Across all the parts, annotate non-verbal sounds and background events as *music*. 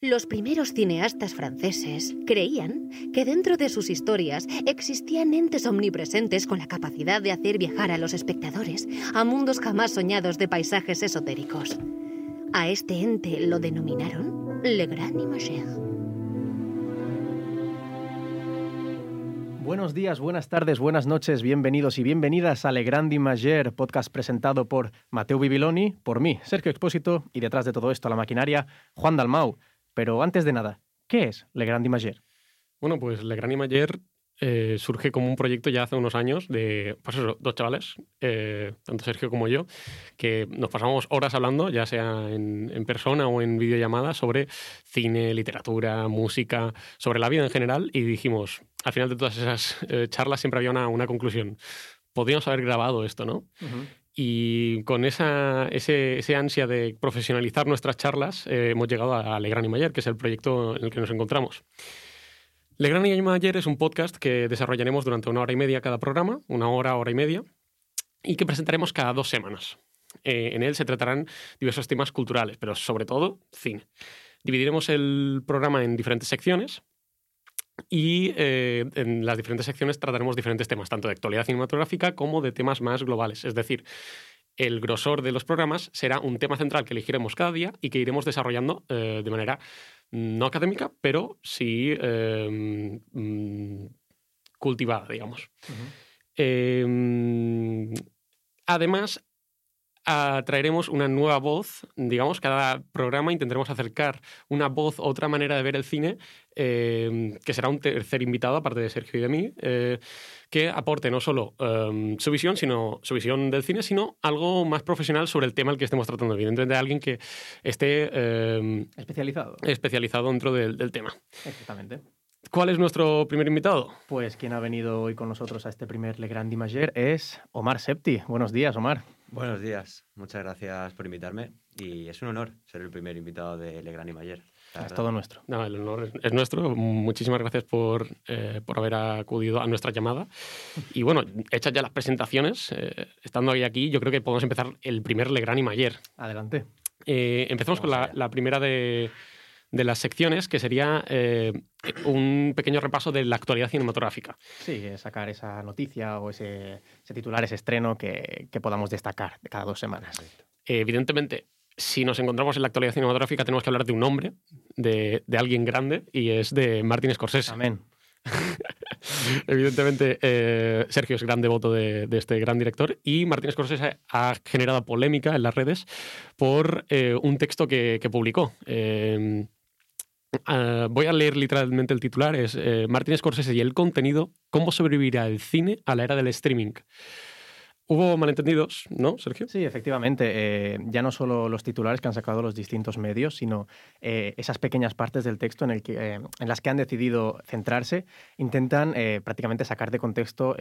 Los primeros cineastas franceses creían que dentro de sus historias existían entes omnipresentes con la capacidad de hacer viajar a los espectadores a mundos jamás soñados de paisajes esotéricos. A este ente lo denominaron Le Grand Imageur. Buenos días, buenas tardes, buenas noches, bienvenidos y bienvenidas a Le Grand Imageur, podcast presentado por Mateo Bibiloni, por mí, Sergio Expósito, y detrás de todo esto, la maquinaria, Juan Dalmau. Pero antes de nada, ¿qué es Le Grand Imager? Bueno, pues Le Grand Imager eh, surge como un proyecto ya hace unos años de, pues eso, dos chavales, eh, tanto Sergio como yo, que nos pasamos horas hablando, ya sea en, persona o en videollamada, sobre cine, literatura, música, sobre la vida en general, y dijimos, al final de todas esas eh, charlas siempre había una, conclusión. Podríamos haber grabado esto, ¿no? Y con esa ese, ansia de profesionalizar nuestras charlas, eh, hemos llegado a Legrand y Mayer, que es el proyecto en el que nos encontramos. Legrand y Mayer es un podcast que desarrollaremos durante una hora y media cada programa, una hora, hora y media, y que presentaremos cada dos semanas. Eh, en él se tratarán diversos temas culturales, pero sobre todo cine. Dividiremos el programa en diferentes secciones y eh, en las diferentes secciones trataremos diferentes temas, tanto de actualidad cinematográfica como de temas más globales. Es decir, el grosor de los programas será un tema central que elegiremos cada día y que iremos desarrollando eh, de manera no académica, pero sí em, mm, cultivada, digamos. Em, además, traeremos una nueva voz, digamos, cada programa intentaremos acercar una voz, otra manera de ver el cine, eh, que será un tercer invitado, aparte de Sergio y de mí, eh, que aporte no solo em, su visión, sino su visión del cine, sino algo más profesional sobre el tema al que estemos tratando. Evidentemente, alguien que esté especializado. especializado dentro del, del tema. Exactamente. ¿Cuál es nuestro primer invitado? Pues quien ha venido hoy con nosotros a este primer Le Grand Imager es Omar Septi. Buenos días, Omar. Buenos días, muchas gracias por invitarme y es un honor ser el primer invitado de Le Grand Imager. Es todo nuestro. No, el honor es nuestro. Muchísimas gracias por, eh, por haber acudido a nuestra llamada. Y bueno, hechas ya las presentaciones, eh, estando hoy aquí, yo creo que podemos empezar el primer Le Grand Imager. Adelante. Eh, empezamos con la, la primera de, de las secciones, que sería eh, un pequeño repaso de la actualidad cinematográfica. Sí, sacar esa noticia o ese, titular, ese estreno que, podamos destacar cada dos semanas. evidentemente, si nos encontramos en la actualidad cinematográfica, tenemos que hablar de un hombre, de, alguien grande, y es de Martin Scorsese. Amén. *laughs* Evidentemente, eh, Sergio es gran devoto de, este gran director y Martín Scorsese ha generado polémica en las redes por eh, un texto que, publicó. Ah, voy a leer literalmente el titular, es eh, Martin Scorsese y el contenido, ¿cómo sobrevivirá el cine a la era del streaming? Hubo malentendidos, ¿no, Sergio? Sí, efectivamente. Eh, ya no solo los titulares que han sacado los distintos medios, sino eh, esas pequeñas partes del texto eh, en las que han decidido centrarse, intentan prácticamente sacar de contexto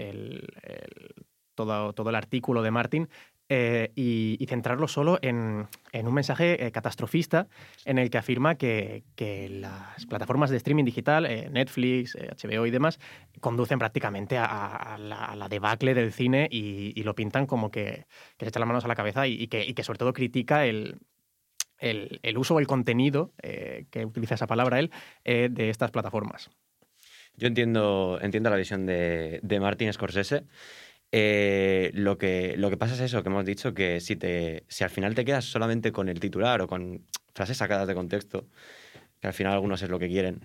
todo, todo, el artículo de Martin eh, y, centrarlo solo en, un mensaje eh, catastrofista en el que afirma que, las plataformas de streaming digital, eh, Netflix, HBO y demás, conducen prácticamente a, la, debacle del cine y, lo pintan como que, se echa las manos a la cabeza y, que, sobre todo critica el, uso o el contenido, que utiliza esa palabra él, de estas plataformas. Yo entiendo, entiendo la visión de, de Martin Scorsese. Eh, lo, que, lo que pasa es eso que hemos dicho, que si, te, si al final te quedas solamente con el titular o con frases sacadas de contexto, que al final algunos es lo que quieren,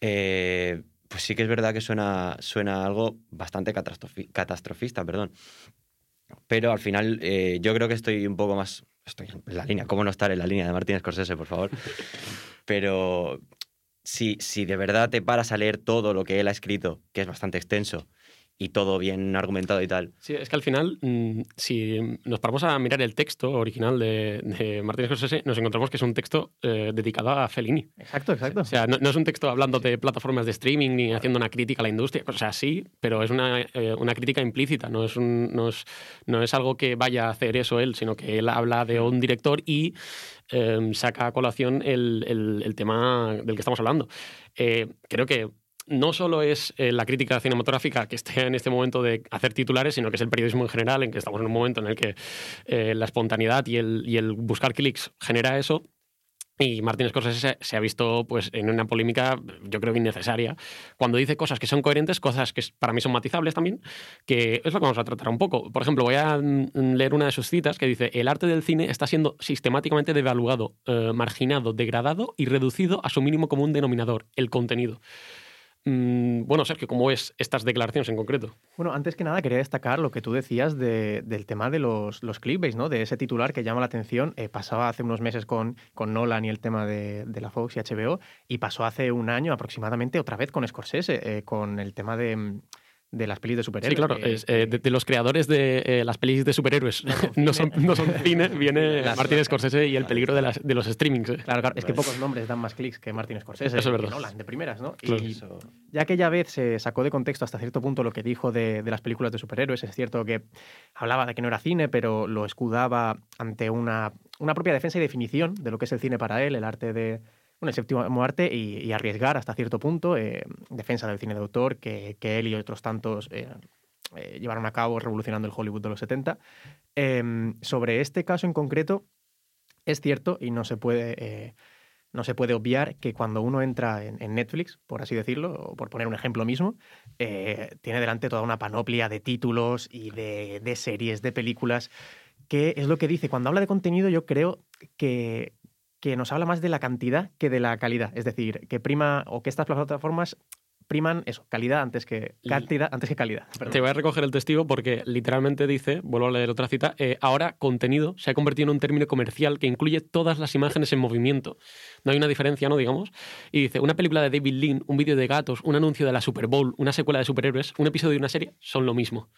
eh, pues sí que es verdad que suena, suena algo bastante catastrofista, perdón. Pero al final eh, yo creo que estoy un poco más... Estoy en la línea, ¿cómo no estar en la línea de Martínez Scorsese, por favor? *laughs* Pero si, si de verdad te paras a leer todo lo que él ha escrito, que es bastante extenso, y todo bien argumentado y tal. Sí, es que al final, mm, si nos paramos a mirar el texto original de, de Martín Scorsese, nos encontramos que es un texto eh, dedicado a Fellini. Exacto, exacto. O sea, no, es un texto hablando de plataformas de streaming ni haciendo una crítica a la industria. O sea, sí, pero es una, eh, una crítica implícita, no es, un, no, es, no es algo que vaya a hacer eso él, sino que él habla de un director y em, saca a colación el, el, el, tema del que estamos hablando. Eh, creo que no solo es eh, la crítica cinematográfica que esté en este momento de hacer titulares, sino que es el periodismo en general, en que estamos en un momento en el que eh, la espontaneidad y el, buscar clics genera eso. Y Martin Scorsese se ha visto pues, en una polémica, yo creo que innecesaria, cuando dice cosas que son coherentes, cosas que para mí son matizables también, que es lo que vamos a tratar un poco. Por ejemplo, voy a mm, leer una de sus citas que dice, el arte del cine está siendo sistemáticamente devaluado, eh, marginado, degradado y reducido a su mínimo común denominador, el contenido. Mm, bueno, Sergio, ¿cómo ves estas declaraciones en concreto? Bueno, antes que nada quería destacar lo que tú decías del tema de los, los ¿no? De ese titular que llama la atención. Eh, pasaba hace unos meses con, con Nolan y el tema de, la Fox y HBO, y pasó hace un año aproximadamente otra vez con Scorsese, eh, con el tema de mm, de las pelis de superhéroes. Sí, claro, eh, de, los creadores de eh, las pelis de superhéroes. No, son, *laughs* no son cine, viene *laughs* Martin Scorsese y el peligro de, las, de los streamings. Eh. Claro, claro, es que pocos nombres dan más clics que Martin Scorsese. Eso es verdad. Nolan, de primeras, ¿no? Y ya aquella vez se sacó de contexto hasta cierto punto lo que dijo de, de las películas de superhéroes. Es cierto que hablaba de que no era cine, pero lo escudaba ante una, una propia defensa y definición de lo que es el cine para él, el arte de el séptimo arte y, arriesgar hasta cierto punto eh, defensa del cine de autor que, él y otros tantos eh, eh, llevaron a cabo revolucionando el Hollywood de los 70. Em, sobre este caso en concreto, es cierto y no se puede, no se puede obviar que cuando uno entra en, Netflix, por así decirlo, o por poner un ejemplo mismo, tiene delante toda una panoplia de títulos y de series, de películas que es lo que dice. Cuando habla de contenido, yo creo que, que nos habla más de la cantidad que de la calidad. Es decir, que prima o que estas plataformas priman eso, calidad antes que cantidad antes que calidad. Te voy a recoger el testigo porque literalmente dice, vuelvo a leer otra cita, eh, ahora contenido se ha convertido en un término comercial que incluye todas las imágenes en movimiento. No hay una diferencia, ¿no? Digamos. Y dice, una película de David Lean, un vídeo de gatos, un anuncio de la Super Bowl, una secuela de superhéroes, un episodio de una serie, son lo mismo.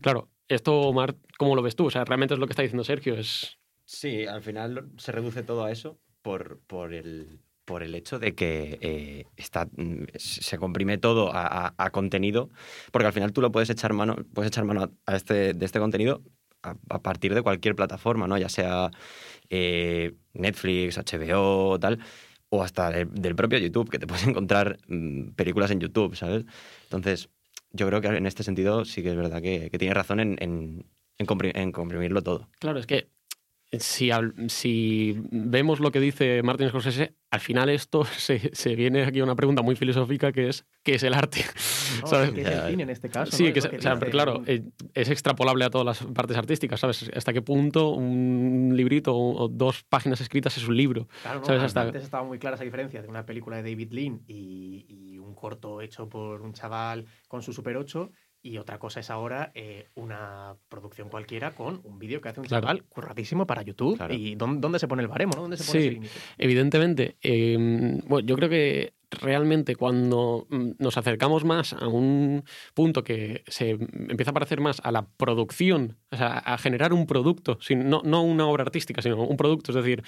Claro, esto, Omar, ¿cómo lo ves tú? O sea, realmente es lo que está diciendo Sergio, es Sí, al final se reduce todo a eso por, por, el, por el hecho de que eh, está, mm, se comprime todo a, contenido, porque al final tú lo puedes echar mano, puedes echar mano a este, de este contenido a, partir de cualquier plataforma, ¿no? ya sea eh, Netflix, HBO, tal, o hasta del propio YouTube, que te puedes *laughs* encontrar mm, películas en YouTube, ¿sabes? Entonces, yo creo que en este sentido sí que es verdad que, que tienes razón en, en, en comprimirlo todo. Claro, es que si, si, vemos lo que dice Martin Scorsese, al final esto *laughs* se, viene aquí a una pregunta muy filosófica que es ¿qué es el arte? ¿sabes? ¿Qué es el cine en este caso? Sí, que, claro, eh, es extrapolable a todas las partes artísticas, ¿sabes? ¿Hasta qué punto un librito o dos páginas escritas es un libro? Claro, antes estaba muy clara esa diferencia de una película de David Lean y, y un corto hecho por un chaval con su Super 8 y otra cosa es ahora eh, una producción cualquiera con un vídeo que hace un chaval curradísimo para YouTube. ¿Y dónde, se pone el baremo? ¿Dónde se pone sí, evidentemente. Em, bueno, yo creo que realmente cuando mm, nos acercamos más a un punto que se empieza a parecer más a la producción, o sea, a generar un producto, no, no una obra artística, sino un producto, es decir,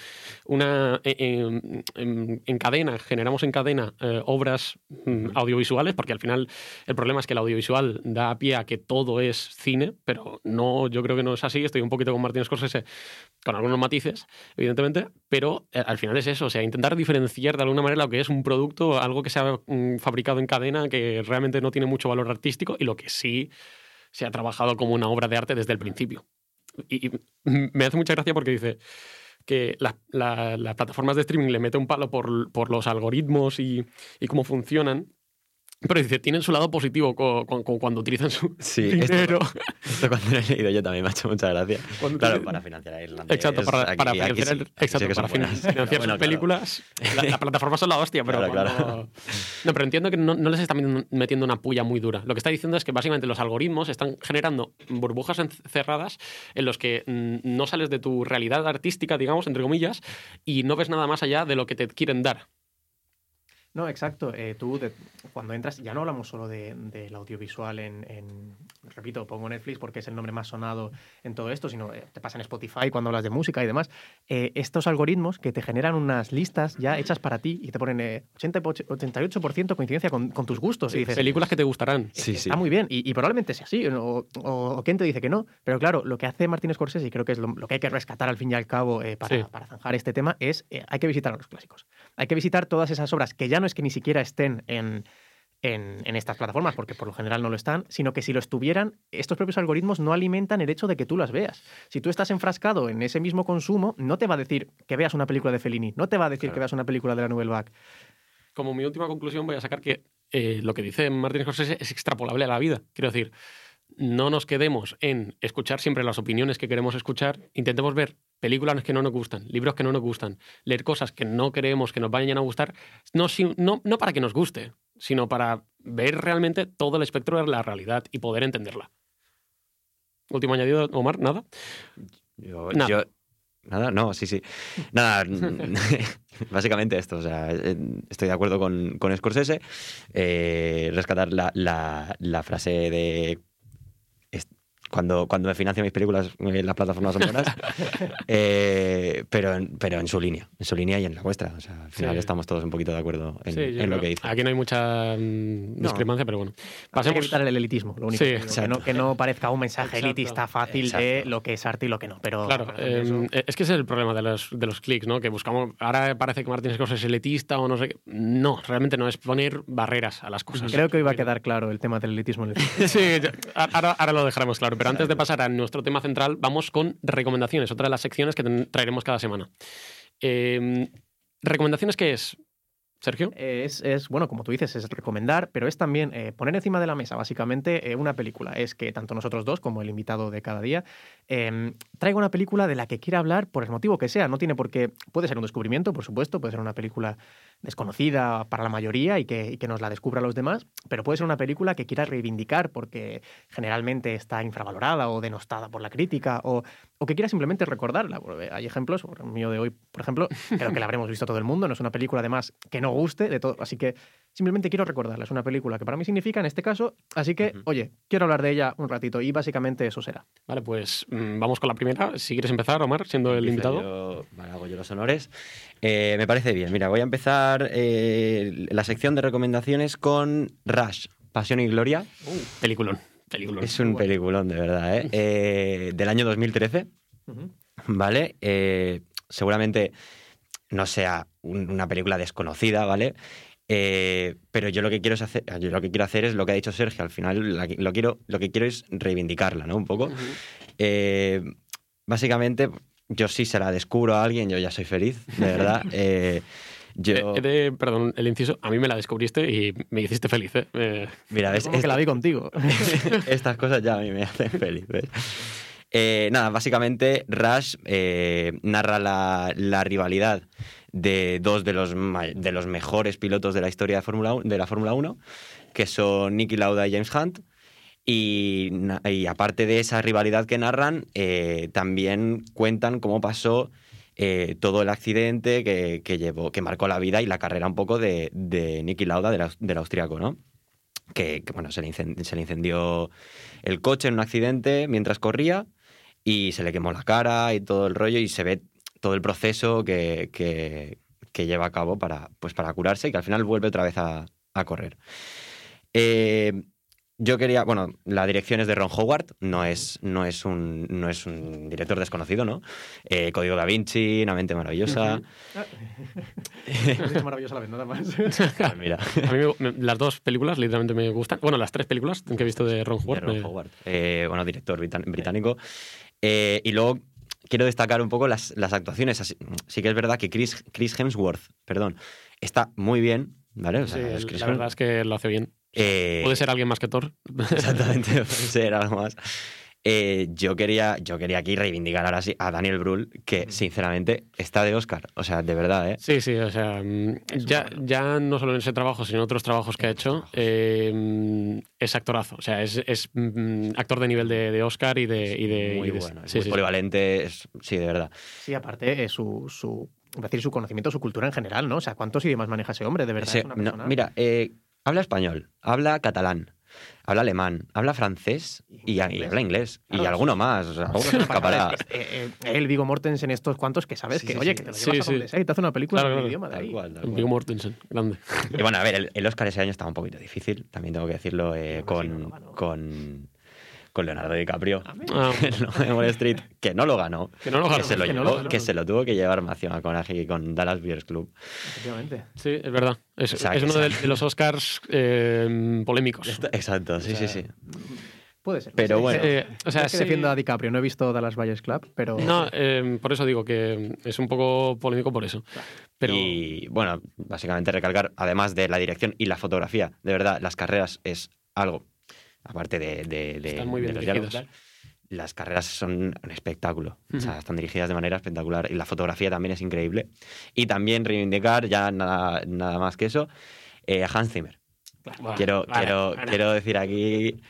una eh, en, cadena, generamos en cadena eh, obras mm, audiovisuales, porque al final el problema es que el audiovisual da pie a que todo es cine, pero no, yo creo que no es así, estoy un poquito con Martín Scorsese, con algunos matices, evidentemente, pero eh, al final es eso, o sea, intentar diferenciar de alguna manera lo que es un producto algo que se ha mm, fabricado en cadena que realmente no tiene mucho valor artístico y lo que sí se ha trabajado como una obra de arte desde el principio. Y, me hace mucha gracia porque dice que las plataformas de streaming le meten un palo por, por los algoritmos y, y cómo funcionan, pero dice, tienen su lado positivo con, cuando utilizan su sí, dinero. *laughs* Esto, cuando lo he leído yo también me ha hecho mucha gracia. claro, para financiar a Irlanda. Exacto, para, para financiar, exacto, para financiar sus películas. La, plataforma son la hostia, pero No, pero entiendo que no, les está metiendo una puya muy dura. Lo que está diciendo es que básicamente los algoritmos están generando burbujas encerradas en los que mm, no sales de tu realidad artística, digamos, entre comillas, y no ves nada más allá de lo que te quieren dar. No, exacto. Eh, tú, cuando entras, ya no hablamos solo del de, audiovisual en, repito, pongo Netflix porque es el nombre más sonado en todo esto, sino eh, te pasa en Spotify cuando hablas de música y demás. Eh, estos algoritmos que te generan unas listas ya hechas para ti y te ponen 80, 88% coincidencia con, tus gustos. y dices, películas que te gustarán. Sí, está muy bien. Y, probablemente sea así. O, o, te dice que no. Pero claro, lo que hace Martínez Scorsese, y creo que es lo, que hay que rescatar al fin y al cabo para, para zanjar este tema, es hay que visitar a los clásicos. Hay que visitar todas esas obras que ya no es que ni siquiera estén en, en, en, estas plataformas, porque por lo general no lo están, sino que si lo estuvieran, estos propios algoritmos no alimentan el hecho de que tú las veas. Si tú estás enfrascado en ese mismo consumo, no te va a decir que veas una película de Fellini, no te va a decir claro. que veas una película de la Nouvelle Vague. Como mi última conclusión voy a sacar que eh, lo que dice Martin Scorsese es extrapolable a la vida. Quiero decir, no nos quedemos en escuchar siempre las opiniones que queremos escuchar, intentemos ver películas que no nos gustan, libros que no nos gustan, leer cosas que no creemos que nos vayan a gustar, no, no, no para que nos guste, sino para ver realmente todo el espectro de la realidad y poder entenderla. Último añadido, Omar, ¿nada? Yo, nada. Yo, nada, no, sí, sí. Nada, *laughs* *laughs* básicamente esto. O sea, estoy de acuerdo con, con Scorsese. Eh, rescatar la, la, la, frase de cuando, cuando me financian mis películas en las plataformas sonoras, *laughs* eh, pero, en, pero en su línea, en su línea y en la vuestra. O sea, al final sí. estamos todos un poquito de acuerdo en, sí, en lo que dice. Aquí no hay mucha mm, discrepancia, no. pero bueno. Pasemos... Hay que evitar el elitismo, lo único. Sí, que, no, que no parezca un mensaje Exacto. elitista fácil Exacto. de lo que es arte y lo que no. Pero, claro, eh, eso... es que ese es el problema de los, de los clics, ¿no? Que buscamos, ahora parece que Martín Scorsese es elitista o no sé qué. No, realmente no, es poner barreras a las cosas. Creo que iba a quedar claro el tema del elitismo. *laughs* sí, ahora, ahora lo dejaremos claro, pero antes de pasar a nuestro tema central, vamos con recomendaciones, otra de las secciones que traeremos cada semana. Eh, ¿Recomendaciones qué es? Sergio. Es, es, bueno, como tú dices, es recomendar, pero es también eh, poner encima de la mesa, básicamente, eh, una película. Es que tanto nosotros dos como el invitado de cada día eh, traiga una película de la que quiera hablar por el motivo que sea. No tiene por qué. Puede ser un descubrimiento, por supuesto, puede ser una película desconocida para la mayoría y que, y que nos la descubra los demás, pero puede ser una película que quiera reivindicar porque generalmente está infravalorada o denostada por la crítica o, o que quiera simplemente recordarla. Hay ejemplos, el mío de hoy, por ejemplo, *laughs* creo que la habremos visto todo el mundo. No es una película, además, que no guste de todo. Así que simplemente quiero recordarla. Es una película que para mí significa en este caso. Así que, uh -huh. oye, quiero hablar de ella un ratito y básicamente eso será. Vale, pues mmm, vamos con la primera. Si quieres empezar, Omar, siendo el invitado. Yo, vale, hago yo los honores. Eh, me parece bien. Mira, voy a empezar eh, la sección de recomendaciones con Rush, Pasión y Gloria. Uh, peliculón. Peliculón. Es un peliculón, de verdad, ¿eh? *laughs* eh del año 2013. Uh -huh. ¿Vale? Seguramente no sea un, una película desconocida, ¿vale? Eh, pero yo lo que quiero es hacer, yo lo que quiero hacer es lo que ha dicho Sergio. Al final la, lo quiero, lo que quiero es reivindicarla, ¿no? Un poco. Uh -huh. eh, básicamente, yo sí se la descubro a alguien, yo ya soy feliz, de verdad. *laughs* eh, yo... Eh, de, perdón, el inciso, a mí me la descubriste y me hiciste feliz, ¿eh? eh Mira, ves, es que la vi contigo. *laughs* Estas cosas ya a mí me hacen feliz, ¿ves? Eh, nada, básicamente Rush eh, narra la, la, rivalidad de dos de los, de los mejores pilotos de la historia de, Fórmula, de la Fórmula 1, que son Nicky Lauda y James Hunt. Y, aparte de esa rivalidad que narran, eh, también cuentan cómo pasó eh, todo el accidente que, que, llevó, que marcó la vida y la carrera un poco de, de Nicky Lauda, del, del austriaco, ¿no? Que, bueno, se le, incendió, se le incendió el coche en un accidente mientras corría y se le quemó la cara y todo el rollo y se ve todo el proceso que, que, que lleva a cabo para, pues para curarse y que al final vuelve otra vez a, a correr. Eh, yo quería, bueno, la dirección es de Ron Howard, no es, no es, un, no es un director desconocido, ¿no? Eh, Código da Vinci, Una mente maravillosa. Es *laughs* maravillosa la vez, nada más. ah, mira. *laughs* A mí me, las dos películas literalmente me gustan. Bueno, las tres películas que he visto de Ron Howard. De Ron Howard. Eh, bueno, director británico. Eh, y luego quiero destacar un poco las, las actuaciones. Así, sí que es verdad que Chris, Chris Hemsworth, perdón, está muy bien, ¿vale? O sea, sí, la verdad es que lo hace bien. Eh, puede ser alguien más que Thor. *laughs* Exactamente, *laughs* puede ser algo más. Eh, yo, quería, yo quería aquí reivindicar ahora sí a Daniel Brühl, que sinceramente está de Oscar. O sea, de verdad, ¿eh? Sí, sí, o sea, mm, ya, ya no solo en ese trabajo, sino en otros trabajos que ha hecho, eh, es actorazo. O sea, es, es mm, actor de nivel de, de, Oscar y de. Y de muy y de, bueno, sí, muy sí, polivalente, es, sí, de verdad. Sí, aparte, es su, su, decir, su conocimiento, su cultura en general, ¿no? O sea, ¿cuántos idiomas maneja ese hombre? De verdad. Sí, no, mira, eh, habla español, habla catalán, habla alemán, habla francés y, y habla inglés. Claro, y alguno más. O sea, alguno *laughs* escapará. eh, eh, el Vigo Mortensen, estos cuantos que sabes sí, que, sí, oye, que te lo llevas sí, a sí. y te hace una película claro, en claro. idioma de ahí. Cual, Vigo Mortensen, grande. Y bueno, a ver, el, el, Oscar ese año estaba un poquito difícil, también tengo que decirlo, eh, con, con, con Leonardo DiCaprio. Ah, *laughs* en Wall Street, que no lo ganó. que no lo Que ganó. se lo, que no llevó- lo ganó. que se lo tuvo que llevar Matthew McConaughey con Dallas Bears Club. Efectivamente. Sí, es verdad. Es, O sea, es que uno de, sea- de los Oscars eh, polémicos. Exacto, sí, sí, sí. Puede ser. Pero Sí, bueno. Eh, o sea, es que sí- defiendo a DiCaprio, no he visto Dallas Buyers Club, pero... No, eh, por eso digo que es un poco polémico por eso. Pero Y bueno, básicamente recalcar, además de la dirección y la fotografía, de verdad, las carreras es algo, aparte de, de, de- Están muy bien de los diálogos, dirigidas. las carreras son un espectáculo. O sea, están dirigidas de manera espectacular y la fotografía también es increíble. Y también reivindicar, ya nada, nada más que eso, eh, a Hans Zimmer. Bueno, quiero, vale, quiero, vale. quiero decir aquí,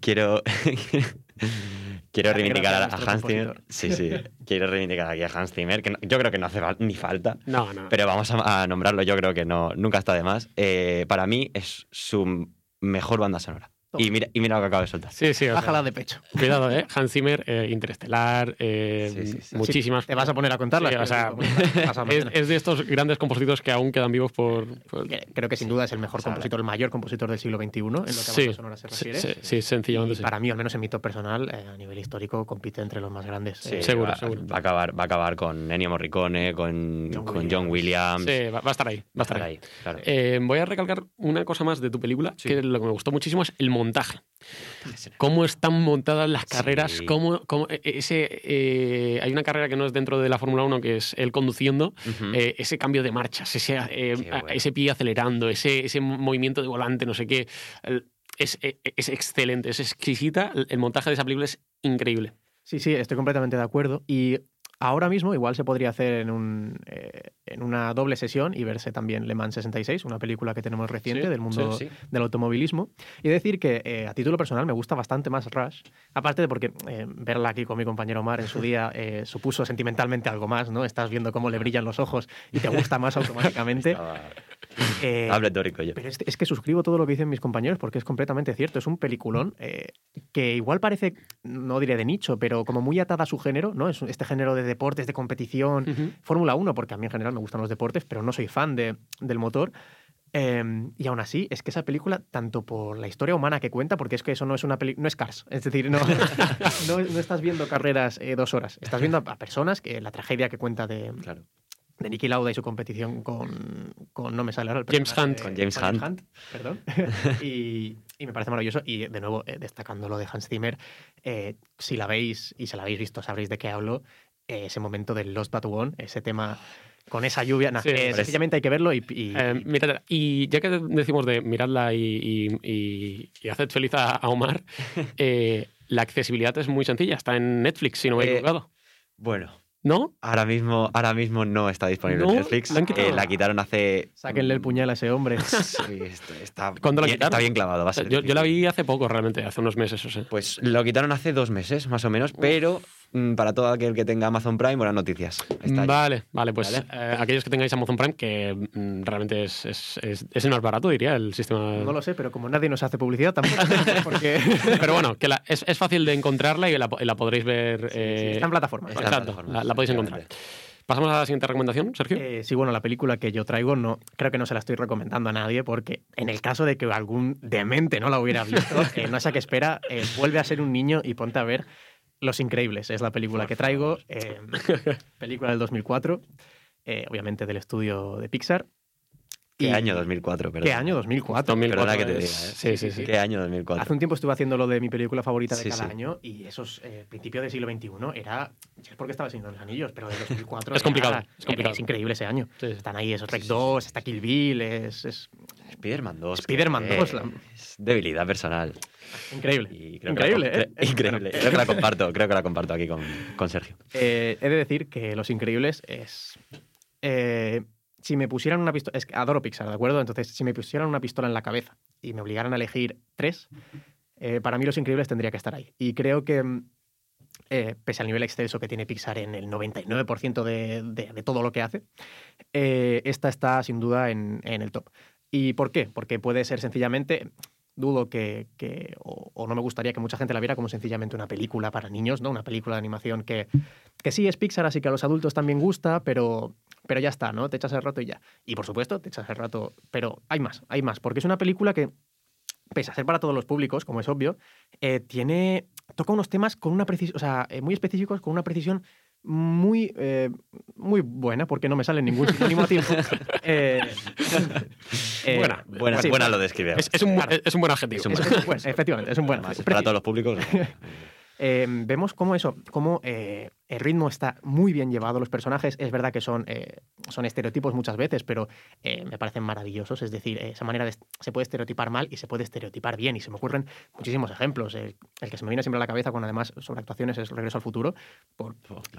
quiero, *laughs* quiero reivindicar a, Hans Zimmer. Sí, sí, *laughs* quiero reivindicar aquí a Hans Zimmer, que no- yo creo que no hace ni falta. No, no. Pero vamos a, a nombrarlo, yo creo que no, nunca está de más. Eh, para mí es su mejor banda sonora. Y mira, y mira lo que acabo de soltar. Sí, sí, sea, Bájala de pecho. cuidado, ¿eh? Hans Zimmer, eh, Interestelar, eh, Sí, sí, sí. muchísimas. Sí, te vas a poner a contarlas. O sea, *laughs* es, de estos grandes compositores que aún quedan vivos por. Creo que sin duda es el mejor O sea, compositor, el mayor compositor del siglo XXI, en lo que a Sí, sonora se sí, refiere. sí, sí, sencillamente Y para mí, al menos en mi top personal, eh, a nivel histórico, compite entre los más grandes. Sí, Eh, seguro, va, seguro. Va a, acabar, va a acabar con Ennio Morricone, con John con John Williams. Sí, va, va a estar ahí. Va a estar ahí. claro. Eh, voy a recalcar una cosa más de tu película, Sí. que lo que me gustó muchísimo es el montaje. Cómo están montadas las Sí. carreras, cómo, cómo- e- ese, eh, hay una carrera que no es dentro de la Fórmula 1, que es él conduciendo, eh, ese cambio de marchas, ese, eh, bueno. ese pie acelerando, ese, ese movimiento de volante, no sé qué. el- es, e- es excelente, es exquisita. El, el montaje de esa película es increíble. Sí, sí, estoy completamente de acuerdo. Y ahora mismo igual se podría hacer en, un, eh, en una doble sesión y verse también Le Mans 66, una película que tenemos reciente Sí, del mundo sí. del automovilismo. Y decir que eh, a título personal me gusta bastante más Rush, aparte de porque eh, verla aquí con mi compañero Omar en su día supuso sentimentalmente algo más, ¿no? Estás viendo cómo le brillan los ojos y te gusta más automáticamente. *laughs* Eh, Hable dórico yo. pero es, es que suscribo todo lo que dicen mis compañeros porque es completamente cierto. Es un peliculón eh, que igual parece, no diré de nicho, pero como muy atada a su género, ¿no? Es este género de deportes, de competición, Fórmula 1, porque a mí en general me gustan los deportes, pero no soy fan de- del motor. Eh, y aún así, es que esa película, tanto por la historia humana que cuenta, porque es que eso no es una película, no es Cars, es decir, no, *laughs* *laughs* no, no estás viendo carreras eh, dos horas, estás viendo a, a personas, que la tragedia que cuenta de, Claro. de Nicky Lauda y su competición con, con no me sale ahora el James Hunt. de- Con James Hunt. perdón. *laughs* y, y me parece maravilloso. Y de nuevo, eh, destacando lo de Hans Zimmer, eh, si la veis y se la habéis visto, sabréis de qué hablo. Eh, ese momento del Lost But One, ese tema con esa lluvia. nah, Sí, eh, sencillamente hay que verlo y. y- Eh, y ya que decimos de miradla y, y, y- y haced feliz a, a Omar, *laughs* eh, la accesibilidad es muy sencilla. Está en Netflix, si no me he Eh, equivocado. Bueno, ¿No? ahora mismo, ahora mismo no está disponible ¿No? en Netflix. ¿La han quitado? Eh, la quitaron hace. sáquenle el puñal a ese hombre. *laughs* Sí, está, está *laughs* ¿Cuándo la bien, quitaron? está bien clavado. Va a ser Yo, yo la vi hace poco, realmente, hace unos meses, o sea. Pues lo quitaron hace dos meses, más o menos, pero para todo aquel que tenga Amazon Prime, buenas noticias. Vale, vale, pues Vale. eh, aquellos que tengáis Amazon Prime, que mm, realmente es, es, es- es el más barato, diría, el sistema. No lo sé, pero como nadie nos hace publicidad tampoco. porque *laughs* Pero bueno, que la- es, es fácil de encontrarla y la, y la podréis ver. sí, eh, está en plataforma. Está en Exacto, plataformas, la, la podéis encontrar. Pasamos a la siguiente recomendación, Sergio. Eh, sí, bueno, la película que yo traigo no, creo que no se la estoy recomendando a nadie porque en el caso de que algún demente no la hubiera visto, *laughs* eh, no sé a qué espera, eh, vuelve a ser un niño y ponte a ver Los Increíbles. Es la película que traigo, eh, película del 2004, eh, obviamente del estudio de Pixar. ¿Qué Y- año 2004? Perdón. ¿Qué año? 2004. 2004 Perdona que te diga, ¿eh? Sí, sí, sí. ¿Qué año 2004? Hace un tiempo estuve haciendo lo de mi película favorita de Sí, cada sí. año y esos eh, principios del siglo XXI era. Es porque estaba sin los anillos, pero de 2004. *laughs* Es era- complicado, era- es complicado. Es increíble ese año. Sí. Están ahí esos Rec 2, está Kill Bill, es, es Spider-Man 2. Spider-Man que 2, la- Es debilidad personal. increíble. Y creo Increíble, que la, ¿eh? creo- *laughs* increíble. Creo que la *laughs* comparto, creo que la comparto aquí con, con Sergio. Eh, he de decir que Los Increíbles es. eh, si me pusieran una pistola. Es que adoro Pixar, ¿de acuerdo? Entonces, si me pusieran una pistola en la cabeza y me obligaran a elegir tres, eh, para mí Los Increíbles tendría que estar ahí. Y creo que. mm, eh, pese al nivel excelso que tiene Pixar en el 99% de, de- de todo lo que hace, eh, esta está sin duda en, en el top. ¿Y por qué? Porque puede ser sencillamente, dudo que, que- o, o no me gustaría que mucha gente la viera como sencillamente una película para niños, ¿no? Una película de animación que, que sí es Pixar, así que a los adultos también gusta, pero, pero ya está, ¿no? Te echas el rato y ya. Y por supuesto, te echas el rato, pero hay más, hay más, porque es una película que, pese a ser para todos los públicos, como es obvio, eh, tiene toca unos temas con una precisión, o sea, eh, muy específicos, con una precisión muy, eh, muy buena, porque no me sale ningún sinónimo a tiempo. *laughs* Eh, eh, Buena. Buena, sí, buena lo describe. Es, es un, es un buen adjetivo. Es un efectivamente, es un buen. Preci- para todos los públicos. *laughs* Eh, vemos cómo eso, cómo eh, el ritmo está muy bien llevado. Los personajes, es verdad que son, eh, son estereotipos muchas veces, pero eh, me parecen maravillosos. Es decir, eh, esa manera de, se puede estereotipar mal y se puede estereotipar bien. Y se me ocurren muchísimos ejemplos. El, el que se me viene siempre a la cabeza, con además sobre actuaciones, es Regreso al Futuro, por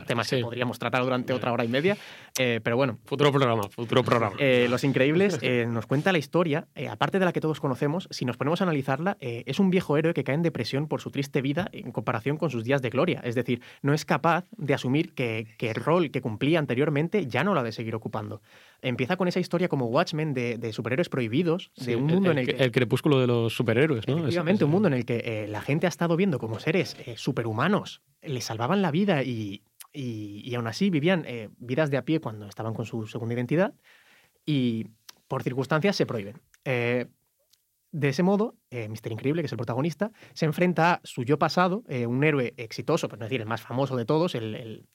temas Sí. que podríamos tratar durante otra hora y media. Eh, pero bueno, Futuro programa, futuro programa. eh, Los Increíbles eh, nos cuenta la historia, eh, aparte de la que todos conocemos, si nos ponemos a analizarla, eh, es un viejo héroe que cae en depresión por su triste vida en comparación con sus días de gloria. Es decir, no es capaz de asumir que, que el rol que cumplía anteriormente ya no lo ha de seguir ocupando. Empieza con esa historia como Watchmen de, de superhéroes prohibidos, Sí, de un mundo en el que... el crepúsculo de los superhéroes, ¿no? Efectivamente, es- un mundo en el que eh, la gente ha estado viendo como seres eh, superhumanos le salvaban la vida y, y- y aún así vivían eh, vidas de a pie cuando estaban con su segunda identidad y por circunstancias se prohíben. De ese modo, eh, Mr. Increíble, que es el protagonista, se enfrenta a su yo pasado, eh, un héroe exitoso, por decir el más famoso de todos, el, el-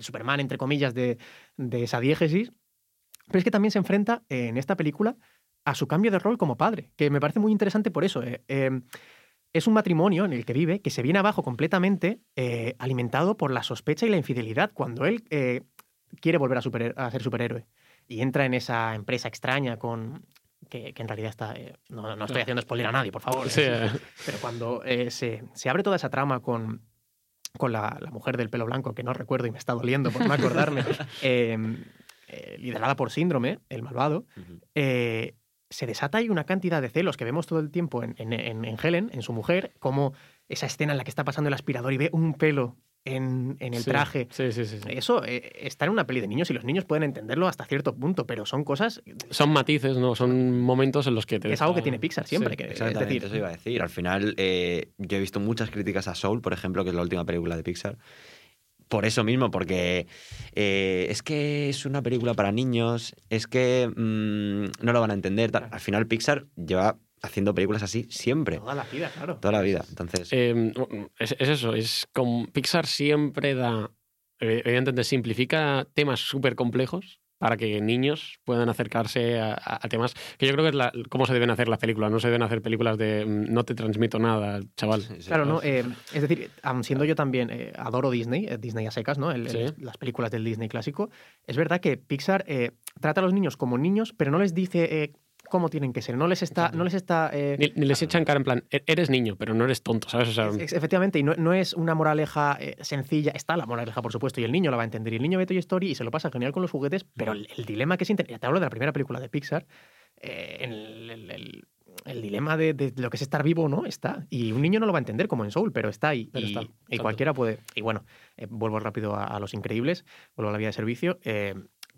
Superman, entre comillas, de, de esa diégesis, pero es que también se enfrenta eh, en esta película a su cambio de rol como padre, que me parece muy interesante por eso. eh, es un matrimonio en el que vive que se viene abajo completamente alimentado por la sospecha y la infidelidad cuando él quiere volver a, a ser superhéroe y entra en esa empresa extraña con que, que en realidad está eh, no, no estoy haciendo spoiler a nadie por favor. *laughs* Sí, pero cuando eh, se, se abre toda esa trama con, con la, la mujer del pelo blanco, que no recuerdo y me está doliendo por no acordarme, *laughs* eh, liderada por Síndrome, el malvado, se desata ahí una cantidad de celos que vemos todo el tiempo en, en- en- en Helen, en su mujer, como esa escena en la que está pasando el aspirador y ve un pelo en, en el sí, traje. Sí, sí, sí. sí. Eso eh, está en una peli de niños y los niños pueden entenderlo hasta cierto punto, pero son cosas. Son matices, ¿no? Son momentos en los que te. Es algo que tiene Pixar siempre. Sí. que, es Exactamente, decir, eso iba a decir. Al final, eh, yo he visto muchas críticas a Soul, por ejemplo, que es la última película de Pixar. Por eso mismo, porque eh, es que es una película para niños, es que mm, no lo van a entender. tal. Al final, Pixar lleva haciendo películas así siempre, toda la vida, claro. toda la vida. Entonces, Eh, es, es eso, es con Pixar siempre da, eh, evidentemente simplifica temas súper complejos para que niños puedan acercarse a, a- a temas que yo creo que es la, cómo se deben hacer las películas. No se deben hacer películas de mm, no te transmito nada, chaval. sí, sí. Claro, ¿no? Eh, es decir, siendo yo también eh, adoro Disney, eh, Disney a secas, ¿no? El- el- Sí. las películas del Disney clásico, es verdad que Pixar eh, trata a los niños como niños, pero no les dice eh, cómo tienen que ser. No les está. No les está eh, Ni, ni les echan cara en plan, "E- eres niño, pero no eres tonto, ¿sabes? O sea, es- efectivamente, y no, no es una moraleja eh, sencilla. Está la moraleja, por supuesto, y el niño la va a entender. Y el niño ve Toy Story y se lo pasa genial con los juguetes, pero el, el dilema que siente. Ya te hablo de la primera película de Pixar. eh, el, el- el- el dilema de, de lo que es estar vivo no está. Y un niño no lo va a entender como en Soul, pero está ahí. Pero y, está, y exacto. cualquiera puede. Y bueno, eh, vuelvo rápido a, a Los Increíbles, vuelvo a la vía de servicio. eh,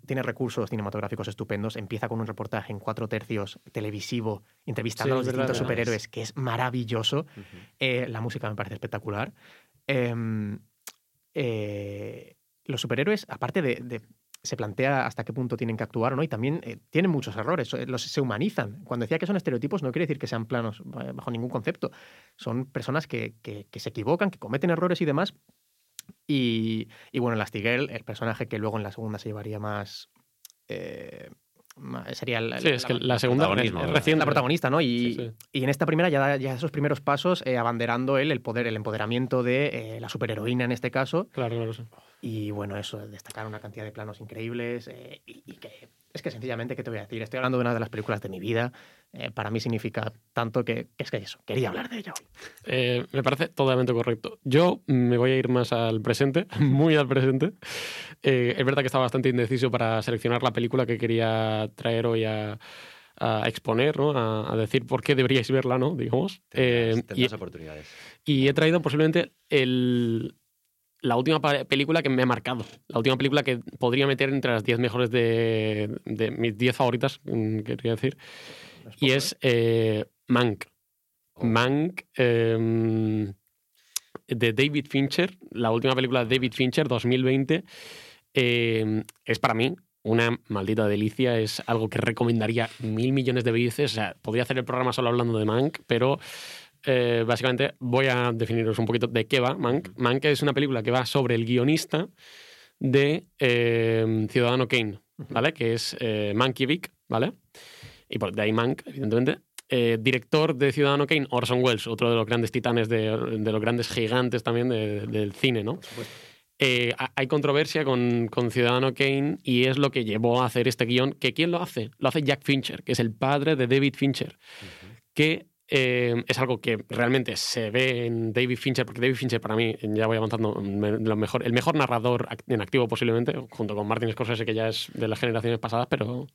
tiene recursos cinematográficos estupendos. Empieza con un reportaje en cuatro tercios televisivo, entrevistando Sí, a los distintos verdad. superhéroes, que es maravilloso. Eh, la música me parece espectacular. Em, eh, los superhéroes, aparte de, de- se plantea hasta qué punto tienen que actuar no, y también eh, tienen muchos errores, los, se humanizan. Cuando decía que son estereotipos, no quiere decir que sean planos bajo ningún concepto. Son personas que, que- que se equivocan, que cometen errores y demás. Y, y bueno, Elastigirl, el personaje que luego en la segunda se llevaría más. eh, sería el- sí, es que la segunda reciente. la protagonista, ¿no? Y, Sí, sí. y en esta primera ya da ya esos primeros pasos eh, abanderando él el poder, el empoderamiento de eh, la superheroína en este caso. Claro, claro, sí. Y bueno, eso, destacar una cantidad de planos increíbles eh, y, y que es que sencillamente, ¿qué te voy a decir? Estoy hablando de una de las películas de mi vida. Eh, para mí significa tanto que, que es que eso, quería hablar de ella hoy. Eh, me parece totalmente correcto. Yo me voy a ir más al presente, *laughs* muy al presente. Eh, es verdad que estaba bastante indeciso para seleccionar la película que quería traer hoy a, a exponer, ¿no? a, a decir por qué deberíais verla, ¿no? digamos. Tendrás, Eh, y, tendrás oportunidades. y he traído posiblemente el, la última película que me ha marcado. La última película que podría meter entre las 10 mejores de, de mis 10 favoritas, mm, quería decir. Y es eh, Mank. Oh. Mank eh, de David Fincher, la última película de David Fincher, 2020, eh, es para mí una maldita delicia, es algo que recomendaría mil millones de veces. O sea, podría hacer el programa solo hablando de Mank, pero eh, básicamente voy a definiros un poquito de qué va Mank. Mank es una película que va sobre el guionista de eh, Ciudadano Kane, ¿vale? Que es eh, Mankiewicz, ¿vale? Y por de ahí Mank, evidentemente. Eh, director de Ciudadano Kane, Orson Welles, otro de los grandes titanes, de, de los grandes gigantes también de- del cine, ¿no? Eh, ha- hay controversia con, con Ciudadano Kane y es lo que llevó a hacer este guion. ¿Que ¿Quién lo hace? Lo hace Jack Fincher, que es el padre de David Fincher, que eh, es algo que realmente se ve en David Fincher, porque David Fincher para mí, ya voy avanzando, me- lo mejor, el mejor narrador en activo posiblemente, junto con Martin Scorsese, que ya es de las generaciones pasadas, pero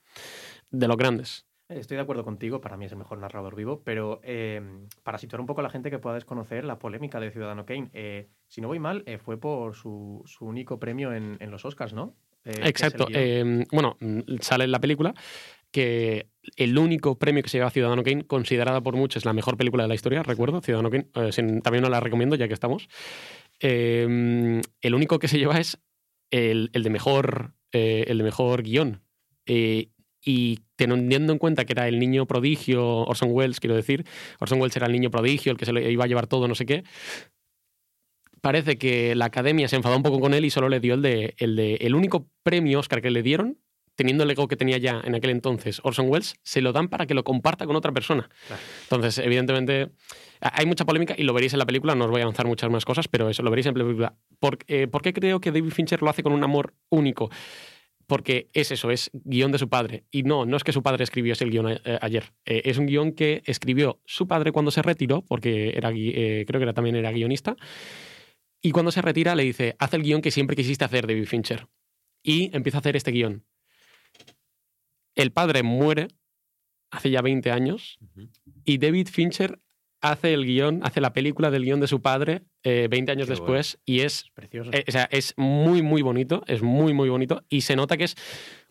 de los grandes. Estoy de acuerdo contigo, para mí es el mejor narrador vivo, pero eh, para situar un poco a la gente que pueda desconocer la polémica de Ciudadano Kane, eh, si no voy mal, eh, fue por su, su único premio en, en los Oscars, ¿no? Eh, es Exacto. eh, bueno, mm, sale en la película que el único premio que se lleva a Ciudadano Kane, considerada por muchos la mejor película de la historia, recuerdo, Ciudadano Kane, también no la recomiendo ya que estamos. Eh, el único que se lleva es el, el de mejor el de mejor guion. Y teniendo en cuenta que era el niño prodigio, Orson Welles, quiero decir, Orson Welles era el niño prodigio, el que se le iba a llevar todo, no sé qué, parece que la academia se enfadó un poco con él y solo le dio el de el, de, el único premio Oscar que le dieron, teniendo el ego que tenía ya en aquel entonces Orson Welles, se lo dan para que lo comparta con otra persona. Claro. Entonces, evidentemente, hay mucha polémica y lo veréis en la película, no os voy a avanzar muchas más cosas, pero eso lo veréis en la película. ¿Por, eh, ¿por qué creo que David Fincher lo hace con un amor único? Porque es eso, es guion de su padre. Y no, no es que su padre escribió ese guion eh, ayer. Eh, es un guion que escribió su padre cuando se retiró, porque era, eh, creo que era, también era guionista. Y cuando se retira le dice, haz el guion que siempre quisiste hacer, David Fincher. Y empieza a hacer este guion. El padre muere hace ya 20 años y David Fincher hace el guion, hace la película del guion de su padre eh, 20 años Qué después y es Es precioso. eh, o sea, es muy, muy bonito, es muy, muy bonito y se nota que es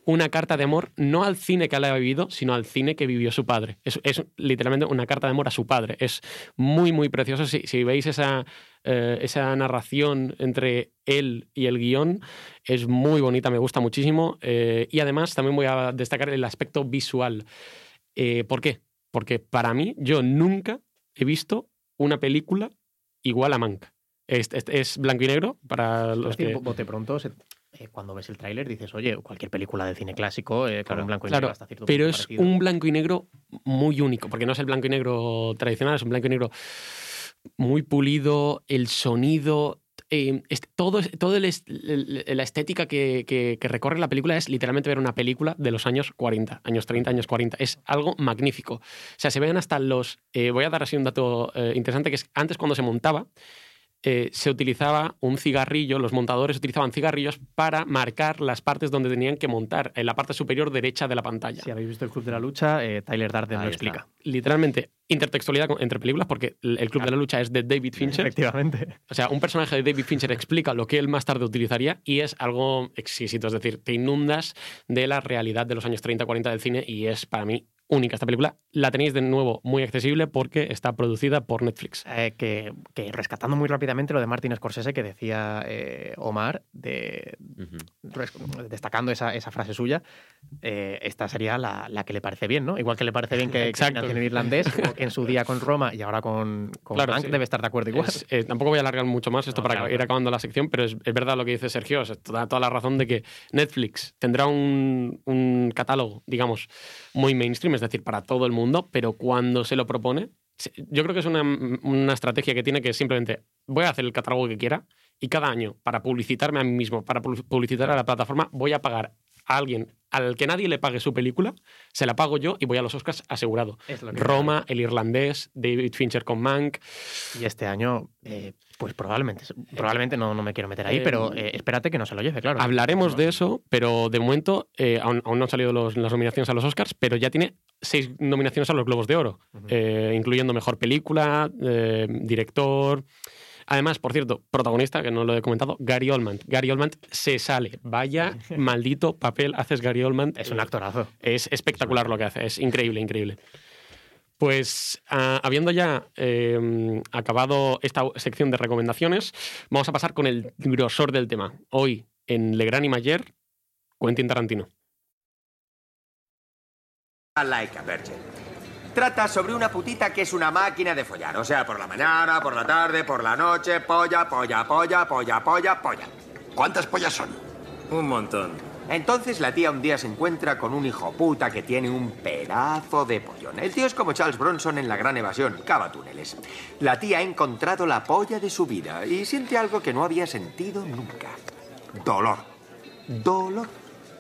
una carta de amor no al cine que él ha vivido, sino al cine que vivió su padre. Es, es literalmente una carta de amor a su padre. Es muy, muy precioso. Si, si veis esa, eh, esa narración entre él y el guion, es muy bonita, me gusta muchísimo. eh, y además también voy a destacar el aspecto visual. Eh, ¿Por qué? Porque para mí, yo nunca he visto una película igual a Mank. Es, es- es blanco y negro para los que... bote pronto, se- eh, cuando ves el tráiler dices, oye, cualquier película de cine clásico eh, con Claro. un blanco y Claro, negro hasta cierto Pero punto es parecido. un blanco y negro muy único, porque no es el blanco y negro tradicional, es un blanco y negro muy pulido, el sonido, eh, todo, todo la estética que recorre la película es literalmente ver una película de los años 40, años 30, años 40. Es algo magnífico. O sea, se ven hasta los... eh, voy a dar así un dato eh, interesante, que es antes cuando se montaba, eh, se utilizaba un cigarrillo, los montadores utilizaban cigarrillos para marcar las partes donde tenían que montar, en la parte superior derecha de la pantalla. Si habéis visto el Club de la Lucha, eh, Tyler Darden Ahí lo está. explica. Literalmente, intertextualidad entre películas, porque el Club de la Lucha es de David Fincher. Efectivamente. O sea, un personaje de David Fincher explica lo que él más tarde utilizaría y es algo exquisito. Es decir, te inundas de la realidad de los años 30-40 del cine y es para mí única esta película. La tenéis de nuevo muy accesible porque está producida por Netflix. Eh, que, que rescatando muy rápidamente lo de Martin Scorsese que decía eh, Omar, de, destacando esa, esa frase suya, eh, esta sería la, la que le parece bien, ¿no? Igual que le parece bien que, *laughs* Exacto. en irlandés, o que en su día con Roma y ahora con, con Claro, sí. debe estar de acuerdo igual. Es- eh, tampoco voy a alargar mucho más esto No, para claro, ir claro. acabando la sección, pero es, es verdad lo que dice Sergio. es toda, toda la razón de que Netflix tendrá un, un catálogo, digamos, muy mainstream, es decir, para todo el mundo, pero cuando se lo propone, yo creo que es una, una estrategia que tiene que simplemente voy a hacer el catálogo que quiera y cada año, para publicitarme a mí mismo, para pu- publicitar a la plataforma, voy a pagar a alguien al que nadie le pague su película, se la pago yo y voy a los Oscars asegurado. Es Roma, El Irlandés, David Fincher con Mank, Y este año, eh, pues probablemente, probablemente no, no me quiero meter ahí, Eh, pero eh, espérate que no se lo lleve, claro. Hablaremos de eso, pero de momento eh, aún, aún no han salido los- las nominaciones a los Oscars, pero ya tiene seis nominaciones a los Globos de Oro, eh, incluyendo Mejor Película, eh, Director... Además, por cierto, protagonista, que no lo he comentado, Gary Oldman. Gary Oldman se sale. Vaya *laughs* maldito papel haces Gary Oldman. Es un actorazo. Es espectacular lo que hace, es increíble, increíble. Pues ah, habiendo ya eh, acabado esta sección de recomendaciones, vamos a pasar con el grosor del tema. Hoy, en Legrand y Mayer, Quentin Tarantino. I like a virgin. Trata sobre una putita que es una máquina de follar. O sea, por la mañana, por la tarde, por la noche, polla, polla, polla, polla, polla, polla. ¿Cuántas pollas son? Un montón. Entonces la tía un día se encuentra con un hijo puta que tiene un pedazo de pollón. El tío es como Charles Bronson en La Gran Evasión, cava túneles. La tía ha encontrado la polla de su vida y siente algo que no había sentido nunca. Dolor. Dolor.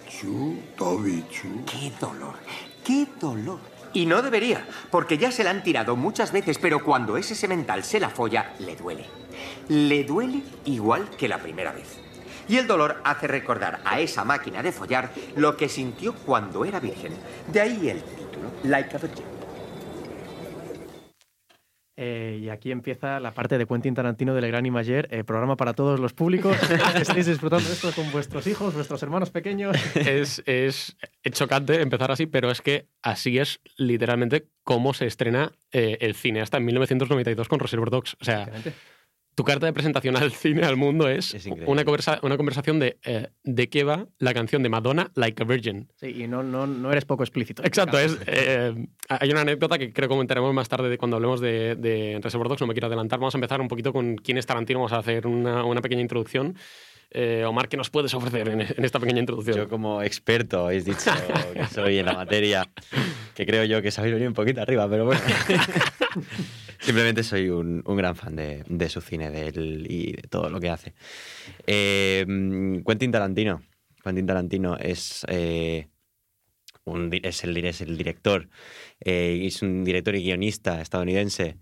Chu, Toby, chu. ¡Qué dolor! ¡Qué dolor! Y no debería, porque ya se la han tirado muchas veces, pero cuando ese semental se la folla, le duele. Le duele igual que la primera vez. Y el dolor hace recordar a esa máquina de follar lo que sintió cuando era virgen. De ahí el título, Like a Virgin. Eh, y aquí empieza la parte de Quentin Tarantino del Gran Imager, eh, programa para todos los públicos. *laughs* Estáis disfrutando esto con vuestros hijos, vuestros hermanos pequeños. Es, es, chocante empezar así, pero es que así es literalmente cómo se estrena eh, el cine hasta en 1992 con Reservoir Dogs. O sea. Tu carta de presentación al cine, al mundo, es, Es una, conversa- una conversación de eh, de qué va la canción de Madonna, Like a Virgin. Sí, y no, no, no eres poco explícito. Exacto, es, eh, hay una anécdota que creo que comentaremos más tarde de cuando hablemos de, de Reservoir Dogs, no me quiero adelantar. Vamos a empezar un poquito con quién es Tarantino, vamos a hacer una, una pequeña introducción. Eh, Omar, ¿qué nos puedes ofrecer en, en esta pequeña introducción? Yo como experto habéis dicho *laughs* que soy en la materia, que creo yo que sabéis venir un poquito arriba, pero bueno. *laughs* Simplemente soy un, un gran fan de, de su cine de él y de todo lo que hace. Eh, Quentin Tarantino. Quentin Tarantino es, eh, un es, el, es el director, eh, es un director y guionista estadounidense.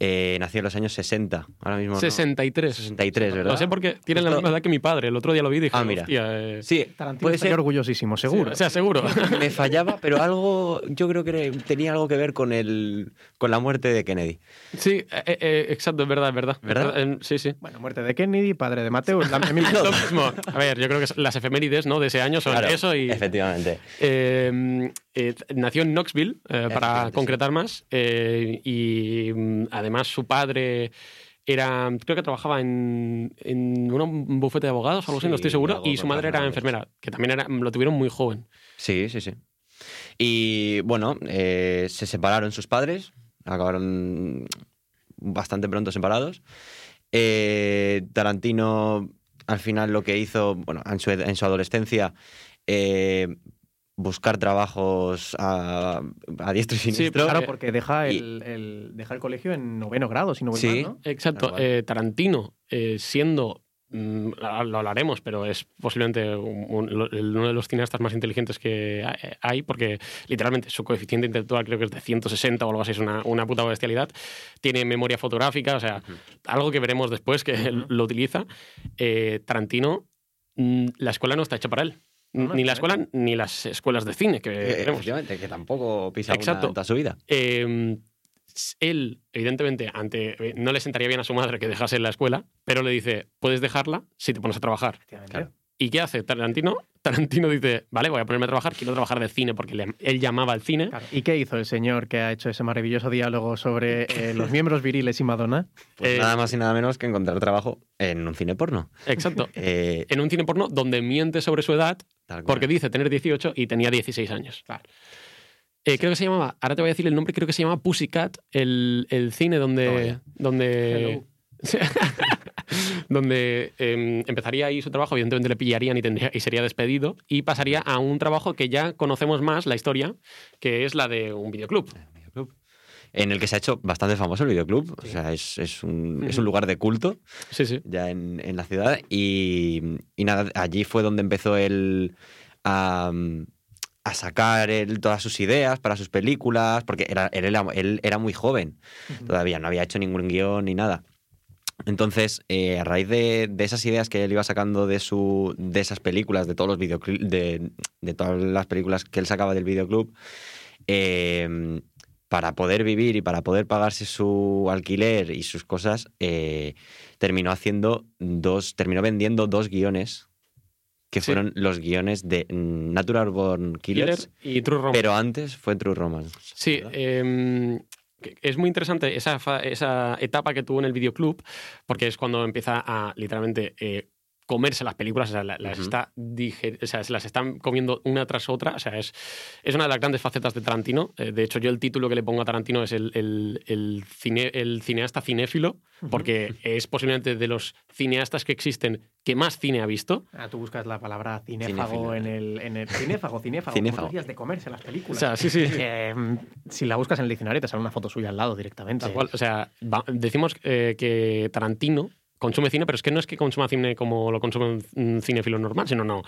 Eh, nació en los años 60, ahora mismo no. 63. 63, ¿verdad? Lo sé porque tiene la Justo- misma edad que mi padre. El otro día lo vi y dije, Ah, mira. hostia, eh, Sí, Tarantino puede ser, orgullosísimo, seguro. O sea, seguro. *laughs* me fallaba, pero algo, yo creo que tenía algo que ver con el, con la muerte de Kennedy. sí, eh, eh, exacto, es verdad, es verdad. ¿Verdad? Eh, sí, sí. Bueno, muerte de Kennedy, padre de Mateo, la Lo mismo. *laughs* A ver, yo creo que las efemérides ¿no? de ese año son Claro, eso y... Efectivamente. Eh, nació en Knoxville, eh, para concretar más, eh, y mm, además su padre era, creo que trabajaba en, en un bufete de abogados, algo así, no estoy seguro, y su madre era enfermera, que también era, lo tuvieron muy joven. Sí, sí, sí. Y bueno, se separaron sus padres, acabaron bastante pronto separados. Tarantino al final lo que hizo, bueno, en su, ed- en su adolescencia, eh, buscar trabajos a, a diestro y Sí, siniestro. Claro, Eh, porque deja y- el, el- deja el colegio en noveno grado, si no voy Sí. mal, ¿no? Exacto. Eh, Tarantino, eh, siendo, mm, lo hablaremos, pero es posiblemente un- un- lo- el- uno de los cineastas más inteligentes que ha- hay, porque literalmente su coeficiente intelectual creo que es de 160 o algo así, es una, una puta bestialidad. Tiene memoria fotográfica, o sea, algo que veremos después que él *laughs* lo utiliza. Eh, Tarantino, mm, la escuela no está hecha para él. No, ni la escuela ni las escuelas de cine que Eh, que tampoco pisa una Exacto. en toda su vida. Eh, él, evidentemente, ante, eh, no le sentaría bien a su madre que dejase la escuela, pero le dice, puedes dejarla si te pones a trabajar. Efectivamente. ¿Y qué hace Tarantino? *laughs* Tarantino dice, vale, voy a ponerme a trabajar, quiero trabajar de cine, porque le- él llamaba al cine. Claro. ¿Y qué hizo el señor que ha hecho ese maravilloso diálogo sobre eh, *laughs* los miembros viriles y Madonna? Pues Eh, nada más y nada menos que encontrar trabajo en un cine porno. Exacto. *laughs* Eh, En un cine porno donde miente sobre su edad. Porque dice tener 18 y tenía 16 años. Claro. Eh, creo que se llamaba, ahora te voy a decir el nombre, creo que se llama Pussycat, el, el cine donde, donde, *laughs* donde eh, empezaría ahí su trabajo, evidentemente le pillarían y, tendría, y sería despedido, y pasaría a un trabajo que ya conocemos más, la historia, que es la de un videoclub. En el que se ha hecho bastante famoso el videoclub. O sea, es, es un, es un lugar de culto Sí, sí. ya en, en la ciudad. Y, y nada, allí fue donde empezó él a, a sacar él todas sus ideas para sus películas, porque era, él, era, él era muy joven todavía, no había hecho ningún guion ni nada. Entonces, eh, a raíz de, de esas ideas que él iba sacando de, su, de esas películas, de todos los de, de todas las películas que él sacaba del videoclub, eh, para poder vivir y para poder pagarse su alquiler y sus cosas, eh, terminó haciendo dos, terminó vendiendo dos guiones que Sí. fueron los guiones de Natural Born Killers, Killer y True Romance. pero antes fue True Romance. Sí, eh, que- es muy interesante esa, esa etapa que tuvo en el videoclub, porque es cuando empieza a literalmente eh, comerse las películas, o sea, la- las, está diger- o sea, se las están comiendo una tras otra. O sea, es, es una de las grandes facetas de Tarantino. Eh, de hecho, yo el título que le pongo a Tarantino es el, el- el cine- el cineasta cinéfilo, porque es posiblemente de los cineastas que existen que más cine ha visto. Ah, tú buscas la palabra cinéfago en el, en el- cinéfago, cinéfago, *laughs* de comerse las O películas. sea, sí, sí. *laughs* Eh, si la buscas en el diccionario te sale una foto suya al lado directamente. Tal cual. O sea, va- decimos eh, que Tarantino consume cine, pero es que no es que consuma cine como lo consume un, cinéfilo normal, sino no.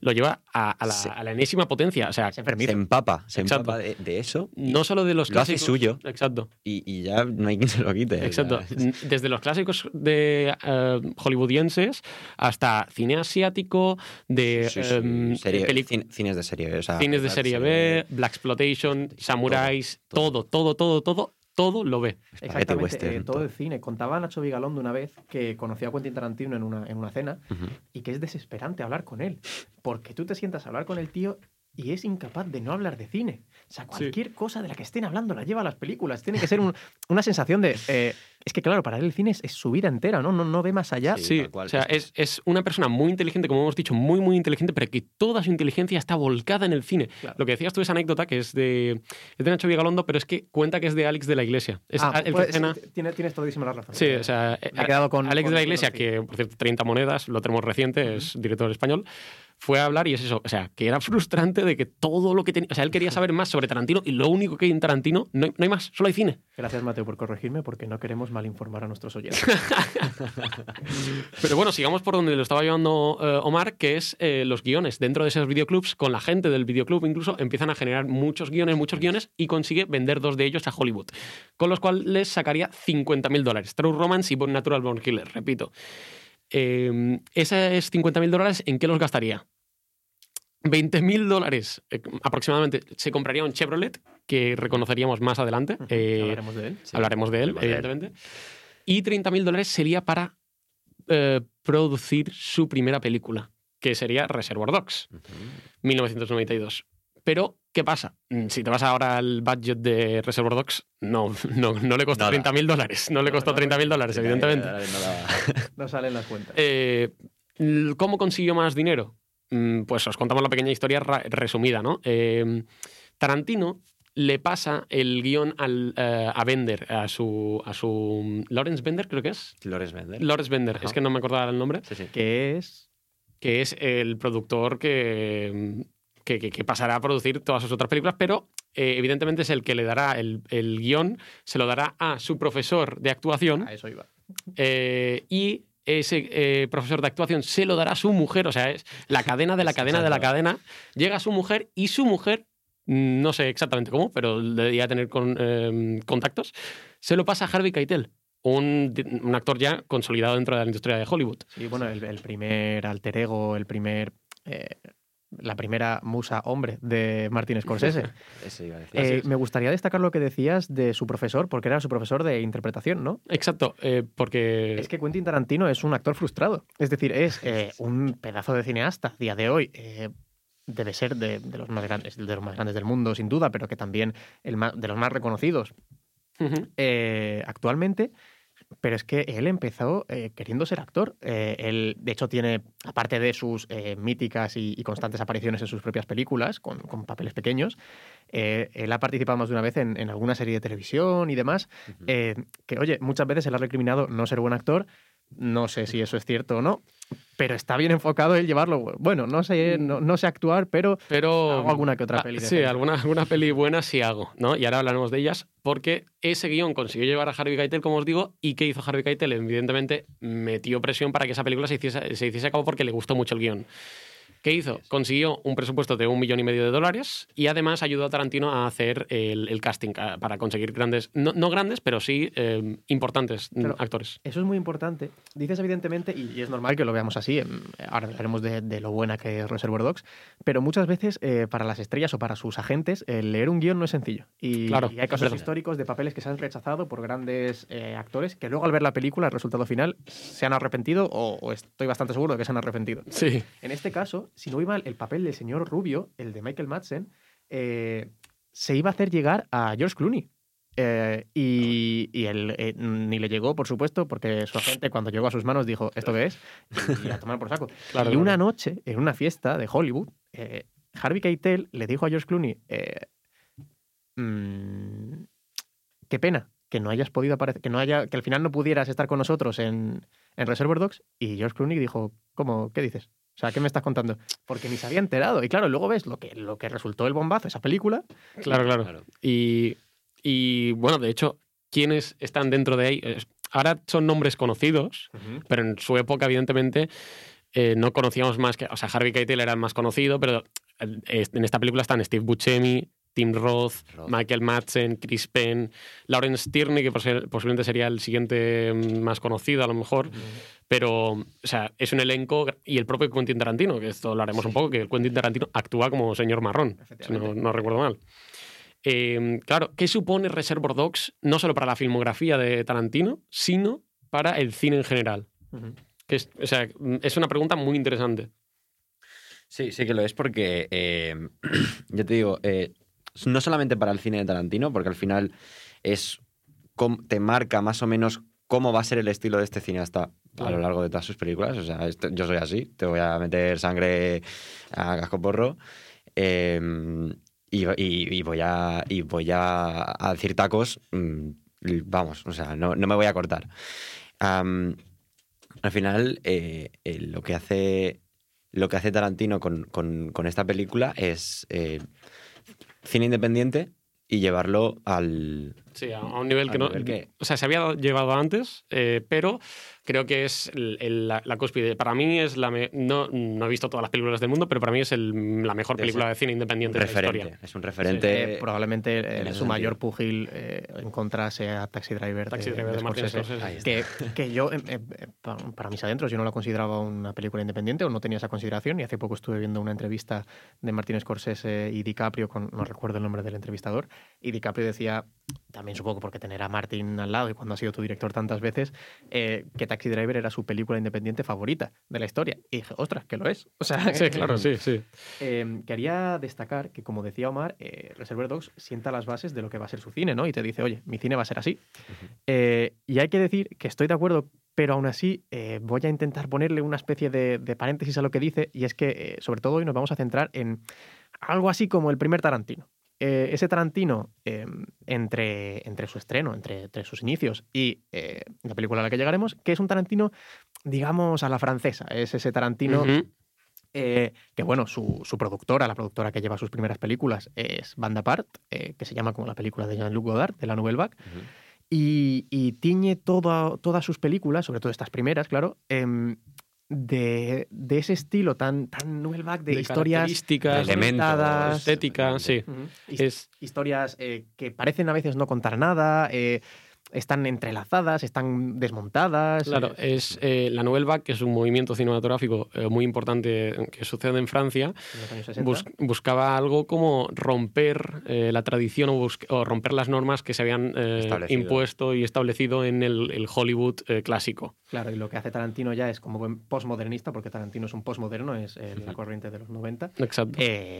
Lo lleva a, a la, Sí. a la enésima potencia. O sea, Se empapa, se Exacto. empapa de, de eso no solo de los lo hace clásicos. suyo. Exacto. y- y ya no hay quien se lo quite. Exacto. Desde los clásicos de eh, hollywoodienses hasta cine asiático, de sí, sí, em, serie- cine- cines de serie. o sea, cines de serie B, Black Exploitation, samuráis, todo, todo, todo, todo, todo lo ve. Exactamente, western, eh, todo todo. el cine. Contaba Nacho Vigalondo una vez que conoció a Quentin Tarantino en una, en una cena y que es desesperante hablar con él. Porque tú te sientas a hablar con el tío y es incapaz de no hablar de cine. O sea, cualquier cosa de la que estén hablando la lleva a las películas. Tiene que ser un- *laughs* una sensación de... eh, es que, claro, para él el cine es, es su vida entera, ¿no? No, no ve más allá. Sí, Sí, tal cual. o sea, es, es una persona muy inteligente, como hemos dicho, muy, muy inteligente, pero que toda su inteligencia está volcada en el cine. Claro. Lo que decías tú, esa anécdota, que es de, es de Nacho Vigalondo, pero es que cuenta que es de Alex de la Iglesia. Es Ah, el que pues, escena- tiene- tienes todísima la razón. Sí, o sea, Me he quedado con- Alex con- de la Iglesia, que por cierto, 30 monedas, lo tenemos reciente, es director español, fue a hablar y es eso, o sea, que era *laughs* frustrante de que todo lo que tenía, o sea, él quería saber más sobre Tarantino y lo único que hay en Tarantino, no hay, no hay más, solo hay cine. Gracias, Mateo, por corregirme, porque no queremos malinformar a nuestros oyentes. *laughs* Pero bueno, sigamos por donde lo estaba llevando eh, Omar, que es eh, los guiones. Dentro de esos videoclubs, con la gente del videoclub incluso, empiezan a generar muchos guiones, muchos guiones, y consigue vender dos de ellos a Hollywood, con los cuales les sacaría 50.000 dólares. True Romance y Born Natural Born Killer, repito. Eh, esos 50.000 dólares, ¿en qué los gastaría? 20.000 dólares eh, aproximadamente se compraría un Chevrolet, que reconoceríamos más adelante. Eh, Hablaremos de él. Hablaremos de él, evidentemente. Y 30.000 dólares sería para eh, producir su primera película, que sería Reservoir Dogs, 1992. Pero, ¿qué pasa? Mm, Si te vas ahora al budget de Reservoir Dogs, no, *laughs* no, no le costó Nada. 30.000 dólares. No le costó no, 30.000 dólares, evidentemente. No salen las cuentas. *laughs* Eh, ¿Cómo consiguió más dinero? Mm, Pues os contamos la pequeña historia resumida, ¿no? Eh, Tarantino le pasa el guion al, eh, a Bender, a su, a su... Lawrence Bender, creo que es. Lores Bender. Lawrence Bender, Ajá. es que no me acordaba el nombre, Sí, sí. Que es... que es el productor que, que, que- que pasará a producir todas sus otras películas, pero eh, evidentemente es el que le dará el, el guion, se lo dará a su profesor de actuación. A eso iba. Eh, y ese eh, profesor de actuación se lo dará a su mujer, o sea, es la cadena de la *laughs* cadena de la cadena, llega a su mujer y su mujer, mm, no sé exactamente cómo, pero debería tener con- eh, contactos, se lo pasa a Harvey Keitel, un, un actor ya consolidado dentro de la industria de Hollywood. Sí, bueno, el, el primer alter ego, el primer... eh, la primera musa hombre de Martin Scorsese. *laughs* Eso iba a decir. Eh, me gustaría destacar lo que decías de su profesor, porque era su profesor de interpretación, ¿no? Exacto, eh, porque... Es que Quentin Tarantino es un actor frustrado. Es decir, es eh, un pedazo de cineasta a día de hoy. eh, debe ser de, de los más grandes, de los más grandes del mundo, sin duda, pero que también el más- de los más reconocidos eh, actualmente. Pero es que él empezó eh, queriendo ser actor. Eh, él, de hecho, tiene, aparte de sus eh, míticas y, y constantes apariciones en sus propias películas, con, con papeles pequeños, él ha participado más de una vez en, en alguna serie de televisión y demás. Que, oye, muchas veces se le ha recriminado no ser buen actor. No sé si eso es cierto o no, pero está bien enfocado el llevarlo. Bueno, no sé, no, no sé actuar, pero Pero. Hago alguna que otra Ah, peli Sí, alguna, alguna peli buena sí hago, ¿no? Y ahora hablaremos de ellas, porque ese guion consiguió llevar a Harvey Keitel, como os digo, y ¿qué hizo Harvey Keitel? Evidentemente metió presión para que esa película se hiciese, se hiciese a cabo porque le gustó mucho el guion. ¿Qué hizo? Consiguió un presupuesto de un millón y medio de dólares y además ayudó a Tarantino a hacer el, el casting para conseguir grandes, no, no grandes, pero sí eh, importantes mm, Claro. actores. Eso es muy importante. Dices evidentemente, y es normal que lo veamos así, em, ahora hablaremos de, de lo buena que es Reservoir Dogs, pero muchas veces eh, para las estrellas o para sus agentes, el leer un guion no es sencillo. Y, Claro, y hay casos históricos de papeles que se han rechazado por grandes eh, actores que luego al ver la película, el resultado final, se han arrepentido o, o estoy bastante seguro de que se han arrepentido. Sí. En este caso, si no iba mal, el papel del señor Rubio, el de Michael Madsen, eh, se iba a hacer llegar a George Clooney. Eh, y, y él eh, ni le llegó, por supuesto, porque su agente cuando llegó a sus manos dijo, ¿esto qué es? Y a tomar por saco. *laughs* Claro, y claro. una noche, en una fiesta de Hollywood, eh, Harvey Keitel le dijo a George Clooney, "Mm, qué pena que no hayas podido aparecer, que, no haya, que al final no pudieras estar con nosotros en, en Reservoir Dogs. Y George Clooney dijo, ¿cómo? ¿Qué dices? O sea, ¿qué me estás contando? Porque ni se había enterado. Y claro, luego ves lo que, lo que resultó el bombazo, esa película. Claro, claro. Claro. Y, y, bueno, de hecho, ¿quiénes están dentro de ahí? Ahora son nombres conocidos, pero en su época, evidentemente, eh, no conocíamos más que. O sea, Harvey Keitel era el más conocido, pero eh, en esta película están Steve Buscemi, Tim Roth, Roth. Michael Madsen, Chris Penn, Lawrence Tierney, que posi- posiblemente sería el siguiente más conocido, a lo mejor. Pero, o sea, es un elenco. Y el propio Quentin Tarantino, que esto lo haremos un poco, que el Quentin Tarantino actúa como señor marrón, si no, recuerdo mal. Eh, claro, ¿qué supone Reservoir Dogs no solo para la filmografía de Tarantino, sino para el cine en general? Que es, o sea, es una pregunta muy interesante. Sí, sí que lo es porque, eh, *clears throat* yo te digo, eh, no solamente para el cine de Tarantino, porque al final es te marca más o menos cómo va a ser el estilo de este cineasta a lo largo de todas sus películas. O sea, yo soy así, te voy a meter sangre a casco porro. eh, y, y- y voy a, y voy a, a decir tacos, mm, vamos, o sea, no, no me voy a cortar. Al final, eh, eh, lo que hace lo que hace Tarantino con, con- con esta película es eh, cine independiente y llevarlo al... Sí, a, a un nivel que no. nivel que- O sea, se había llevado antes, eh, pero creo que es el- el- la, la cúspide. Para mí es la. me- no, no he visto todas las películas del mundo, pero para mí es el- la mejor película ser de cine independiente de la referente. historia. Es un referente... Eh, probablemente eh, en ese su mayor pugil eh, en contra sea Taxi Driver. Taxi Driver de Martin Scorsese. Que, que yo, eh, pa- para mis adentros, yo no la consideraba una película independiente o no tenía esa consideración. Y hace poco estuve viendo una entrevista de Martin Scorsese y DiCaprio, con, no recuerdo el nombre del entrevistador, y DiCaprio decía, también supongo porque tener a Martin al lado y cuando ha sido tu director tantas veces, eh, que Taxi Driver era su película independiente favorita de la historia. Y dije, ostras, que lo es. O sea, Sí, *laughs* claro, sí, sí. eh, quería destacar que, como decía Omar, eh, Reservoir Dogs sienta las bases de lo que va a ser su cine, ¿no? Y te dice, oye, mi cine va a ser así. Eh, y hay que decir que estoy de acuerdo, pero aún así eh, voy a intentar ponerle una especie de, de paréntesis a lo que dice, y es que, eh, sobre todo, hoy nos vamos a centrar en algo así como el primer Tarantino. Eh, ese Tarantino, eh, entre, entre su estreno, entre, entre sus inicios y eh, la película a la que llegaremos, que es un Tarantino, digamos, a la francesa. Es ese Tarantino eh, que bueno, su, su productora, la productora que lleva sus primeras películas, es Banda Part, eh, que se llama como la película de Jean-Luc Godard, de la Nouvelle Vague, y, y tiñe toda- todas sus películas, sobre todo estas primeras, claro, em, de, de ese estilo tan, tan Nouvelle Vague, de, De historias características, elementos, conectadas, estética, sí. Es, historias eh, que parecen a veces no contar nada, eh, están entrelazadas, están desmontadas. Claro, eh, es eh, la Nouvelle Vague, que es un movimiento cinematográfico eh, muy importante que sucede en Francia, en los años 60. bus- buscaba algo como romper eh, la tradición o, o romper las normas que se habían eh, impuesto y establecido en el, el Hollywood eh, clásico. Claro, y lo que hace Tarantino ya es como buen postmodernista, porque Tarantino es un postmoderno, es eh, la corriente de los 90. Exacto.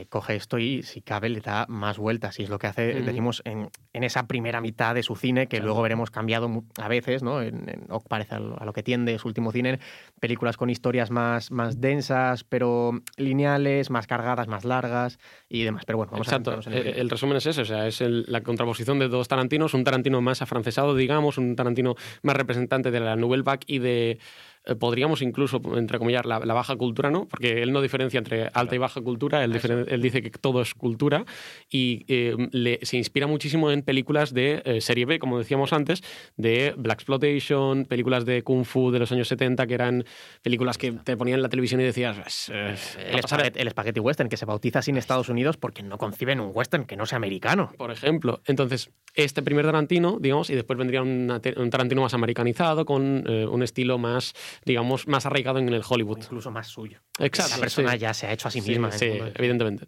coge esto y, si cabe, le da más vueltas. Y es lo que hace, Ujú. decimos, en, en esa primera mitad de su cine, que luego veremos cambiado mu- a veces, ¿no? En, en- o parece a lo, a lo que tiende su último cine, películas con historias más, más densas, pero lineales, más cargadas, más largas y demás. Pero bueno, vamos Exacto. a en el Eh. El resumen es ese, o sea, es el- la contraposición de dos Tarantinos, un Tarantino más afrancesado, digamos, un Tarantino más representante de la Nouvelle Vague y de, podríamos incluso, entre comillas, la, la baja cultura, ¿no? Porque él no diferencia entre alta y baja cultura, él, él dice que todo es cultura y eh, le- se inspira muchísimo en películas de eh, serie B, como decíamos antes, de Black Exploitation, películas de Kung Fu de los años 70, que eran películas que te ponían en la televisión y decías... "Es, eh, el, espagueti, el Spaghetti Western, que se bautiza sin Estados Unidos porque no conciben un western que no sea americano. por ejemplo. Entonces, este primer Tarantino, digamos, y después vendría un Tarantino más americanizado, con eh, un estilo más, digamos, más arraigado en el O Hollywood. incluso más suyo. Exacto. La persona sí. ya se ha hecho a sí misma. sí, evidentemente.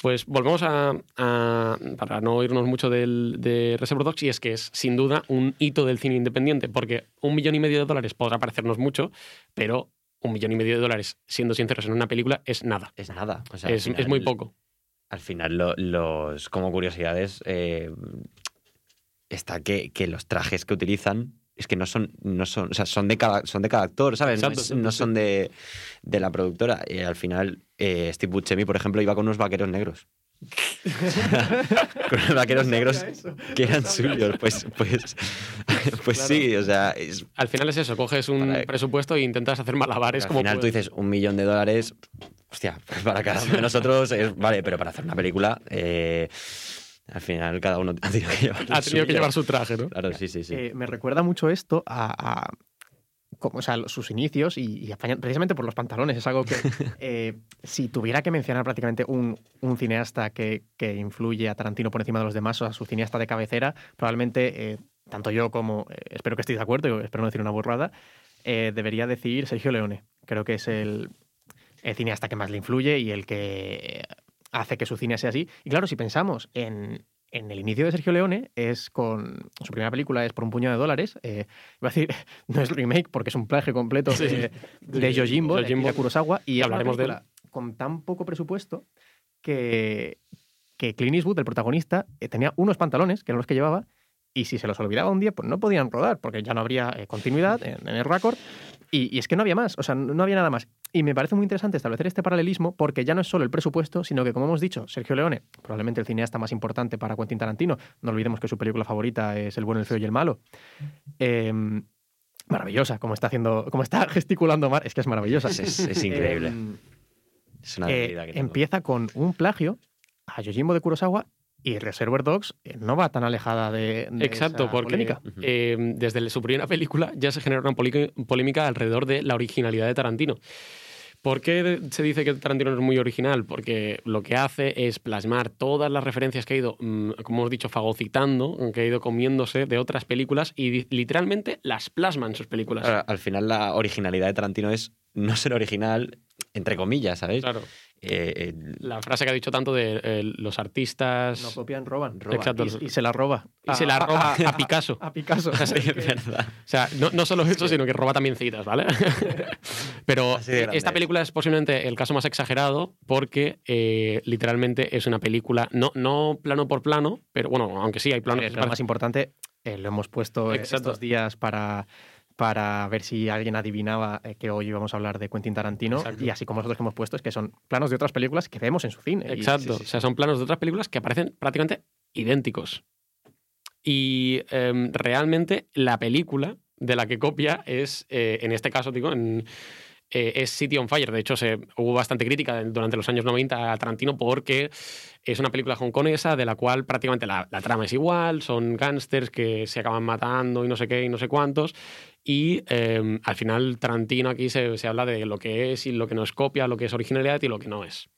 Pues volvemos a, a- para no irnos mucho del, de Reservoir Dogs, y es que es sin duda un hito del cine independiente, porque un millón y medio de dólares podrá parecernos mucho, pero un millón y medio de dólares, siendo sinceros, en una película es nada. Es nada. o sea, es, muy poco. Al final, lo- los, como curiosidades, eh, está que, que los trajes que utilizan es que no son, no son, o sea, son de cada, son de cada actor, ¿sabes? Exacto, no, es- son de, de la productora. Y al final, eh, Steve Buscemi, por ejemplo, iba con unos vaqueros negros. *laughs* con unos vaqueros negros que eran suyos. Pues, pues, *laughs* pues sí, o sea, es- Al final es eso, coges un Para- presupuesto e intentas hacer malabares al como final tú dices un millón de dólares, hostia, pues para cada uno de nosotros es, vale, pero para hacer una película, eh, al final cada uno ha tenido que llevar, Ha tenido que llevar su traje, ¿no? Claro, sí, sí, sí. Eh, me recuerda mucho esto a, a- como, o sea, sus inicios y, precisamente por los pantalones. Es algo que, *laughs* eh, si tuviera que mencionar prácticamente un, un cineasta que, que influye a Tarantino por encima de los demás, o a su cineasta de cabecera, probablemente eh, tanto yo como, eh, espero que estéis de acuerdo, espero no decir una burrada, eh, debería decir Sergio Leone. Creo que es el, el cineasta que más le influye y el que hace que su cine sea así. Y claro, si pensamos en, en el inicio de Sergio Leone, es con. Su primera película es por un puñado de dólares. eh, iba a decir, *laughs* no es remake porque es un plagio completo Sí. de, de De Yojimbo, de Yojimbo. Akira Kurosawa. Y hablaremos de él. con tan poco presupuesto que, que Clint Eastwood, el protagonista, eh, tenía unos pantalones, que eran los que llevaba, y si se los olvidaba un día, pues no podían rodar, porque ya no habría eh, continuidad en, en el récord. Y, y es que no había más, o sea, no había nada más. Y me parece muy interesante establecer este paralelismo porque ya no es solo el presupuesto, sino que, como hemos dicho, Sergio Leone, probablemente el cineasta más importante para Quentin Tarantino, no olvidemos que su película favorita es El bueno, el feo y el malo. Em, maravillosa, como está haciendo, como está *laughs* gesticulando Mar, es que es maravillosa. Es, es- es increíble. Em, es una eh, que empieza con un plagio a Yojimbo de Kurosawa y Reservoir Dogs eh, no va tan alejada de, de Exacto, esa porque polémica. eh, desde su primera película ya se genera una polémica alrededor de la originalidad de Tarantino. ¿Por qué se dice que Tarantino no es muy original? Porque lo que hace es plasmar todas las referencias que ha ido, mm, como hemos dicho, fagocitando, que ha ido comiéndose de otras películas y literalmente las plasma en sus películas. Ahora, al final la originalidad de Tarantino es no ser original, entre comillas, ¿sabéis? Claro. Eh, eh, La frase que ha dicho tanto de eh, los artistas. No copian, roban. Exacto. Y, y se la roba. Y se la roba a Picasso. A, Picasso. *laughs* sí, es verdad. O sea, no, no solo eso, sino que roba también citas, ¿vale? *laughs* Pero esta es. película es posiblemente el caso más exagerado porque eh, literalmente es una película, no, no plano por plano, pero bueno, aunque sí hay planos. Lo más importante, eh, lo hemos puesto Exacto. estos días para, para ver si alguien adivinaba eh, que hoy íbamos a hablar de Quentin Tarantino. Exacto. Y así como nosotros que hemos puesto, es que son planos de otras películas que vemos en su cine. Y- Exacto. sí, sí, O sea, son planos de otras películas que aparecen prácticamente idénticos. Y em, realmente la película de la que copia es, eh, en este caso, digo, en, eh, es City on Fire. De hecho, hubo bastante crítica durante los años 90 a Tarantino porque es una película hongkonesa de la cual prácticamente la, trama es igual, son gángsters que se acaban matando y no sé qué y no sé cuántos. Y eh, al final Tarantino aquí se, habla de lo que es y lo que no es copia, lo que es originalidad y lo que no es.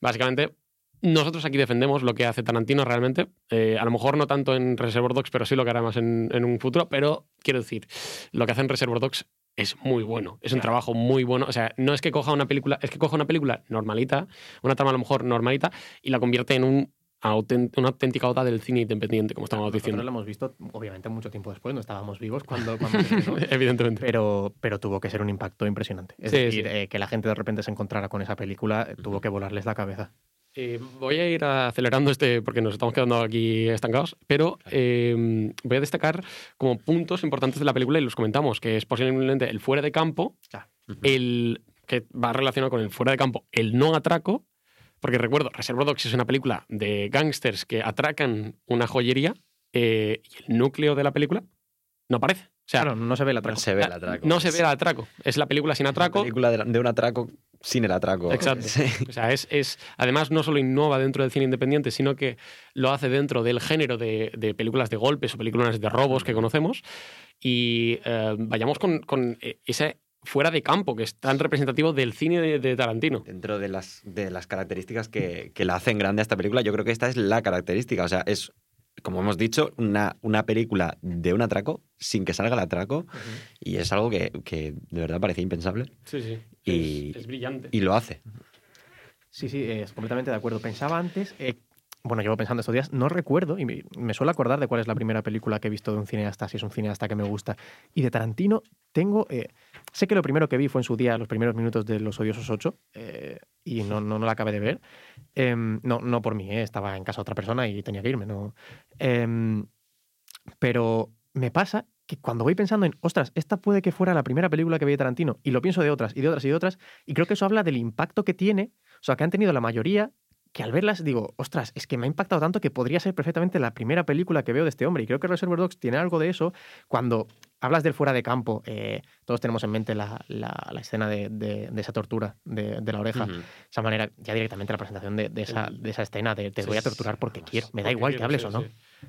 Básicamente, nosotros aquí defendemos lo que hace Tarantino realmente. Eh, a lo mejor no tanto en Reservoir Dogs, pero sí lo que hará más en un futuro. Pero quiero decir, lo que hace en Reservoir Dogs es muy bueno. Es un trabajo muy bueno. O sea, no es que coja una película, es que coja una película normalita, una trama a lo mejor normalita, y la convierte en un una auténtica oda del cine independiente, como estamos Nosotros diciendo. lo hemos visto, obviamente, mucho tiempo después. No estábamos vivos cuando, cuando *laughs* Evidentemente. pero, pero tuvo que ser un impacto impresionante. Es Sí, decir, sí. eh, que la gente de repente se encontrara con esa película, tuvo que volarles la cabeza. Eh, voy a ir acelerando este porque nos estamos quedando aquí estancados, pero eh, voy a destacar como puntos importantes de la película y los comentamos, que es posiblemente el fuera de campo, Claro. el que va relacionado con el fuera de campo, el no atraco, porque recuerdo, Reservoir Dogs es una película de gángsters que atracan una joyería eh, y el núcleo de la película no aparece. O sea, Claro, no se ve la no trama. se ve el atraco. no se ve el atraco. Es la película sin atraco. película de, de un atraco sin el atraco. Exacto. Sí. O sea, es, es además no solo innova dentro del cine independiente, sino que lo hace dentro del género de, de películas de golpes o películas de robos que conocemos. Y eh, vayamos con, con eh, ese fuera de campo que es tan representativo del cine de, de Tarantino. Dentro de las, de las características que, que la hacen grande a esta película, yo creo que esta es la característica. O sea, es, como hemos dicho, una, una película de un atraco sin que salga el atraco. Y es algo que, que de verdad parecía impensable. Sí, sí. Y- es, es brillante. Y lo hace. Sí, sí, es completamente de acuerdo. Pensaba antes, eh, bueno, llevo pensando estos días, no recuerdo, y me, me suelo acordar de cuál es la primera película que he visto de un cineasta, si es un cineasta que me gusta. Y de Tarantino tengo, eh, sé que lo primero que vi fue en su día, los primeros minutos de Los Odiosos 8, eh, y no, no, no la acabé de ver. Em, no, no por mí, eh, estaba en casa de otra persona y tenía que irme. No. Em, Pero me pasa que cuando voy pensando en, ostras, esta puede que fuera la primera película que veía Tarantino, y lo pienso de otras, y de otras, y de otras, y creo que eso habla del impacto que tiene, o sea, que han tenido la mayoría, que al verlas digo, ostras, es que me ha impactado tanto que podría ser perfectamente la primera película que veo de este hombre. Y creo que Reservoir Dogs tiene algo de eso cuando hablas del fuera de campo. eh, todos tenemos en mente la, la- la escena de, de- de esa tortura de, de la oreja. Esa manera, ya directamente la presentación de, esa, de esa escena de te voy a torturar porque quiero. Me da igual que hables o no.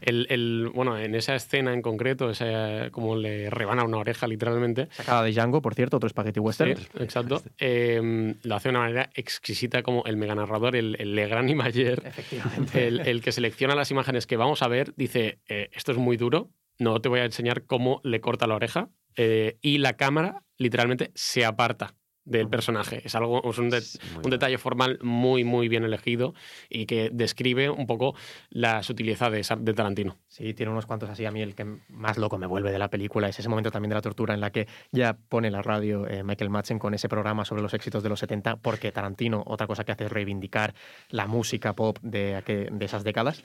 El, el- bueno, en esa escena en concreto, esa, como le rebana una oreja literalmente. Sacada de Django, por cierto, otro spaghetti western. Sí, exacto. Eh, lo hace de una manera exquisita como el meganarrador, el, el Legrand y Mayer, Efectivamente. el, el que selecciona las imágenes que vamos a ver, dice, eh, esto es muy duro, no te voy a enseñar cómo le corta la oreja. eh, y la cámara literalmente se aparta del personaje. Es algo, es un, de- un detalle formal muy, muy bien elegido y que describe un poco la sutileza de, de Tarantino. Sí, tiene unos cuantos así. A mí el que más loco me vuelve de la película es ese momento también de la tortura en la que ya pone la radio eh, Michael Madsen con ese programa sobre los éxitos de los 70, porque Tarantino, otra cosa que hace es reivindicar la música pop de, de esas décadas.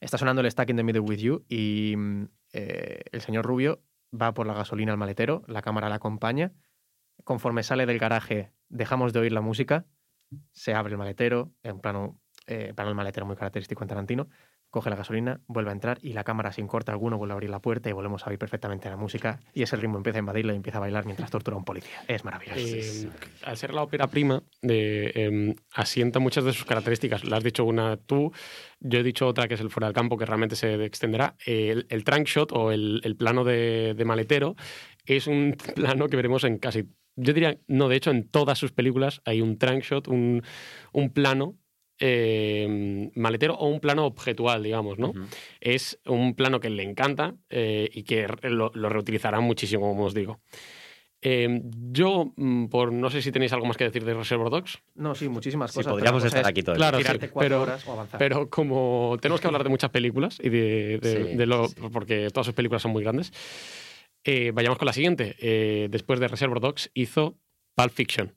Está sonando el Stack in the Middle with You y mm, eh, el señor Rubio va por la gasolina al maletero, la cámara la acompaña. Conforme sale del garaje, dejamos de oír la música, se abre el maletero, en plano, eh, plano del maletero muy característico en Tarantino, coge la gasolina, vuelve a entrar y la cámara sin corte alguno vuelve a abrir la puerta y volvemos a oír perfectamente la música y ese ritmo empieza a invadirla y empieza a bailar mientras tortura a un policía. Es maravilloso. Eh, al ser la ópera prima, eh, asienta muchas de sus características. La has dicho una tú, yo he dicho otra que es el fuera del campo, que realmente se extenderá. El, el trunk shot o el, el plano de, de maletero es un *laughs* plano que veremos en casi, yo diría, no, de hecho, en todas sus películas hay un trunk shot, un, un plano. eh, maletero o un plano objetual, digamos, ¿no? Es un plano que le encanta eh, y que lo, lo reutilizará muchísimo, como os digo. Eh, yo, mm, por no sé si tenéis algo más que decir de Reservoir Dogs, No, sí, muchísimas Sí, cosas. pero podríamos estar es aquí todo Claro, sí, pero- horas o avanzar. pero como tenemos que hablar de muchas películas y de, de- Sí, de lo, sí, sí. porque todas sus películas son muy grandes, eh, vayamos con la siguiente. Eh, después de Reservoir Dogs hizo Pulp Fiction.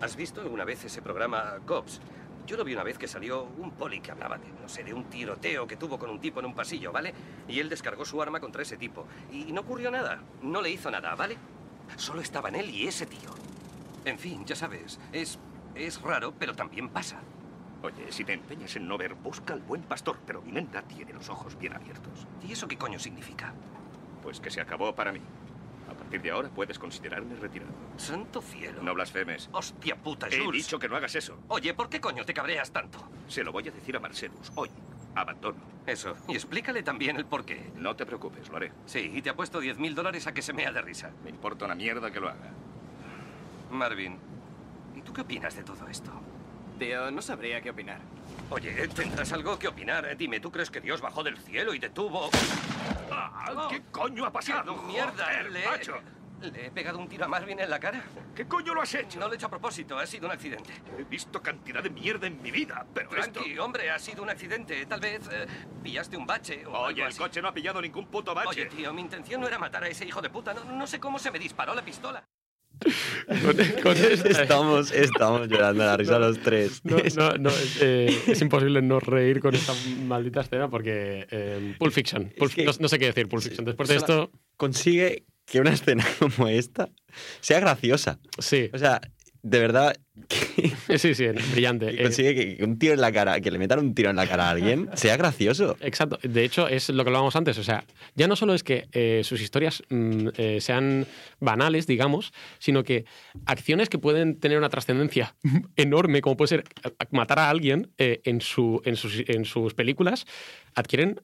¿Has visto alguna vez ese programa Cops? Yo lo vi una vez que salió un poli que hablaba de, no sé, de un tiroteo que tuvo con un tipo en un pasillo, ¿vale? Y él descargó su arma contra ese tipo. Y no ocurrió nada. No le hizo nada, ¿vale? Solo estaban él y ese tío. En fin, ya sabes, es. es raro, pero también pasa. Oye, si te empeñas en no ver, busca al buen pastor, pero mi tiene los ojos bien abiertos. ¿Y eso qué coño significa? Pues que se acabó para mí. A partir de ahora puedes considerarme retirado. Santo cielo. No blasfemes. Hostia puta, He Jules. dicho que no hagas eso. Oye, ¿por qué coño te cabreas tanto? Se lo voy a decir a Marcelus. Hoy, abandono. Eso. Y explícale también el por qué. No te preocupes, lo haré. Sí, y te ha puesto 10 mil dólares a que se mea de risa. Me importa una mierda que lo haga. Marvin, ¿y tú qué opinas de todo esto? Tío, no sabría qué opinar. Oye, tendrás algo que opinar. Dime, ¿tú crees que Dios bajó del cielo y detuvo... Ah, ¿Qué coño ha pasado? ¡Qué mierda! Joder, le, macho! ¿Le he pegado un tiro a Marvin en la cara? ¿Qué coño lo has hecho? No lo he hecho a propósito, ha sido un accidente. He visto cantidad de mierda en mi vida, pero esto... Frankie, hombre, ha sido un accidente. Tal vez eh, pillaste un bache o Oye, algo el coche no ha pillado ningún puto bache. Oye, tío, mi intención no era matar a ese hijo de puta. No, no sé cómo se me disparó la pistola. Con- con *laughs* esta- Estamos, estamos llorando la risa los tres. No, *laughs* no, no, es, eh, es imposible no reír con esta maldita escena porque eh, Pulp Fiction. Pulp- que- no, no sé qué decir, Pulp Fiction. Después de esto, Consigue que una escena *laughs* como esta sea graciosa. sí, O sea, de verdad, que, *laughs* sí, sí, brillante. que Eh, consigue que, un tiro en la cara, que le metan un tiro en la cara a alguien, *laughs* sea gracioso. Exacto. De hecho, es lo que hablábamos antes. O sea, ya no solo es que eh, sus historias mm, eh, sean banales, digamos, sino que acciones que pueden tener una trascendencia *laughs* enorme, como puede ser matar a alguien eh, en, su, en, sus, en sus películas, adquieren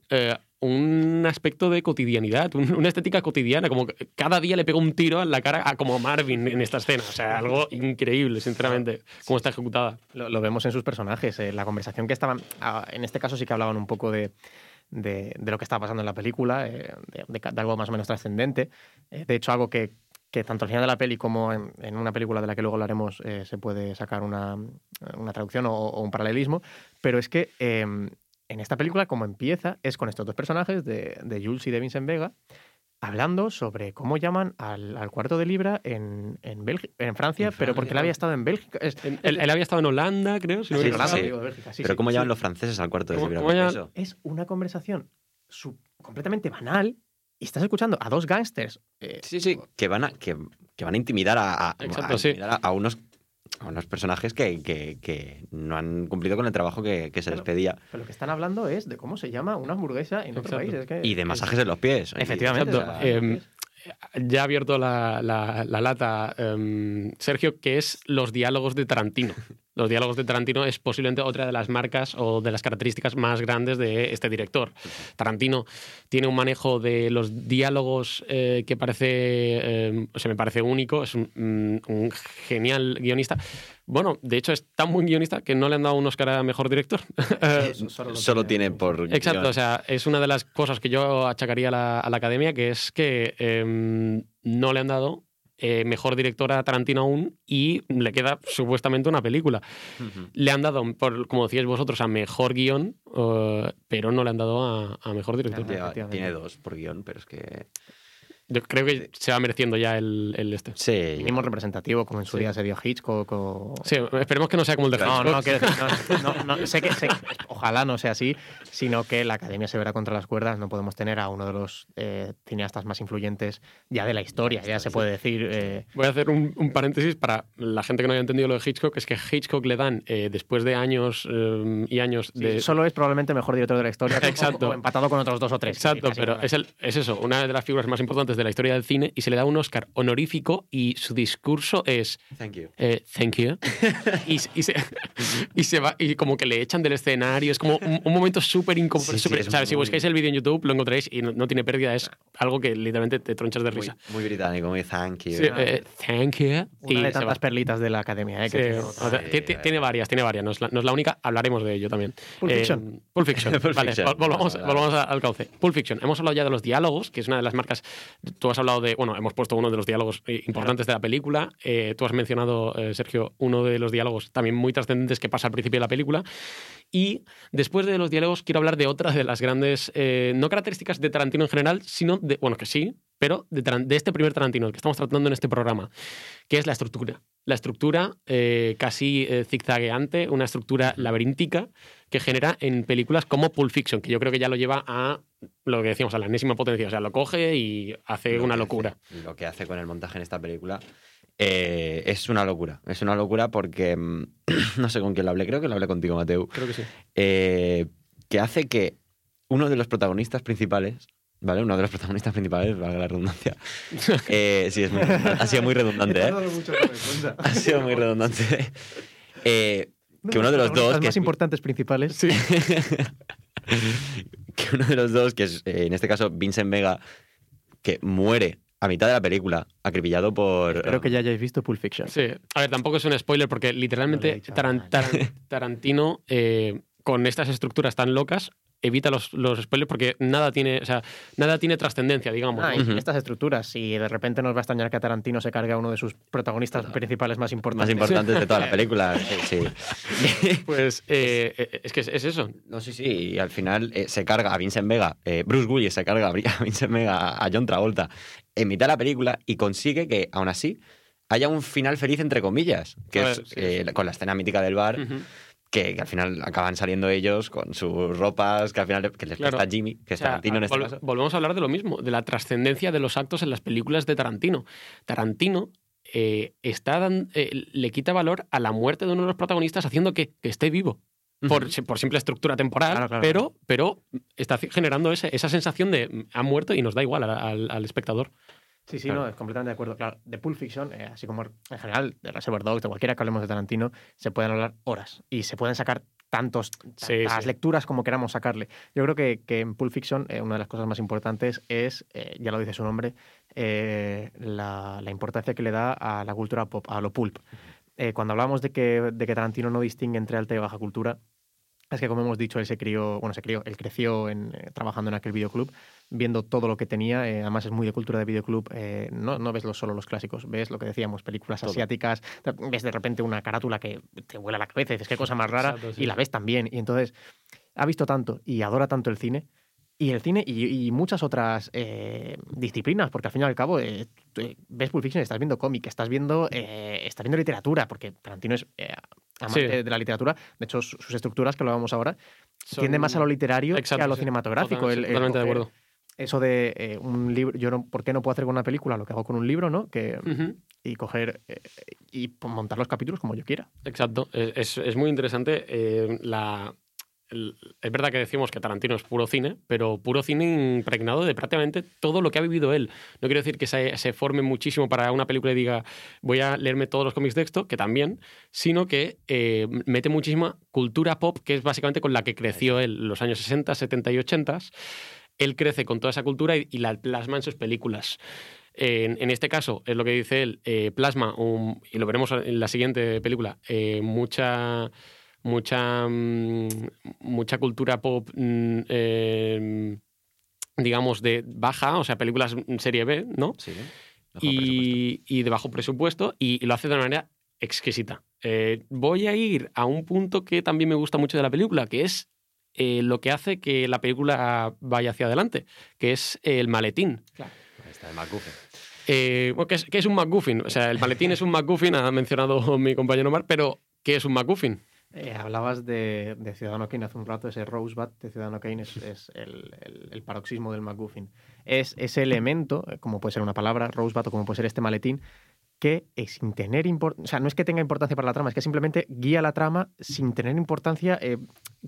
un aspecto de cotidianidad, un- una estética cotidiana, como cada día le pega un tiro en la cara a como Marvin en esta escena. O sea, algo increíble, sinceramente, cómo está ejecutada. Lo, lo vemos en sus personajes. eh, la conversación que estaban. ah, en este caso sí que hablaban un poco de, de, de lo que estaba pasando en la película, eh, de, de algo más o menos trascendente. Eh, de hecho, algo que, que tanto al final de la peli como en, en una película de la que luego hablaremos eh, se puede sacar una, una traducción o, o un paralelismo. Pero es que en esta película, como empieza, es con estos dos personajes de, de Jules y de Vincent Vega hablando sobre cómo llaman al, al cuarto de libra en, en, Bélgi- en Francia, En pero porque él había estado en Bélgica. Es- Él, él había estado en Holanda, creo. Si no Sí, me en equivoco. Holanda, sí. digo, Bélgica, sí, Pero sí, ¿cómo sí. llaman los franceses al cuarto de ¿Cómo- libra? cómo ¿Qué es llaman? eso? Es una conversación completamente banal y estás escuchando a dos gángsters. eh, Sí, sí, que van a, que, que van a intimidar a, a- Exacto, a sí. intimidar a- a unos, a unos personajes que, que- que no han cumplido con el trabajo que, que se les pedía. pero lo que están hablando es de cómo se llama una hamburguesa en otro país. es que- Y de es- masajes en los pies. Efectivamente. Exacto. o sea, Em, ya ha abierto la, la- la lata em, Sergio, que es los diálogos de Tarantino. *laughs* Los diálogos de Tarantino es posiblemente otra de las marcas o de las características más grandes de este director. Tarantino tiene un manejo de los diálogos eh, que parece, em, se me parece único, es un, mm, un genial guionista. Bueno, de hecho es tan buen guionista que no le han dado un Oscar a Mejor Director. *laughs* eso solo lo Solo tiene por. Exacto, guion. o sea, es una de las cosas que yo achacaría a la, a la academia, que es que em, no le han dado eh, mejor directora a Tarantino aún y le queda supuestamente una película. Le han dado, por, como decíais vosotros, a mejor guion, eh, pero no le han dado a, a mejor director. Efectivamente. tiene dos por guion, pero es que. Yo creo que se va mereciendo ya el, el este. Sí. mínimo representativo, como en su Sí. día se dio Hitchcock o... Sí, esperemos que no sea como el de No, Hitchcock. no, quiero decir, no, no, no, sé que, sé que- ojalá no sea así, sino que la academia se verá contra las cuerdas. No podemos tener a uno de los eh, cineastas más influyentes ya de la historia, ya se puede decir. eh, Voy a hacer un, un paréntesis para la gente que no haya entendido lo de Hitchcock, es que Hitchcock le dan, eh, después de años eh, y años sí, de... solo es probablemente el mejor director de la historia, o- Exacto. o empatado con otros dos o tres. Exacto, pero es, el, es eso, una de las figuras más importantes de la historia del cine y se le da un Oscar honorífico y su discurso es Thank you. eh, thank you y, se- y se, *laughs* y se va y como que le echan del escenario es como un, un momento súper incómodo Sí, sí, si muy- buscáis el vídeo en YouTube lo encontraréis y no, no tiene pérdida es algo que literalmente te tronchas de Muy, risa muy británico, muy thank you. Sí, eh, thank you y Una de se va. tantas perlitas de la academia. Eh, Sí, que tiene tiene varias, tiene varias. No es, la, no es la única, hablaremos de ello también. Pulp Eh, Fiction. Pulp Fiction. *laughs* Pulp vale, Fiction. vol- volvamos, volvamos al cauce. Pulp Fiction. Hemos hablado ya de los diálogos, que es una de las marcas. Tú has hablado de. Bueno, hemos puesto uno de los diálogos eh, importantes de la película. Eh, tú has mencionado, eh, Sergio, uno de los diálogos también muy trascendentes que pasa al principio de la película. Y después de los diálogos, quiero hablar de otra de las grandes, eh, no características de Tarantino en general, sino de, bueno, que sí, pero de, de este primer Tarantino, el que estamos tratando en este programa, que es la estructura. La estructura eh, casi eh, zigzagueante, una estructura laberíntica que genera en películas como Pulp Fiction, que yo creo que ya lo lleva a lo que decíamos, a la enésima potencia. O sea, lo coge y hace Lo una locura. hace- lo que hace con el montaje en esta película eh, es una locura. Es una locura porque mm, *clears throat* no sé con quién lo hablé, creo que lo hablé contigo, Mateo. Creo que sí. que hace que uno de los protagonistas principales, ¿vale? Uno de los protagonistas principales, valga la redundancia. *laughs* eh, sí, es muy, ha sido muy redundante, ¿eh? Ha sido muy redundante. Eh, que uno de los dos. Las Que más es- importantes principales. Sí. *laughs* que uno de los dos, que es eh, en este caso Vincent Vega, que muere a mitad de la película, acribillado por. Espero que ya hayáis visto Pulp Fiction. Sí. A ver, tampoco es un spoiler porque literalmente *laughs* Tarantino, eh, con estas estructuras tan locas, evita los, los spoilers porque nada tiene, o sea, nada tiene trascendencia, digamos. Ah, ¿no? y Ujú. estas estructuras, si de repente nos va a extrañar que a Tarantino se cargue a uno de sus protagonistas principales más Más importantes. importantes de toda la *laughs* película. Sí, sí. *laughs* Pues eh, eh, es que es, es eso. No, sí, sí. Y al final eh, se carga a Vincent Vega, eh, Bruce Willis se carga a Vincent Vega, a John Travolta, en mitad de la película y consigue que, aún así, haya un final feliz, entre comillas, que A es ver, sí, eh, con la escena mítica del bar, Ujú. Que, que al final acaban saliendo ellos con sus ropas, que al final que les Claro. presta Jimmy, que es sea, Tarantino en este vol- caso. Volvemos a hablar de lo mismo, de la trascendencia de los actos en las películas de Tarantino. Tarantino eh, está dan- eh, le quita valor a la muerte de uno de los protagonistas haciendo que, que esté vivo. Por, por simple estructura temporal, Claro, claro. pero, pero está generando ese- esa sensación de mm, ha muerto y nos da igual al, al- al espectador. Sí, sí, Claro. no, es completamente de acuerdo. Claro, de Pulp Fiction, eh, así como en general de Reservoir Dogs, de cualquiera que hablemos de Tarantino, se pueden hablar horas y se pueden sacar tantos, Sí, tantas sí. lecturas como queramos sacarle. Yo creo que, que en Pulp Fiction eh, una de las cosas más importantes es, eh, ya lo dice su nombre, eh, la, la importancia que le da a la cultura pop, a lo pulp. Eh, cuando hablamos de que, de que Tarantino no distingue entre alta y baja cultura, es que como hemos dicho, él se crió, bueno, se crió, él creció en, eh, trabajando en aquel videoclub, viendo todo lo que tenía, eh, además es muy de cultura de videoclub, eh, no, no ves lo- solo los clásicos, ves lo que decíamos, películas Todo. asiáticas, ves de repente una carátula que te vuela la cabeza y dices, qué cosa más *laughs* rara, Exacto, sí. y la ves también, y entonces ha visto tanto y adora tanto el cine, y el cine y, y muchas otras eh, disciplinas, porque al fin y al cabo eh, eh, ves Pulp Fiction estás viendo cómic, estás viendo, eh, estás viendo literatura, porque Tarantino es eh, amante Sí. de la literatura. De hecho, su- sus estructuras, que lo vamos ahora, Son- tiende más a lo literario que a lo sí. cinematográfico. Total- El- el totalmente de acuerdo. eso de un libro, yo no, ¿por qué no puedo hacer con una película lo que hago con un libro, ¿no? Que, y coger y montar los capítulos como yo quiera. Exacto, es, es- muy interesante. la, es verdad que decimos que Tarantino es puro cine, pero puro cine impregnado de prácticamente todo lo que ha vivido él. No quiero decir que se, se forme muchísimo para una película y diga voy a leerme todos los cómics de esto, que también, sino que eh, mete muchísima cultura pop, que es básicamente con la que creció él, los años 60, 70 y 80. Él crece con toda esa cultura y, y la plasma en sus películas. En, en este caso, es lo que dice él, eh, plasma, un- y lo veremos en la siguiente película, eh, mucha, mucha, mm, mucha cultura pop, mm, eh, digamos, de baja, o sea, películas en serie B, ¿no? Sí, y, y de bajo presupuesto, y, y lo hace de una manera exquisita. Eh, voy a ir a un punto que también me gusta mucho de la película, que es eh, lo que hace que la película vaya hacia adelante, que es el maletín. Ahí está, el MacGuffin. Eh, bueno, ¿qué, es, qué es un MacGuffin? O sea, el maletín es un MacGuffin, ha mencionado *laughs* mi compañero Mar, pero ¿qué es un MacGuffin? Eh, hablabas de, de Ciudadano Kane hace un rato, ese Rosebud de Ciudadano Kane es, es el, paroxismo del MacGuffin. Es ese elemento, eh, como puede ser una palabra, Rosebud, o como puede ser este maletín, que sin tener importancia, o sea, no es que tenga importancia para la trama, es que simplemente guía la trama sin tener importancia eh,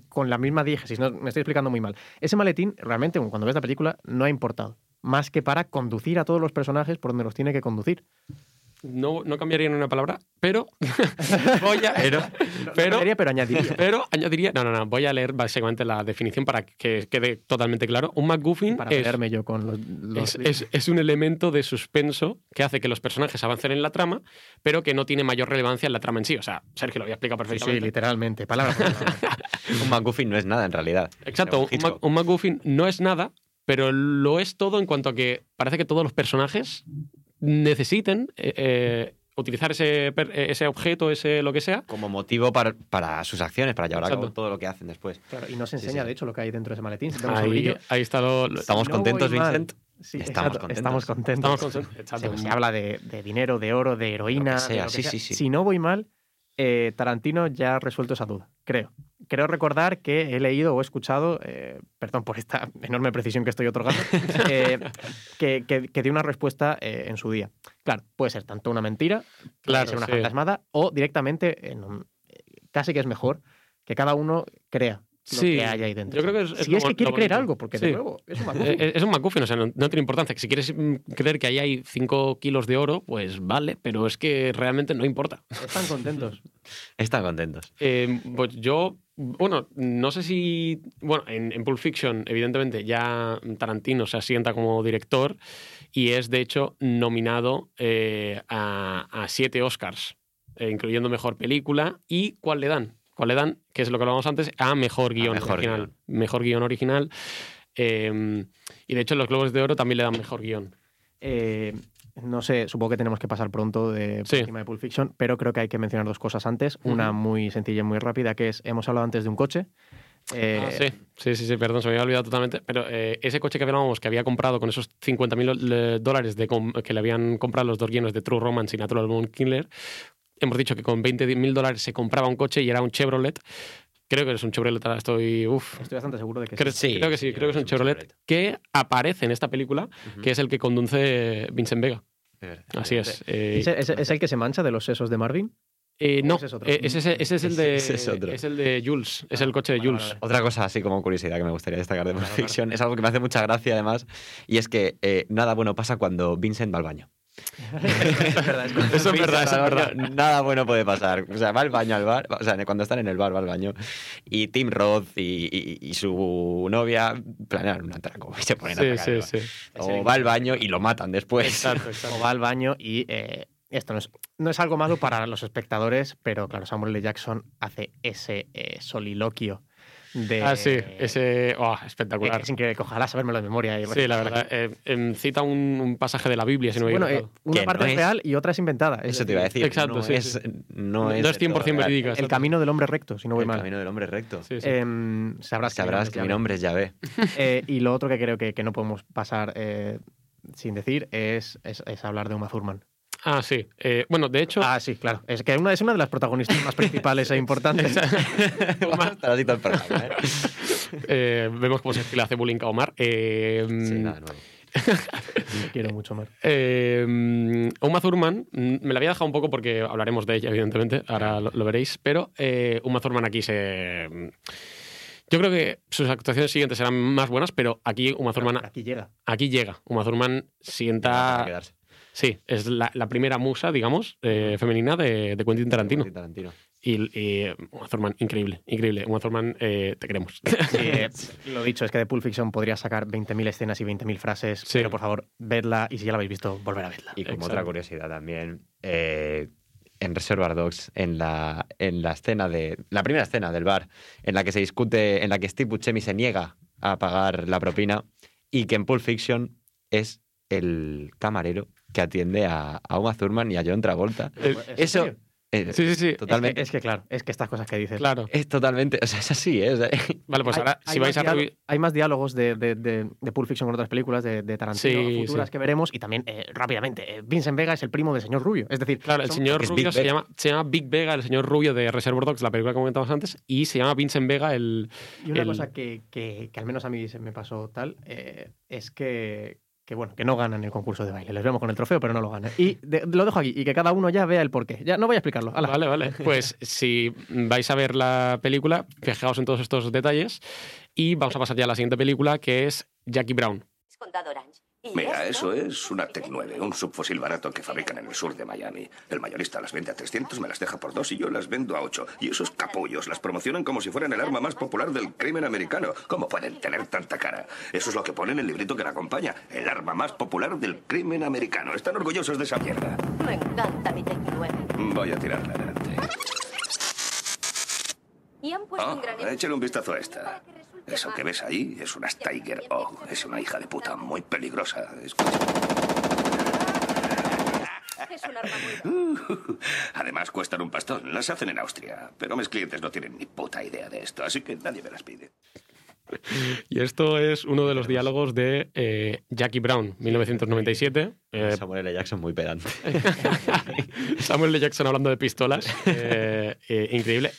con la misma diégesis. No, me estoy explicando muy mal. Ese maletín, realmente, cuando ves la película, no ha importado. Más que para conducir a todos los personajes por donde los tiene que conducir. No, no cambiaría ni una palabra, pero *laughs* voy a... Pero, *laughs* pero, Cambiaría, pero añadiría. pero añadiría... No, no, no, voy a leer básicamente la definición para que quede totalmente claro. Un MacGuffin para es, pelearme yo con los... los- es, es- es un elemento de suspenso que hace que los personajes avancen en la trama, pero que no tiene mayor relevancia en la trama en sí. O sea, Sergio lo había explicado Sí, sí, perfectamente. literalmente, palabra por palabra. *laughs* un MacGuffin no es nada en realidad. Exacto, un, Mac- un MacGuffin no es nada, pero lo es todo en cuanto a que parece que todos los personajes necesiten eh, eh, utilizar ese, per- eh, ese objeto, ese lo que sea. Como motivo para, para sus acciones, para llevar a cabo todo lo que hacen después. Claro, y nos enseña, sí. de hecho, lo que hay dentro de ese maletín. Ahí, está lo. lo- ¿Estamos no contentos. Vincent? Sí, Estamos exacto, contentos. Estamos contentos. Estamos con- exacto. Se, se habla de, de dinero, de oro, de heroína. De sea, que sí, sí, sí. Si no voy mal, eh, Tarantino ya ha resuelto esa duda, creo. Creo recordar que he leído o he escuchado, eh, perdón por esta *laughs* enorme precisión que estoy otorgando, *laughs* eh, que, que, que dio una respuesta en su día. Claro, puede ser tanto una mentira, puede ser una sí. fantasmada, o directamente, en un- casi que es mejor que cada uno crea Sí, que hay ahí dentro. yo creo que es- es si es que quiere creer bonito. algo, porque Sí. de nuevo, es un Eh, MacGuffin. eh, Es un MacGuffin, o sea, no, no tiene importancia. Si quieres mm, creer que ahí hay 5 kilos de oro, pues vale, pero es que realmente no importa. Están contentos. *laughs* Están contentos. Eh, pues yo, bueno, no sé si. Bueno, en, en Pulp Fiction, evidentemente, ya Tarantino se asienta como director y es, de hecho, nominado eh, a, a siete Oscars, eh, incluyendo mejor película. ¿Y cuál le dan? ¿Cuál le dan? Que es lo que hablábamos antes, a mejor guion mejor original. guion. Mejor guion original. Eh, y de hecho, los Globos de Oro también le dan mejor guion. Eh, no sé, supongo que tenemos que pasar pronto de por Sí. encima de Pulp Fiction, pero creo que hay que mencionar dos cosas antes. Una muy sencilla y muy rápida, que es, hemos hablado antes de un coche. Eh, Ah, sí, sí, sí, sí, perdón, se me había olvidado totalmente. Pero eh, ese coche que hablábamos, que había comprado con esos 50.000 dólares de que le habían comprado los dos guiones de True Romance y Natural Born Killer, hemos dicho que con 20.000 dólares se compraba un coche y era un Chevrolet. Creo que es un Chevrolet, estoy... Uf, Estoy bastante seguro de que creo, sí. Sí, creo que sí, sí, creo que es un Chevrolet, Chevrolet. que aparece en esta película, que es el que conduce Vincent Vega. Así es. eh, ¿Es, es- es el que se mancha de los sesos de Marvin? eh, no, ese es otro? eh, ese, ese- ese es el de, Ese es otro. es el de Jules, es el coche de vale, Jules. vale, Otra cosa así como curiosidad que me gustaría destacar de Pulp Claro, claro. Fiction es algo que me hace mucha gracia además y es que eh, nada bueno pasa cuando Vincent va al baño. Es verdad, es Eso es verdad, eso es verdad. Nada bueno puede pasar. O sea, va al baño al bar, o sea, cuando están en el bar va al baño y Tim Roth y, y- y su novia planean un atraco y se ponen a sí, sí. O va al baño y lo matan después. Exacto, exacto. O va al baño y eh, esto no es, no es algo malo para los espectadores, pero claro, Samuel L. Jackson hace ese eh, soliloquio de... Ah, sí, ese. oh, eh, espectacular. Es increíble, ojalá sabérmelo de memoria. y Sí, la verdad. eh, em, cita un, un pasaje de la Biblia, si no Bueno, eh, una parte no es es- real y otra es inventada. es Eso te iba a decir. Exacto, no, sí, es, sí. no es. No es del todo 100% real. verídica. El exacto. camino del hombre recto, si no voy El mal. camino del hombre recto. Sí, sí. Em, sabrás, Sabrás que mi nombre es Yahvé. *laughs* Eh, y lo otro que creo que, que no podemos pasar eh, sin decir es, es, es hablar de Uma Thurman. Ah, sí. Eh, bueno, de hecho. Ah, sí, claro. Es que una, es una de las protagonistas más principales e importantes. *laughs* Todo el programa, ¿eh? *laughs* Eh, vemos cómo se le hace bullying a Omar. Eh, Sí, nada nuevo. Te quiero mucho, Mar. Eh, Uma Thurman, mm, me la había dejado un poco porque hablaremos de ella, evidentemente, ahora lo, lo veréis, pero eh, Uma Thurman aquí se... Yo creo que sus actuaciones siguientes serán más buenas, pero aquí Uma Thurman, Aquí llega. aquí llega. Uma Thurman Para sienta... quedarse. Sí, es la, la primera musa, digamos, eh, femenina de, de Quentin Tarantino. Tarantino. Y, y Uma Thurman, increíble, increíble. Uma Thurman, eh, te queremos. Sí, *laughs* eh, lo dicho, es que de Pulp Fiction podría sacar 20.000 escenas y 20.000 frases, Sí. pero por favor, vedla y si ya la habéis visto, volver a verla. Y como Exacto. otra curiosidad también, eh, en Reservoir Dogs, en la, en la escena de. La primera escena del bar, en la que se discute, en la que Steve Buscemi se niega a pagar la propina, y que en Pulp Fiction es el camarero que atiende a, a Uma Thurman y a John Travolta. ¿Es Eso. serio? eh, sí, sí, sí. Totalmente. Es que, es que, claro, es que estas cosas que dices. Claro. Es totalmente. O sea, es así, ¿eh? O sea, *laughs* Vale, pues Hay- ahora, hay si vais más a diálogo- Hay más diálogos de, de, de, de Pulp Fiction con otras películas de, de Tarantino Sí, futuras sí. que veremos y también, eh, rápidamente, eh, Vincent Vega es el primo del señor Rubio. Es decir, Claro, el son- señor es Rubio se llama, se llama Big Vega, el señor Rubio de Reservoir Dogs, la película que comentábamos antes, y se llama Vincent Vega, el. Y una el- cosa que, que- que al menos a mí se me pasó tal, eh, es que, que, bueno, que no ganan el concurso de baile. Les vemos con el trofeo, pero no lo ganan. Y de- lo dejo aquí, y que cada uno ya vea el porqué. Ya no voy a explicarlo. Hala. Vale, vale. *laughs* Pues si vais a ver la película, fijaos en todos estos detalles. Y vamos a pasar ya a la siguiente película, que es Jackie Brown. Orange. Y Mira, eso es una Tec 9, un subfusil barato que fabrican en el sur de Miami. El mayorista las vende a 300, me las deja por dos y yo las vendo a 8. Y esos capullos las promocionan como si fueran el arma más popular del crimen americano. ¿Cómo pueden tener tanta cara? Eso es lo que pone en el librito que la acompaña. El arma más popular del crimen americano. Están orgullosos de esa mierda. Me encanta mi Tec 9. Voy a tirarla. Y han puesto Ah, un gran échale un vistazo a esta. Eso que ves ahí es una Tiger O. Es una hija de puta muy peligrosa. Escucha. Es un arma muy Además, cuestan un pastón. Las hacen en Austria. Pero mis clientes no tienen ni puta idea de esto, así que nadie me las pide. Y esto es uno de los diálogos de eh, Jackie Brown, 1997. Eh, Samuel L. Jackson muy pedante. *laughs* Samuel L. Jackson hablando de pistolas. *laughs* eh, eh, increíble.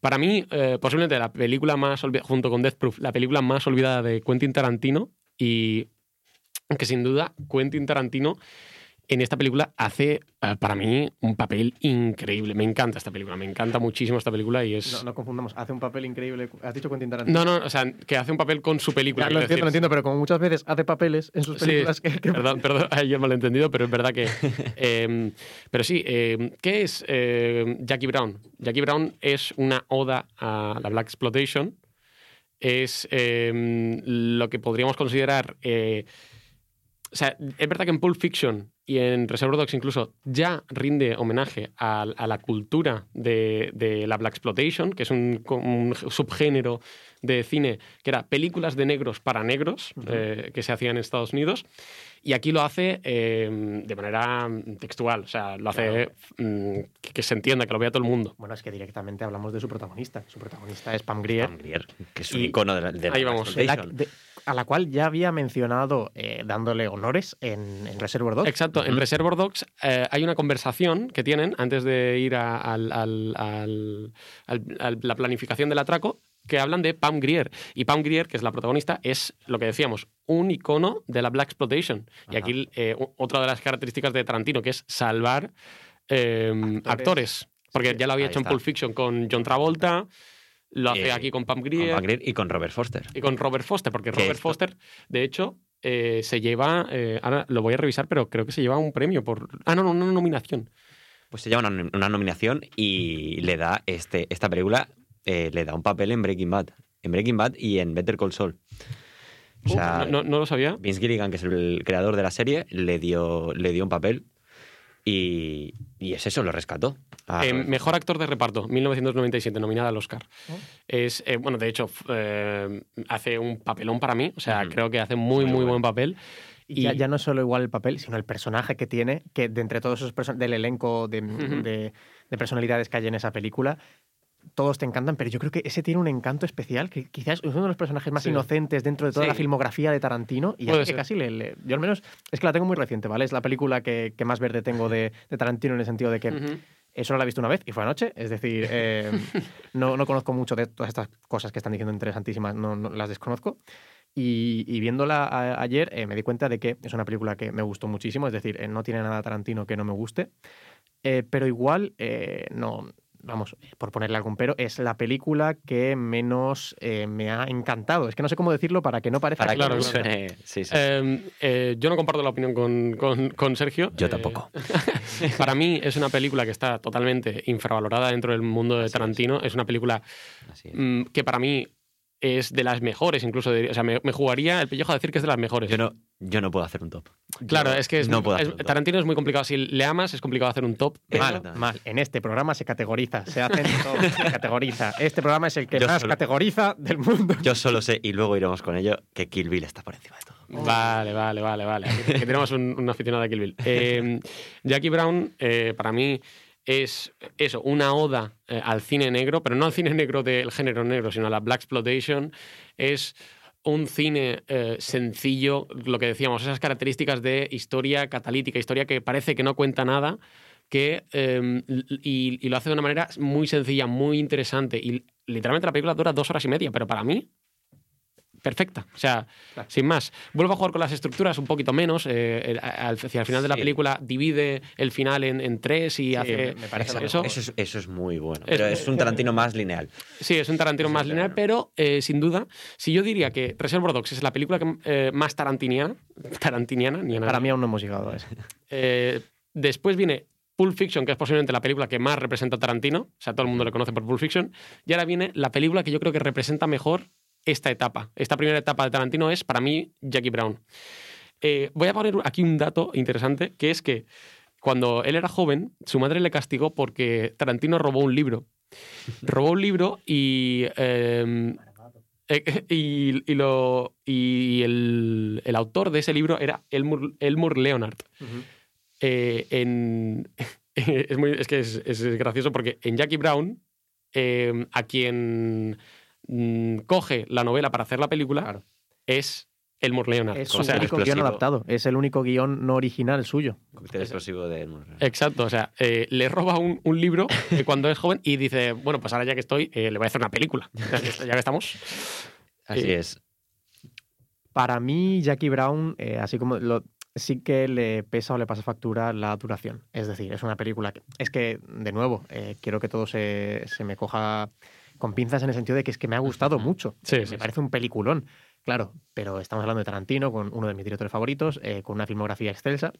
Para mí, eh, posiblemente la película más junto con Death Proof, la película más olvidada de Quentin Tarantino y que sin duda Quentin Tarantino en esta película hace eh, para mí un papel increíble. Me encanta esta película, me encanta muchísimo esta película y es... No, no confundamos, hace un papel increíble. ¿Has dicho Quentin Tarantino? No, no, o sea, que hace un papel con su película. Ya, lo entiendo, lo entiendo, pero como muchas veces hace papeles en sus Sí, películas que, que- Perdón, perdón, *laughs* ahí he malentendido, pero es verdad que. *laughs* eh, pero sí, eh, ¿qué es eh, Jackie Brown? Jackie Brown es una oda a la Black Exploitation. Es lo que podríamos considerar. eh, o sea, es verdad que en Pulp Fiction y en Reservoir Dogs incluso ya rinde homenaje a, a la cultura de, de la Black Exploitation, que es un, un subgénero de cine que era películas de negros para negros, eh, que se hacían en Estados Unidos. Y aquí lo hace eh, de manera textual, o sea, lo hace mm, que, que se entienda, que lo vea todo el mundo. Bueno, es que directamente hablamos de su protagonista. Su protagonista es Pam Grier. Pam Grier, que es un Y- icono de la, de la ahí vamos. la- exploitation. de- a la cual ya había mencionado eh, dándole honores en, en Reservoir Dogs. Exacto, en Reservoir Dogs eh, hay una conversación que tienen antes de ir a al- al- al- al- a la planificación del atraco que hablan de Pam Grier. Y Pam Grier, que es la protagonista, es lo que decíamos, un icono de la Black Exploitation. Y aquí eh, otra de las características de Tarantino, que es salvar eh, actores. Actores. Porque ya lo había hecho en. Pulp Fiction con John Travolta, lo hace Eh, aquí con Pam Con Grier Pam Grier y con Robert Foster. y con Robert Foster, porque Que Robert esto- Foster, de hecho, eh, se lleva, eh, ahora lo voy a revisar, pero creo que se lleva un premio por... Ah, no, no, una nominación. Pues se lleva una, una nominación y le da este, esta película le da un papel en Breaking Bad. En Breaking Bad y en Better Call Saul. O sea, no, no- no lo sabía. Vince Gilligan, que es el creador de la serie, le dio, le dio un papel y, y es eso, lo rescató. a Eh, mejor actor de reparto, 1997, nominada al Oscar. Es, eh, bueno, de hecho, eh, hace un papelón para mí, o sea, creo que hace muy, Muy muy, bueno. buen papel. Y ya, ya no solo igual el papel, sino el personaje que tiene, que de entre todos esos del elenco de, Ujú. de- de personalidades que hay en esa película, todos te encantan, pero yo creo que ese tiene un encanto especial, que quizás es uno de los personajes más Sí. inocentes dentro de toda Sí. la filmografía de Tarantino, y Puede hace que casi le, le- Yo al menos, es que la tengo muy reciente, ¿vale? Es la película que, que más verde tengo de, de Tarantino en el sentido de que Ujú. Eh, solo la he visto una vez y fue anoche, es decir, eh, no, no conozco mucho de todas estas cosas que están diciendo interesantísimas, no, no las desconozco. Y, y viéndola a- ayer eh, me di cuenta de que es una película que me gustó muchísimo, es decir, eh, no tiene nada Tarantino que no me guste, eh, pero igual eh, no, vamos, por ponerle algún pero, es la película que menos eh, me ha encantado. Es que no sé cómo decirlo para que no parezca Para que Claro, no claro. suene... Sí, sí. Eh, eh, yo no comparto la opinión con, con- con Sergio. Yo Eh, tampoco. *laughs* para mí es una película que está totalmente infravalorada dentro del mundo de Así es. Tarantino. Es. una película es. mm, que para mí es de las mejores, incluso. de- o sea, me, me jugaría el pellejo a decir que es de las mejores. Yo no, yo no puedo hacer un top. claro, Yo es que es, no puedo es- top. Tarantino es muy complicado. Si le amas, es complicado hacer un top. pero- Mal, mal. En este programa se categoriza, se hacen todo, se *laughs* categoriza. Este programa es el que Yo más solo- categoriza del mundo. Yo solo sé, y luego iremos con ello, que Kill Bill está por encima de todo. Vale, vale, vale, vale. Aquí, aquí tenemos un, un aficionado a Kill Bill. *laughs* Eh, Jackie Brown, eh, para mí, es eso, una oda eh, al cine negro, pero no al cine negro del género negro, sino a la Black Exploitation. Es un cine eh, sencillo, lo que decíamos, esas características de historia catalítica, historia que parece que no cuenta nada, que, y, y lo hace de una manera muy sencilla, muy interesante. Y literalmente la película dura dos horas y media, pero para mí, perfecta. O sea, sin más. Vuelvo a jugar con las estructuras un poquito menos. eh, el- al, hacia el final de la película divide el final en, en tres y hace me parece eso. Eso es, eso es muy bueno. Es- Pero es un Tarantino más lineal. Sí, es un Tarantino más lineal, pero eh, sin duda, si yo diría que Reservoir Dogs es la película que, eh, más tarantiniana, tarantiniana, ni a Para mí aún no hemos llegado a eso. *laughs* eh, después viene Pulp Fiction, que es posiblemente la película que más representa a Tarantino, o sea, todo el mundo le conoce por Pulp Fiction, y ahora viene la película que yo creo que representa mejor esta etapa. Esta primera etapa de Tarantino es, para mí, Jackie Brown. Eh, voy a poner aquí un dato interesante, que es que cuando él era joven, su madre le castigó porque Tarantino robó un libro. *laughs* Robó un libro y... eh, eh, *laughs* y, y lo, y el, el autor de ese libro era Elmore, Elmore Leonard. Eh, en, *laughs* es, muy- es que es, es gracioso porque en Jackie Brown, eh, a quien mm, coge la novela para hacer la película Claro. es Elmore Leonard. Es O sea, único guion adaptado. Es el único guion no original suyo. Cóctel explosivo de Exacto, o sea, eh, le roba un, un libro cuando es joven y dice, bueno, pues ahora ya que estoy, eh, le voy a hacer una película. Ya que, ya que estamos. Así Eh, es. Para mí, Jackie Brown, eh, así como lo, sí que le pesa o le pasa factura la duración. Es decir, es una película que. Es que, de nuevo, eh, quiero que todo se, se me coja con pinzas en el sentido de que es que me ha gustado mucho. Sí, me sí, sí. parece un peliculón. Claro, pero estamos hablando de Tarantino, con uno de mis directores favoritos, eh, con una filmografía excelsa.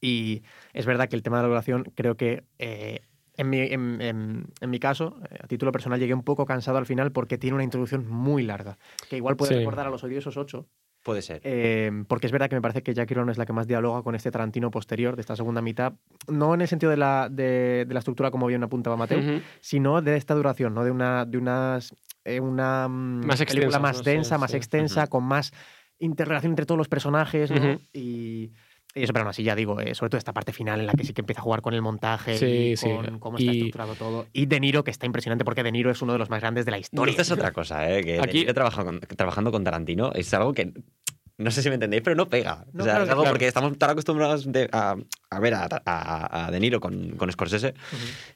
Y es verdad que el tema de la duración, creo que eh, en, mi, en, en- en mi caso, eh, a título personal, llegué un poco cansado al final porque tiene una introducción muy larga, que igual puede Sí. recordar a los odiosos 8, Puede ser. eh, porque es verdad que me parece que Jackie Brown es la que más dialoga con este Tarantino posterior de esta segunda mitad, no en el sentido de la, de, de la estructura como bien apuntaba Mateo, Ujú. sino de esta duración, ¿no? de una, de unas, eh, una mm, película más densa, más sí. extensa, con más interrelación entre todos los personajes, ¿no? Y, y eso, pero aún así, ya digo, eh, sobre todo esta parte final en la que sí que empieza a jugar con el montaje Sí, y sí. con cómo está Y- estructurado todo. Y De Niro, que está impresionante porque De Niro es uno de los más grandes de la Y historia. esta es otra cosa, ¿eh? Que Aquí- trabajando con, trabajando con Tarantino es algo que. No sé si me entendéis, pero no pega. No, o sea, claro es algo claro. porque estamos tan acostumbrados de- a, a ver a, a- a De Niro con, con Scorsese,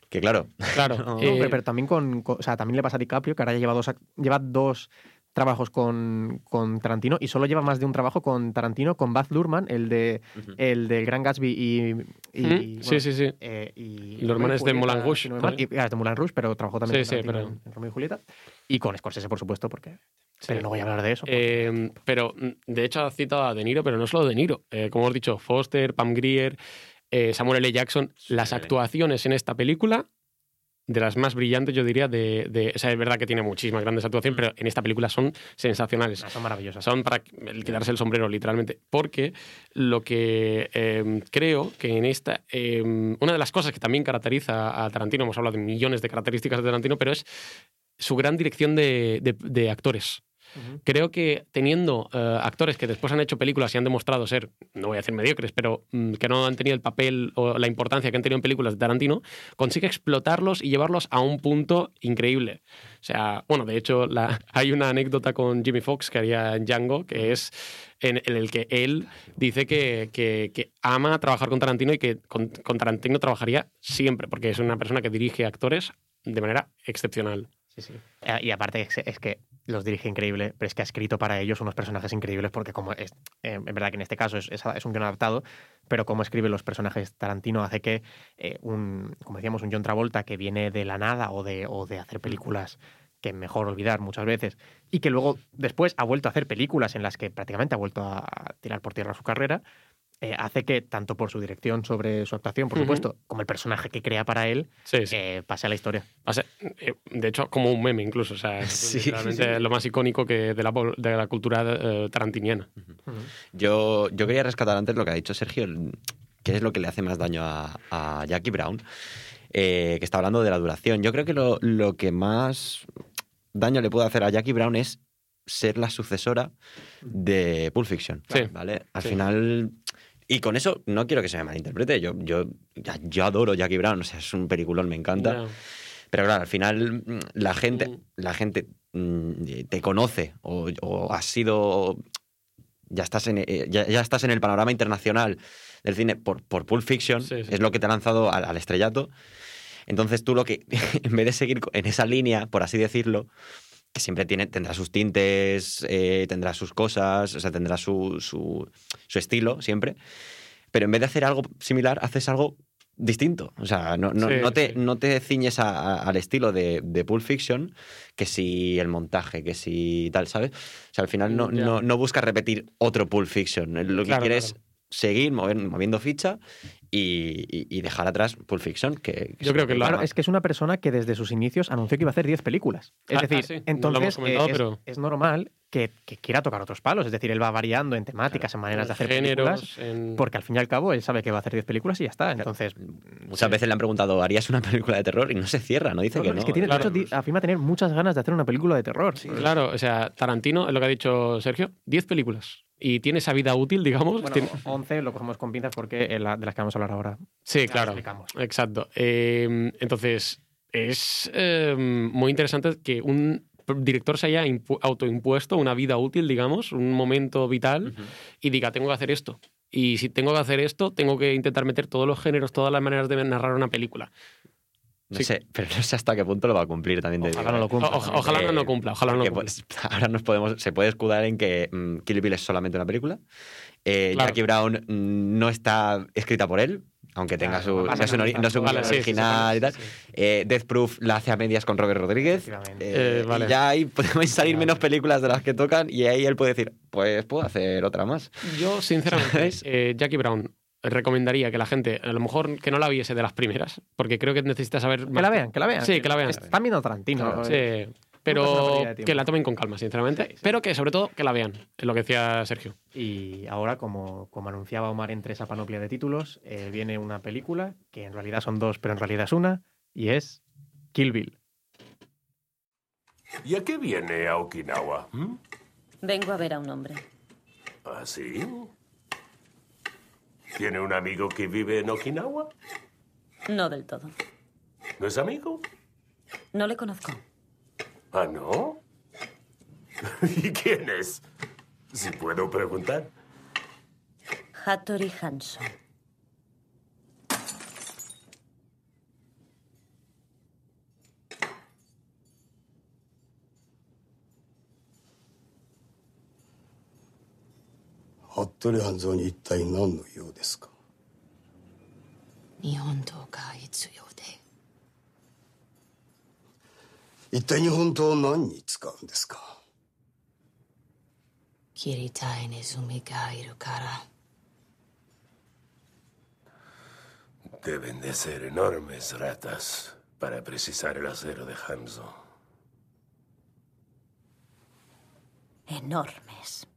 que claro. Claro. *laughs* No, eh, pero, pero también con, con- O sea, también le pasa a DiCaprio, que ahora ya lleva dos, lleva dos trabajos con, con Tarantino y solo lleva más de un trabajo con Tarantino, con Baz Luhrmann, el de Ujú. el del Gran Gatsby y. y- Mm, bueno, sí, sí, sí. eh, y, Los hermanos de Julieta, Moulin Rouge, si no me mal, y, ah, es de Moulin Rouge, pero trabajó también Sí, con sí, pero- en, en Romeo y Julieta. Y con Scorsese, por supuesto, porque. Pero no voy a hablar de eso. porque- Eh, pero de hecho ha citado a De Niro, pero no solo De Niro. Eh, como hemos dicho, Foster, Pam Grier, eh, Samuel L. Jackson. Las actuaciones en esta película, de las más brillantes, yo diría, de, de- o sea, es verdad que tiene muchísimas grandes actuaciones, pero en esta película son sensacionales. son maravillosas. Son para el quitarse el sombrero, literalmente. Porque lo que eh, creo que en esta. eh, una de las cosas que también caracteriza a Tarantino, hemos hablado de millones de características de Tarantino, pero es su gran dirección de, de- de actores. Creo que teniendo eh, actores que después han hecho películas y han demostrado ser, no voy a decir mediocres, pero mm, que no han tenido el papel o la importancia que han tenido en películas de Tarantino, consigue explotarlos y llevarlos a un punto increíble. O sea, bueno, de hecho, la- *laughs* hay una anécdota con Jimmy Fox que haría en Django, que es en, en el que él dice que, que- que ama trabajar con Tarantino y que con, con Tarantino trabajaría siempre, porque es una persona que dirige actores de manera excepcional. Sí, sí. Eh, Y aparte es que los dirige increíble, pero es que ha escrito para ellos unos personajes increíbles porque como es, eh, en verdad que en este caso es, es- es un guion adaptado, pero como escribe los personajes Tarantino hace que eh, un, como decíamos, un John Travolta que viene de la nada o de, o de hacer películas que mejor olvidar muchas veces y que luego después ha vuelto a hacer películas en las que prácticamente ha vuelto a tirar por tierra su carrera, eh, hace que tanto por su dirección sobre su actuación, por supuesto, como el personaje que crea para él, Sí, sí. eh, pase a la historia. O sea, eh, de hecho, como un meme incluso. O sea, *laughs* es Sí. realmente lo más icónico que de, la, de la cultura eh, tarantiniana. Yo, yo quería rescatar antes lo que ha dicho Sergio, qué es lo que le hace más daño a, a Jackie Brown, eh, que está hablando de la duración. Yo creo que lo, lo que más daño le puede hacer a Jackie Brown es ser la sucesora de Pulp Fiction. Sí. ¿vale? Al Sí. final... Y con eso no quiero que se me malinterprete. Yo, yo, yo adoro Jackie Brown, o sea, es un peliculón, me encanta. Ya. Pero claro, al final mm, la gente, Mm. la gente mm, te conoce o, o has sido. Ya estás, en, eh, ya, ya estás en el panorama internacional del cine por, por Pulp Fiction, Sí, sí. es lo que te ha lanzado al, al estrellato. Entonces tú lo que, *laughs* en vez de seguir en esa línea, por así decirlo, que siempre tiene, tendrá sus tintes, eh, tendrá sus cosas, o sea, tendrá su, su, su estilo siempre, pero en vez de hacer algo similar, haces algo distinto. O sea, no, no, Sí, no te, sí. no te ciñes a- a- al estilo de, de Pulp Fiction, que si el montaje, que si tal, ¿sabes? O sea, al final no, Ya. no, no buscas repetir otro Pulp Fiction. Lo que Claro, quieres claro. seguir mover- moviendo ficha y, y- dejar atrás Pulp Fiction, que, Yo creo que lo- Claro, es que es una persona que desde sus inicios anunció que iba a hacer 10 películas. Es Ah, ah, decir, sí, lo entonces eh, es, pero- es normal que, que quiera tocar otros palos. Es decir, él va variando en temáticas, en maneras de hacer películas. géneros, en- Porque al fin y al cabo él sabe que va a hacer 10 películas y ya está. Entonces, Muchas veces le han preguntado, ¿harías una *laughs* película de terror? Y no se cierra, no dice no, que no, no. es que tiene, de claro. hecho, di- afirma tener muchas ganas de hacer una película de terror. Claro, o sea, Tarantino, es lo que ha dicho Sergio, 10 películas. Y tiene esa vida útil, digamos. Bueno, tiene- 11 lo cogemos con pinzas porque la- de las que vamos a hablar ahora. Sí, claro. explicamos. Exacto. Eh, entonces, es eh, muy interesante que un director se haya impu- autoimpuesto una vida útil, digamos, un momento vital, y diga, tengo que hacer esto. Y si tengo que hacer esto, tengo que intentar meter todos los géneros, todas las maneras de narrar una película. No Sí. sé, pero no sé hasta qué punto lo va a cumplir también. Ojalá digo, no lo ¿eh? cumpla. O- o- ojalá no Eh, lo cumpla, ojalá no lo cumpla. pues, *laughs* ahora nos podemos, se puede escudar en que mm, Kill Bill es solamente una película. Eh, Claro. Jackie Brown mm, no está escrita por él, aunque tenga Claro, su. no es un, original y tal. sí, sí. Eh, Death Proof la hace a medias con Robert Rodríguez. Eh, Eh, vale. y ya ahí pueden salir Vale. menos películas de las que tocan y ahí él puede decir, pues puedo hacer otra más. Yo, sinceramente, eh, Jackie Brown recomendaría que la gente, a lo mejor que no la viese de las primeras, porque creo que necesita saber Que la vean, que la vean. Sí, que la vean. Están viendo Tarantino. Sí, pero que la tomen con calma, sinceramente. Sí, sí. Pero que sobre todo que la vean, es lo que decía Sergio. Y ahora, como, como anunciaba Omar entre esa panoplia de títulos, eh, viene una película que en realidad son dos, pero en realidad es una, y es Kill Bill. ¿Y a qué viene a Okinawa? ¿Mm? Vengo a ver a un hombre. ¿Ah, sí? ¿Tiene un amigo que vive en Okinawa? No del todo. ¿No es amigo? No le conozco. ¿Ah, no? ¿Y quién es? Si puedo preguntar. Hattori Hanson. 服部半蔵に一体何の用ですか日本刀が必要で一体日本刀を何に使うんですか切りたいネズミがいるから Deben de ser enormes ratas para precisar el acero de Hanzo. Enormes.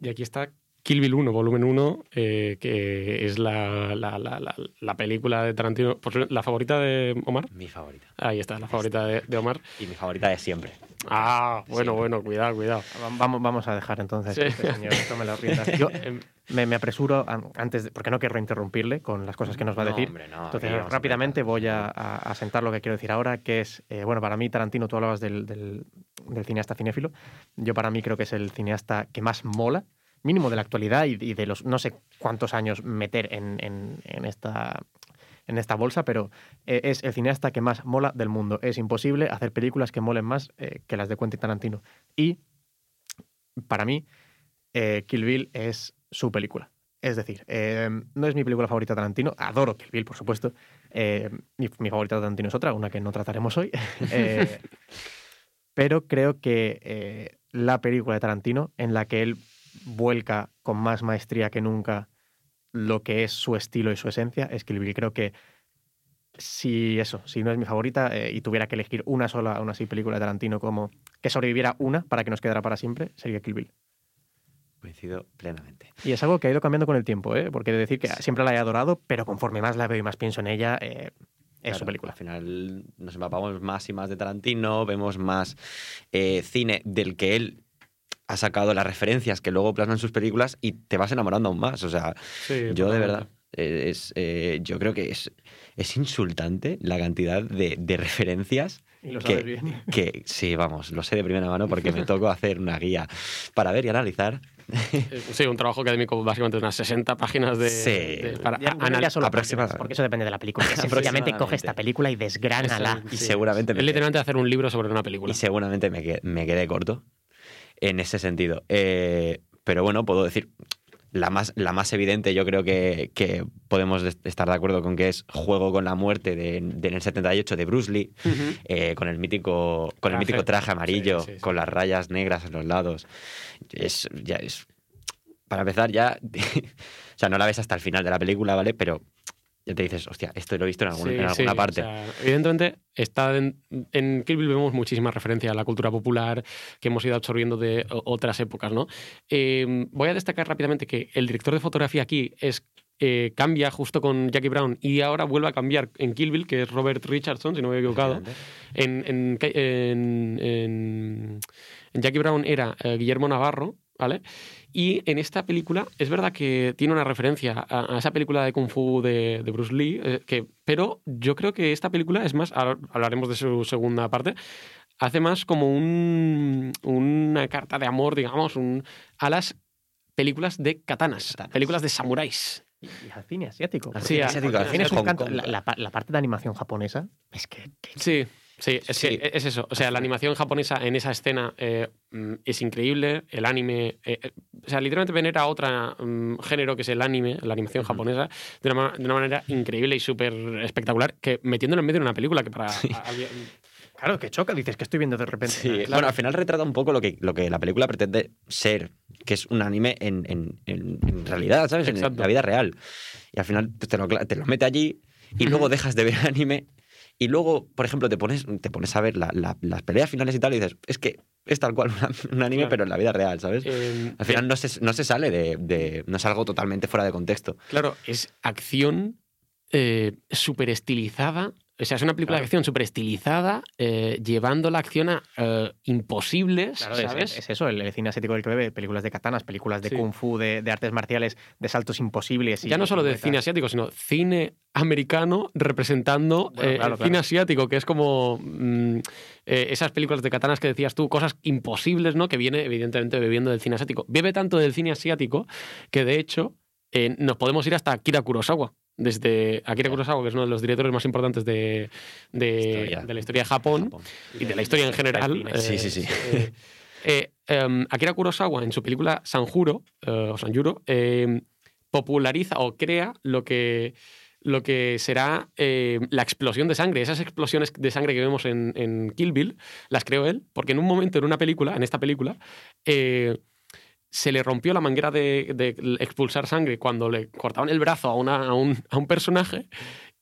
Y aquí está Kill Bill 1, volumen 1, eh, que es la, la, la, la, la película de Tarantino. pues, ¿La favorita de Omar? Mi favorita. Ahí está, la favorita de, de Omar. Y mi favorita de siempre. Ah, bueno, bueno, cuidado, cuidado. Vamos, vamos a dejar entonces Sí. este señor tome las riendas. Yo *laughs* me, me apresuro an- antes, de- porque no quiero interrumpirle con las cosas que nos va a No, decir. hombre, no, entonces, rápidamente voy a, a- a sentar lo que quiero decir ahora, que es, eh, bueno, para mí Tarantino, tú hablabas del, del- del cineasta cinéfilo. Yo para mí creo que es el cineasta que más mola, mínimo de la actualidad y, de los no sé cuántos años meter en, en- esta en esta bolsa, pero eh, es el cineasta que más mola del mundo. Es imposible hacer películas que molen más eh, que las de Quentin Tarantino. Y para mí, eh, Kill Bill es su película. Es decir, eh, no es mi película favorita Tarantino, adoro Kill Bill, por supuesto. Mi, mi favorita Tarantino es otra, una que no trataremos hoy. *laughs* Pero creo que la película de Tarantino, en la que él vuelca con más maestría que nunca lo que es su estilo y su esencia, es Kill Bill. Creo que si eso, si no es mi favorita eh, y tuviera que elegir una sola, una así película de Tarantino como que sobreviviera una para que nos quedara para siempre, sería Kill Bill. Coincido plenamente. Y es algo que ha ido cambiando con el tiempo, ¿eh? porque he de decir que siempre la he adorado, pero conforme más la veo y más pienso en ella, eh, es su película. Al final nos empapamos más y más de Tarantino, vemos más eh, cine del que él ha sacado las referencias que luego plasma en sus películas y te vas enamorando aún más. O sea, Sí, yo de verdad, eh, es, eh, yo creo que es, es insultante la cantidad de, de referencias. Y lo que, bien. *laughs* que sí, vamos, lo sé de primera mano porque me *laughs* tocó hacer una guía para ver y analizar. Eh, Sí, un trabajo académico básicamente de unas 60 páginas de, Sí. de- para Ya, ya solo aproximadamente. porque eso depende de la película. *laughs* Sencillamente coge esta película y desgránala. Y Sí. seguramente me Es literalmente hacer un libro sobre una película. Y seguramente me, me quedé corto en ese sentido. Eh, pero bueno, puedo decir, la más, la más evidente yo creo que, que podemos de- estar de acuerdo con que es Juego con la muerte de, de en el 78 de Bruce Lee, eh, con el mítico con el mítico traje amarillo, Sí, sí, sí. con las rayas negras en los lados. Es, ya es, para empezar ya, *laughs* o sea, no la ves hasta el final de la película, ¿vale? Pero ya te dices, hostia, esto lo he visto en, algún- Sí, en sí, alguna o parte. sea, evidentemente, está en, en Kill Bill vemos muchísima referencia a la cultura popular que hemos ido absorbiendo de otras épocas. ¿no? Eh, voy a destacar rápidamente que el director de fotografía aquí es. eh, cambia justo con Jackie Brown y ahora vuelve a cambiar en Kill Bill, que es Robert Richardson, si no me he equivocado. En, en, en- en- en Jackie Brown era eh, Guillermo Navarro, ¿vale? Y en esta película es verdad que tiene una referencia a, a esa película de Kung Fu de, de Bruce Lee, eh, que, pero yo creo que esta película es más, hablaremos de su segunda parte, hace más como un- una carta de amor, digamos, un- a las películas de katanas, películas de samuráis. Y al cine asiático. Al cine porque- asiático, porque al al cine cine es un Hong canto- Kong. la, la pa- la parte de animación japonesa es que, que- Sí, sí, es, Sí. que es eso. O sea, la animación japonesa en esa escena eh, mm, es increíble. El anime. eh, eh, o sea, literalmente venera a otro género que es el anime, la animación japonesa, de una, de una manera increíble y súper espectacular, que metiéndolo en medio de una película que para. a- alguien- Claro, que choca, dices que estoy viendo de repente. Sí, Claro. bueno, al final retrata un poco lo que, lo que la película pretende ser, que es un anime en, en- en- en realidad, ¿sabes? En Exacto. la vida real. Y al final te lo, te lo mete allí y luego dejas de ver *laughs* anime y luego, por ejemplo, te pones, te pones a ver la- la- las peleas finales y tal y dices, es que es tal cual una- un anime, Claro. pero en la vida real, ¿sabes? eh, Al final no se, no se sale de, de- no es algo totalmente fuera de contexto. Claro, es acción eh, súper estilizada. O sea, es una película de acción súper estilizada, eh, llevando la acción a eh, imposibles, Claro, es- ¿sabes? es, es eso, el, el cine asiático del que bebe, películas de katanas, películas de Sí. kung fu, de, de artes marciales, de saltos imposibles. y- ya no solo de cine asiático, sino cine americano representando Bueno, eh, claro, el claro. cine asiático, que es como mm, esas películas de katanas que decías tú, cosas imposibles, ¿no? Que viene, evidentemente, bebiendo del cine asiático. Bebe tanto del cine asiático que, de hecho, nos podemos ir hasta Akira Kurosawa. Desde Akira Kurosawa, que es uno de los directores más importantes de, de- la historia de Japón, y de la historia en general. Sí, sí, sí. eh, eh, em, Akira Kurosawa, en su película Sanjuro, eh, o Sanjuro, em, populariza o crea lo que, lo que será eh, la explosión de sangre. Esas explosiones de sangre que vemos en, en Kill Bill las creó él, porque en un momento en una película, en esta película, eh, se le rompió la manguera de, de expulsar sangre cuando le cortaban el brazo a, una- a un, a un personaje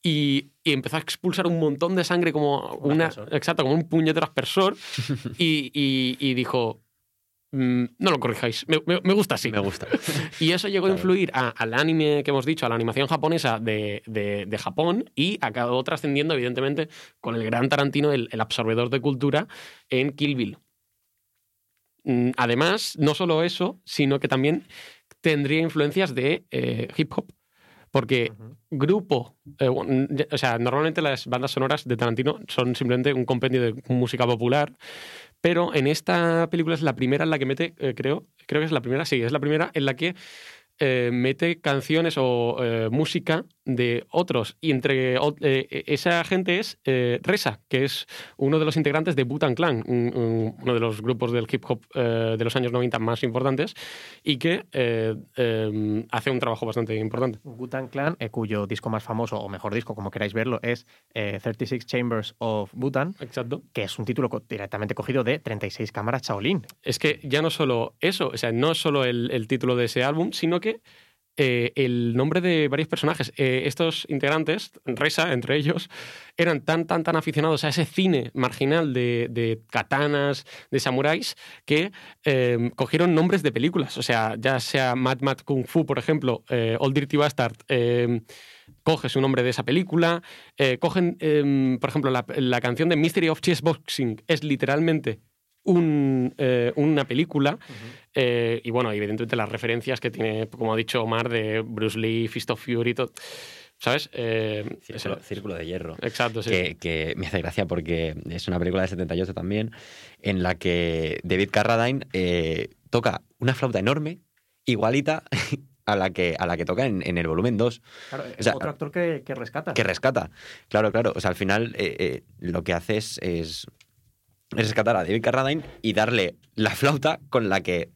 y, y empezó a expulsar un montón de sangre como Un una, aspersor. exacto, como un puñetero aspersor *laughs* y, y- y dijo, mm, no lo corrijáis, me, me- me gusta así. Me gusta. *laughs* Y eso llegó a influir a- al anime que hemos dicho, a la animación japonesa de, de- de Japón y acabó trascendiendo, evidentemente, con el gran Tarantino, el, el absorbedor de cultura, en Kill Bill. Mm, Además, no solo eso, sino que también tendría influencias de eh, hip hop. Porque grupo, eh, o sea, normalmente las bandas sonoras de Tarantino son simplemente un compendio de música popular, pero en esta película es la primera en la que mete, eh, creo, creo que es la primera, sí, es la primera en la que mete canciones o música de otros. Y entre o- eh, esa gente es eh, Reza, que es uno de los integrantes de Butan Clan, un- un- uno de los grupos del hip hop eh, de los años 90 más importantes, y que eh, eh, hace un trabajo bastante importante. Wu-Tang Clan, eh, cuyo disco más famoso, o mejor disco, como queráis verlo, es eh, 36 Chambers of Bhutan, Exacto. que es un título co- directamente cogido de 36 cámaras Shaolin. Es que ya no solo eso, o sea, no es solo el, el título de ese álbum, sino que eh, el nombre de varios personajes. Eh, estos integrantes, Reza, entre ellos, eran tan, tan, tan aficionados a ese cine marginal de, katanas, de samuráis, que eh, cogieron nombres de películas. O sea, ya sea Mad Mad Kung Fu, por ejemplo, eh, Old Dirty Bastard. eh, coge su nombre de esa película. cogen, eh, por ejemplo, la, la canción de Mystery of Chess Boxing es literalmente un, eh, una película. eh, y bueno, evidentemente las referencias que tiene, como ha dicho Omar, de Bruce Lee, Fist of Fury, todo. ¿Sabes? Eh, Círculo, ese- Círculo de Hierro. Exacto, sí. Que, que me hace gracia porque es una película de 78 también, en la que David Carradine eh, toca una flauta enorme, igualita *laughs* a la que, a la que toca en, en el volumen 2. Claro, O es sea, otro actor que, que rescata. que rescata. Claro, claro. O sea, al final eh, eh, lo que hace es rescatar a David Carradine y darle la flauta con la que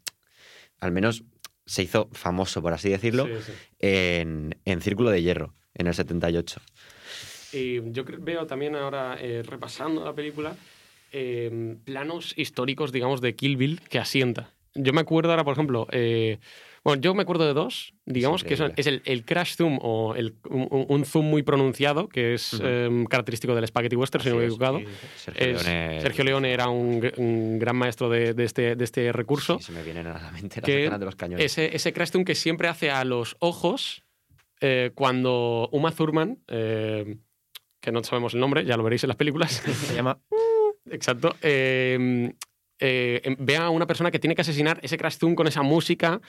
al menos se hizo famoso, por así decirlo, Sí, sí. En, en Círculo de Hierro, en el 78. Y yo veo también ahora, eh, repasando la película, eh, planos históricos, digamos, de Kill Bill que asienta. Yo me acuerdo ahora, por ejemplo, eh, bueno, yo me acuerdo de dos, digamos, que son, es el, el crash zoom o el, un, un zoom muy pronunciado, que es eh, característico del spaghetti western, si no me he Así equivocado. Sergio Es- Leone- Sergio Leone era un, gr- un gran maestro de, de este, de este recurso. Sí, se me vienen a la mente las que de los cañones. ese, ese crash zoom que siempre hace a los ojos eh, cuando Uma Thurman, eh, que no sabemos el nombre, ya lo veréis en las películas. Se llama *laughs* Exacto. eh, eh, em- ve a una persona que tiene que asesinar ese crash zoom con esa música.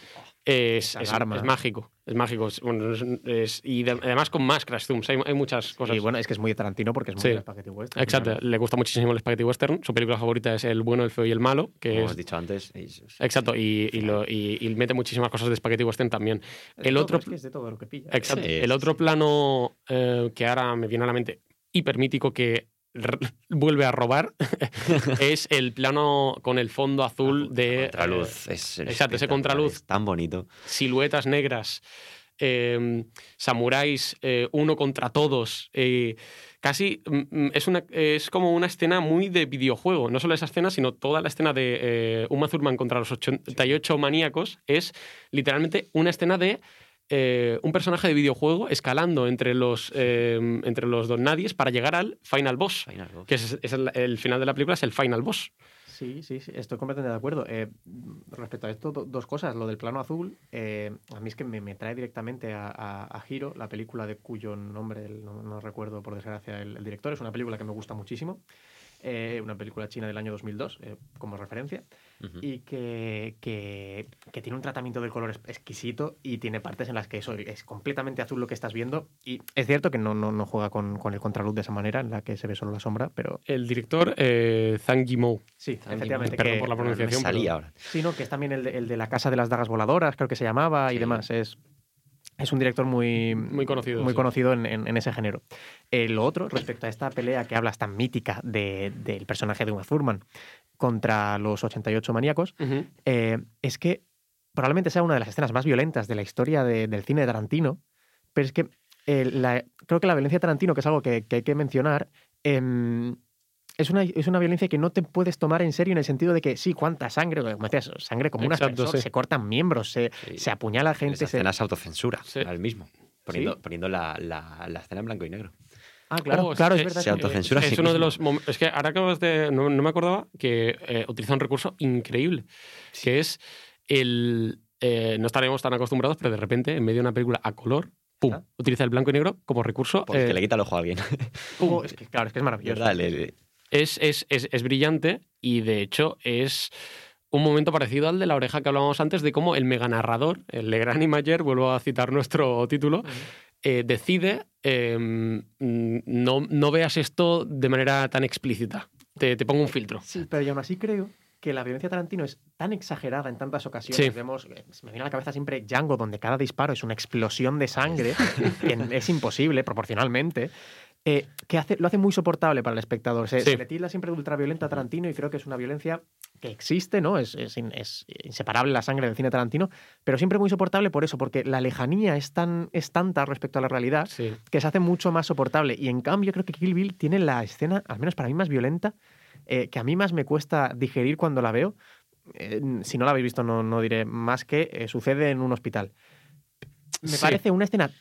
eh, es, es- es mágico. Es mágico. Es- bueno, es- es- y de- además con más crash zooms. Hay, hay muchas cosas. Y bueno, es que es muy Tarantino porque es muy Sí. Spaghetti Western. Exacto. claro. Le gusta muchísimo el Spaghetti Western. Su película favorita es El bueno, el feo y el malo. Que Como es hemos dicho antes. Exacto, y, y lo- y- y mete muchísimas cosas de Spaghetti Western también. El todo, otro, es que es de todo lo que pilla. exacto, Sí, el otro sí. plano eh, que ahora me viene a la mente, hipermítico, que vuelve a robar, *laughs* es el plano con el fondo azul de Contraluz. eh, es exacto, ese contraluz. Es tan bonito. siluetas negras, eh, samuráis, eh, uno contra todos. eh, casi mm, mm, es, una, es como una escena muy de videojuego. No solo esa escena, sino toda la escena de Uma Thurman contra los 88 maníacos es literalmente una escena de eh, un personaje de videojuego escalando entre los, eh, entre los dos nadies para llegar al final boss. Final Boss. Que es, es el, el final de la película, es el final boss. Sí, sí, sí, estoy completamente de acuerdo. Eh, respecto a esto, do- dos cosas. Lo del plano azul, a mí es que me, me trae directamente a, a, a Hiro, la película de cuyo nombre no, no recuerdo, por desgracia, el, el director. Es una película que me gusta muchísimo. Una película china del año 2002, eh, como referencia. Y que, que, que tiene un tratamiento del color exquisito y tiene partes en las que eso es completamente azul lo que estás viendo. Y es cierto que no, no, no juega con, con el contraluz de esa manera, en la que se ve solo la sombra, pero El director, eh, Zhang Yimou. sí, efectivamente. Perdón que- por la Me pronunciación. salía ahora. Sí, no, que es también el de, el de la Casa de las Dagas Voladoras, creo que se llamaba, y demás. Es, es un director muy, Muy conocido, muy sí. conocido en, en- en ese género. Eh, lo otro, respecto a esta pelea que hablas tan mítica de- del personaje de Uma Thurman contra los 88 maníacos, Ujú. eh, es que probablemente sea una de las escenas más violentas de la historia de- del cine de Tarantino, pero es que eh, la- creo que la violencia de Tarantino, que es algo que, que hay que mencionar, em, es, una, es una violencia que no te puedes tomar en serio en el sentido de que sí, cuánta sangre, como decías, sangre como un Exacto, sí. se cortan miembros, se, Sí. se apuñala gente. Esa se- escena es autocensura, Sí. al mismo. Poniendo, ¿Sí? poniendo la, la- la escena en blanco y negro. Ah, claro, Oh, claro, es verdad. Se autocensura Es sí uno de los Es que ahora acabas de. No, no me acordaba que eh, utiliza un recurso increíble. Que es el. eh, no estaremos tan acostumbrados, pero de repente, en medio de una película a color, ¡pum! Utiliza el blanco y negro como recurso. Porque eh, le quita el ojo a alguien. *laughs* Oh, es que, claro, es que es maravilloso. Es, es, es, es brillante y de hecho es un momento parecido al de la oreja que hablábamos antes de cómo el mega narrador, el Legrand y Mayer, vuelvo a citar nuestro título, eh, decide eh, mm, no, no veas esto de manera tan explícita. Te, te pongo un filtro. Sí, pero yo aún así creo que la violencia de Tarantino es tan exagerada en tantas ocasiones. Sí. Vemos, eh, se me viene a la cabeza siempre Django, donde cada disparo es una explosión de sangre, *laughs* que es imposible proporcionalmente. Eh, que hace, lo hace muy soportable para el espectador. Se, Sí. se le tilda siempre de ultraviolenta a Tarantino y creo que es una violencia que existe, ¿no? Es, es in- es inseparable la sangre del cine Tarantino, pero siempre muy soportable por eso, porque la lejanía es, tan, es tanta respecto a la realidad Sí. que se hace mucho más soportable. Y en cambio, creo que Kill Bill tiene la escena, al menos para mí, más violenta, eh, que a mí más me cuesta digerir cuando la veo. Eh, si no la habéis visto, no, no diré más que eh, sucede en un hospital. Me Sí. parece una escena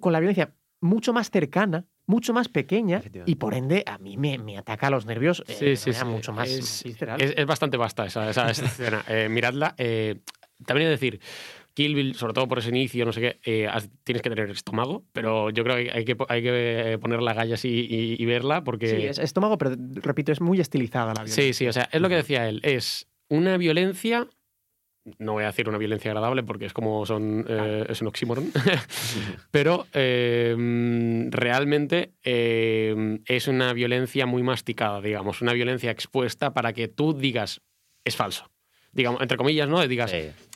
con la violencia mucho más cercana, mucho más pequeña, y por ende a mí me, me ataca a los nervios eh, Sí, mucho más Es, visceral. es- es bastante vasta esa, esa- *laughs* esa escena. Eh, miradla. eh, también he de decir, Kill Bill, sobre todo por ese inicio, no sé qué, eh, has- tienes que tener estómago, pero yo creo que hay que, hay que poner la galla así y, y verla porque... Sí, es estómago, pero repito, es muy estilizada la violencia. Sí, sí, o sea, es lo que decía él. Es una violencia. No voy a decir una violencia agradable porque es como son. eh, es un oxímoron. *laughs* *laughs* Pero eh, mm, realmente eh, es una violencia muy masticada, digamos. Una violencia expuesta para que tú digas es falso. Digamos, entre comillas, ¿no? Digas.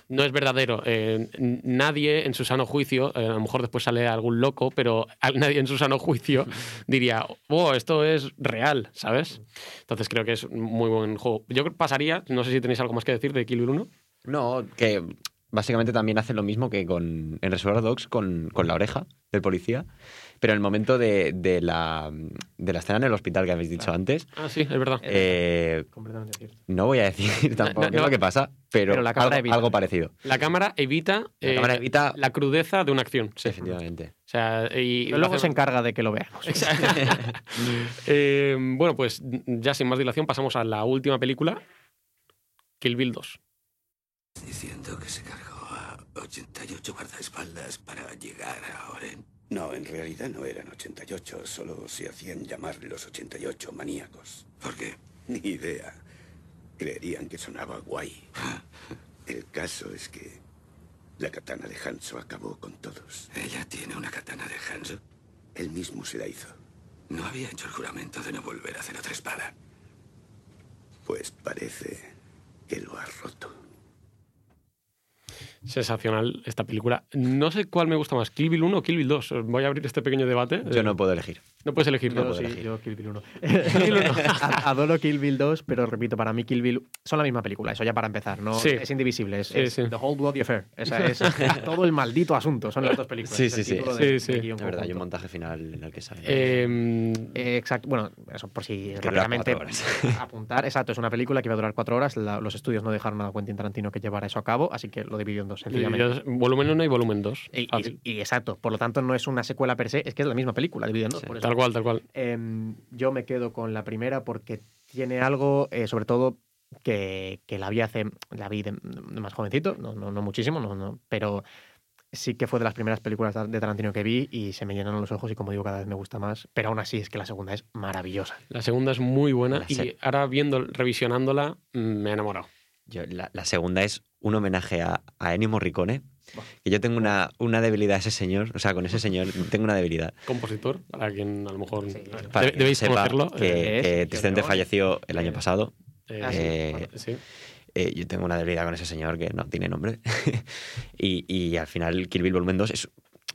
No es verdadero. Eh, nadie en su sano juicio, eh, a lo mejor después sale algún loco, pero *laughs* nadie en su sano juicio diría, oh, esto es real, ¿sabes? Entonces creo que es un muy buen juego. Yo pasaría, no sé si tenéis algo más que decir de Kill Bill 1. No, que básicamente también hace lo mismo que con, en Reservoir Dogs con, con la oreja del policía, pero en el momento de, de la, de la escena en el hospital que habéis dicho antes. Ah, sí, es verdad. eh, Completamente cierto. no voy a decir *laughs* tampoco no, qué es no. lo que pasa, pero, Pero la cámara algo, evita. algo parecido. La cámara evita, La eh, cámara evita- la crudeza de una acción. Sí. Efectivamente. O sea, y Pero luego hace- se encarga de que lo veamos. *laughs* Eh, bueno, pues ya sin más dilación pasamos a la última película, Kill Bill 2. Diciendo que se cargó a 88 guardaespaldas para llegar a Oren. No, en realidad no eran 88, solo se hacían llamar los 88 maníacos. ¿Por qué? Ni idea. Creerían que sonaba guay. El caso es que la katana de Hanzo acabó con todos. ¿Ella tiene una katana de Hanzo? Él mismo se la hizo. No había hecho el juramento de no volver a hacer otra espada. Pues parece que lo ha roto. Sensacional esta película. No sé cuál me gusta más, Kill Bill 1 o Kill Bill 2. Voy a abrir este pequeño debate. Yo Eh, no puedo elegir. No puedes elegir, Yo ¿no? sí, yo Kill Bill 1. *laughs* A- Adoro Kill Bill 2, pero repito, para mí Kill Bill son la misma película, eso ya para empezar. No, Sí. Es indivisible, es, Sí, es sí. The Whole Bloody Affair. Esa es *laughs* todo el maldito asunto, son las dos películas. Sí, sí, sí. título de- Sí, de sí. guion De verdad, hay un montaje final en el que sale. Eh, Eh, exacto, bueno, eso por si horas. *laughs* apuntar. Exacto, es una película que iba a durar cuatro horas. la- los estudios no dejaron a Quentin Tarantino que llevara eso a cabo, así que lo dividió en dos, sencillamente. volumen 1 y volumen 2. Y, y- y exacto, por lo tanto no es una secuela per se, es que es la misma película, dividida en dos. por eso. Tal cual, tal cual. Em, yo me quedo con la primera porque tiene algo, eh, sobre todo, que, que la vi hace, la vi de, de más jovencito, no, no, no muchísimo, no, no, pero sí que fue de las primeras películas de Tarantino que vi y se me llenaron los ojos y como digo, cada vez me gusta más, pero aún así es que la segunda es maravillosa. La segunda es muy buena La y ahora viendo, revisionándola, me he enamorado. Yo- la, la segunda es un homenaje a, a Ennio Morricone. Que yo tengo una, una debilidad a ese señor, o sea, con ese señor *laughs* tengo una debilidad. Compositor, para quien a lo mejor Para que debéis sepa conocerlo. Que, eh, que León. falleció el año pasado. eh, Ah, sí, Eh, bueno, sí. eh, yo tengo una debilidad con ese señor que no tiene nombre. *laughs* y, y al final Kill Bill Volumen 2 es,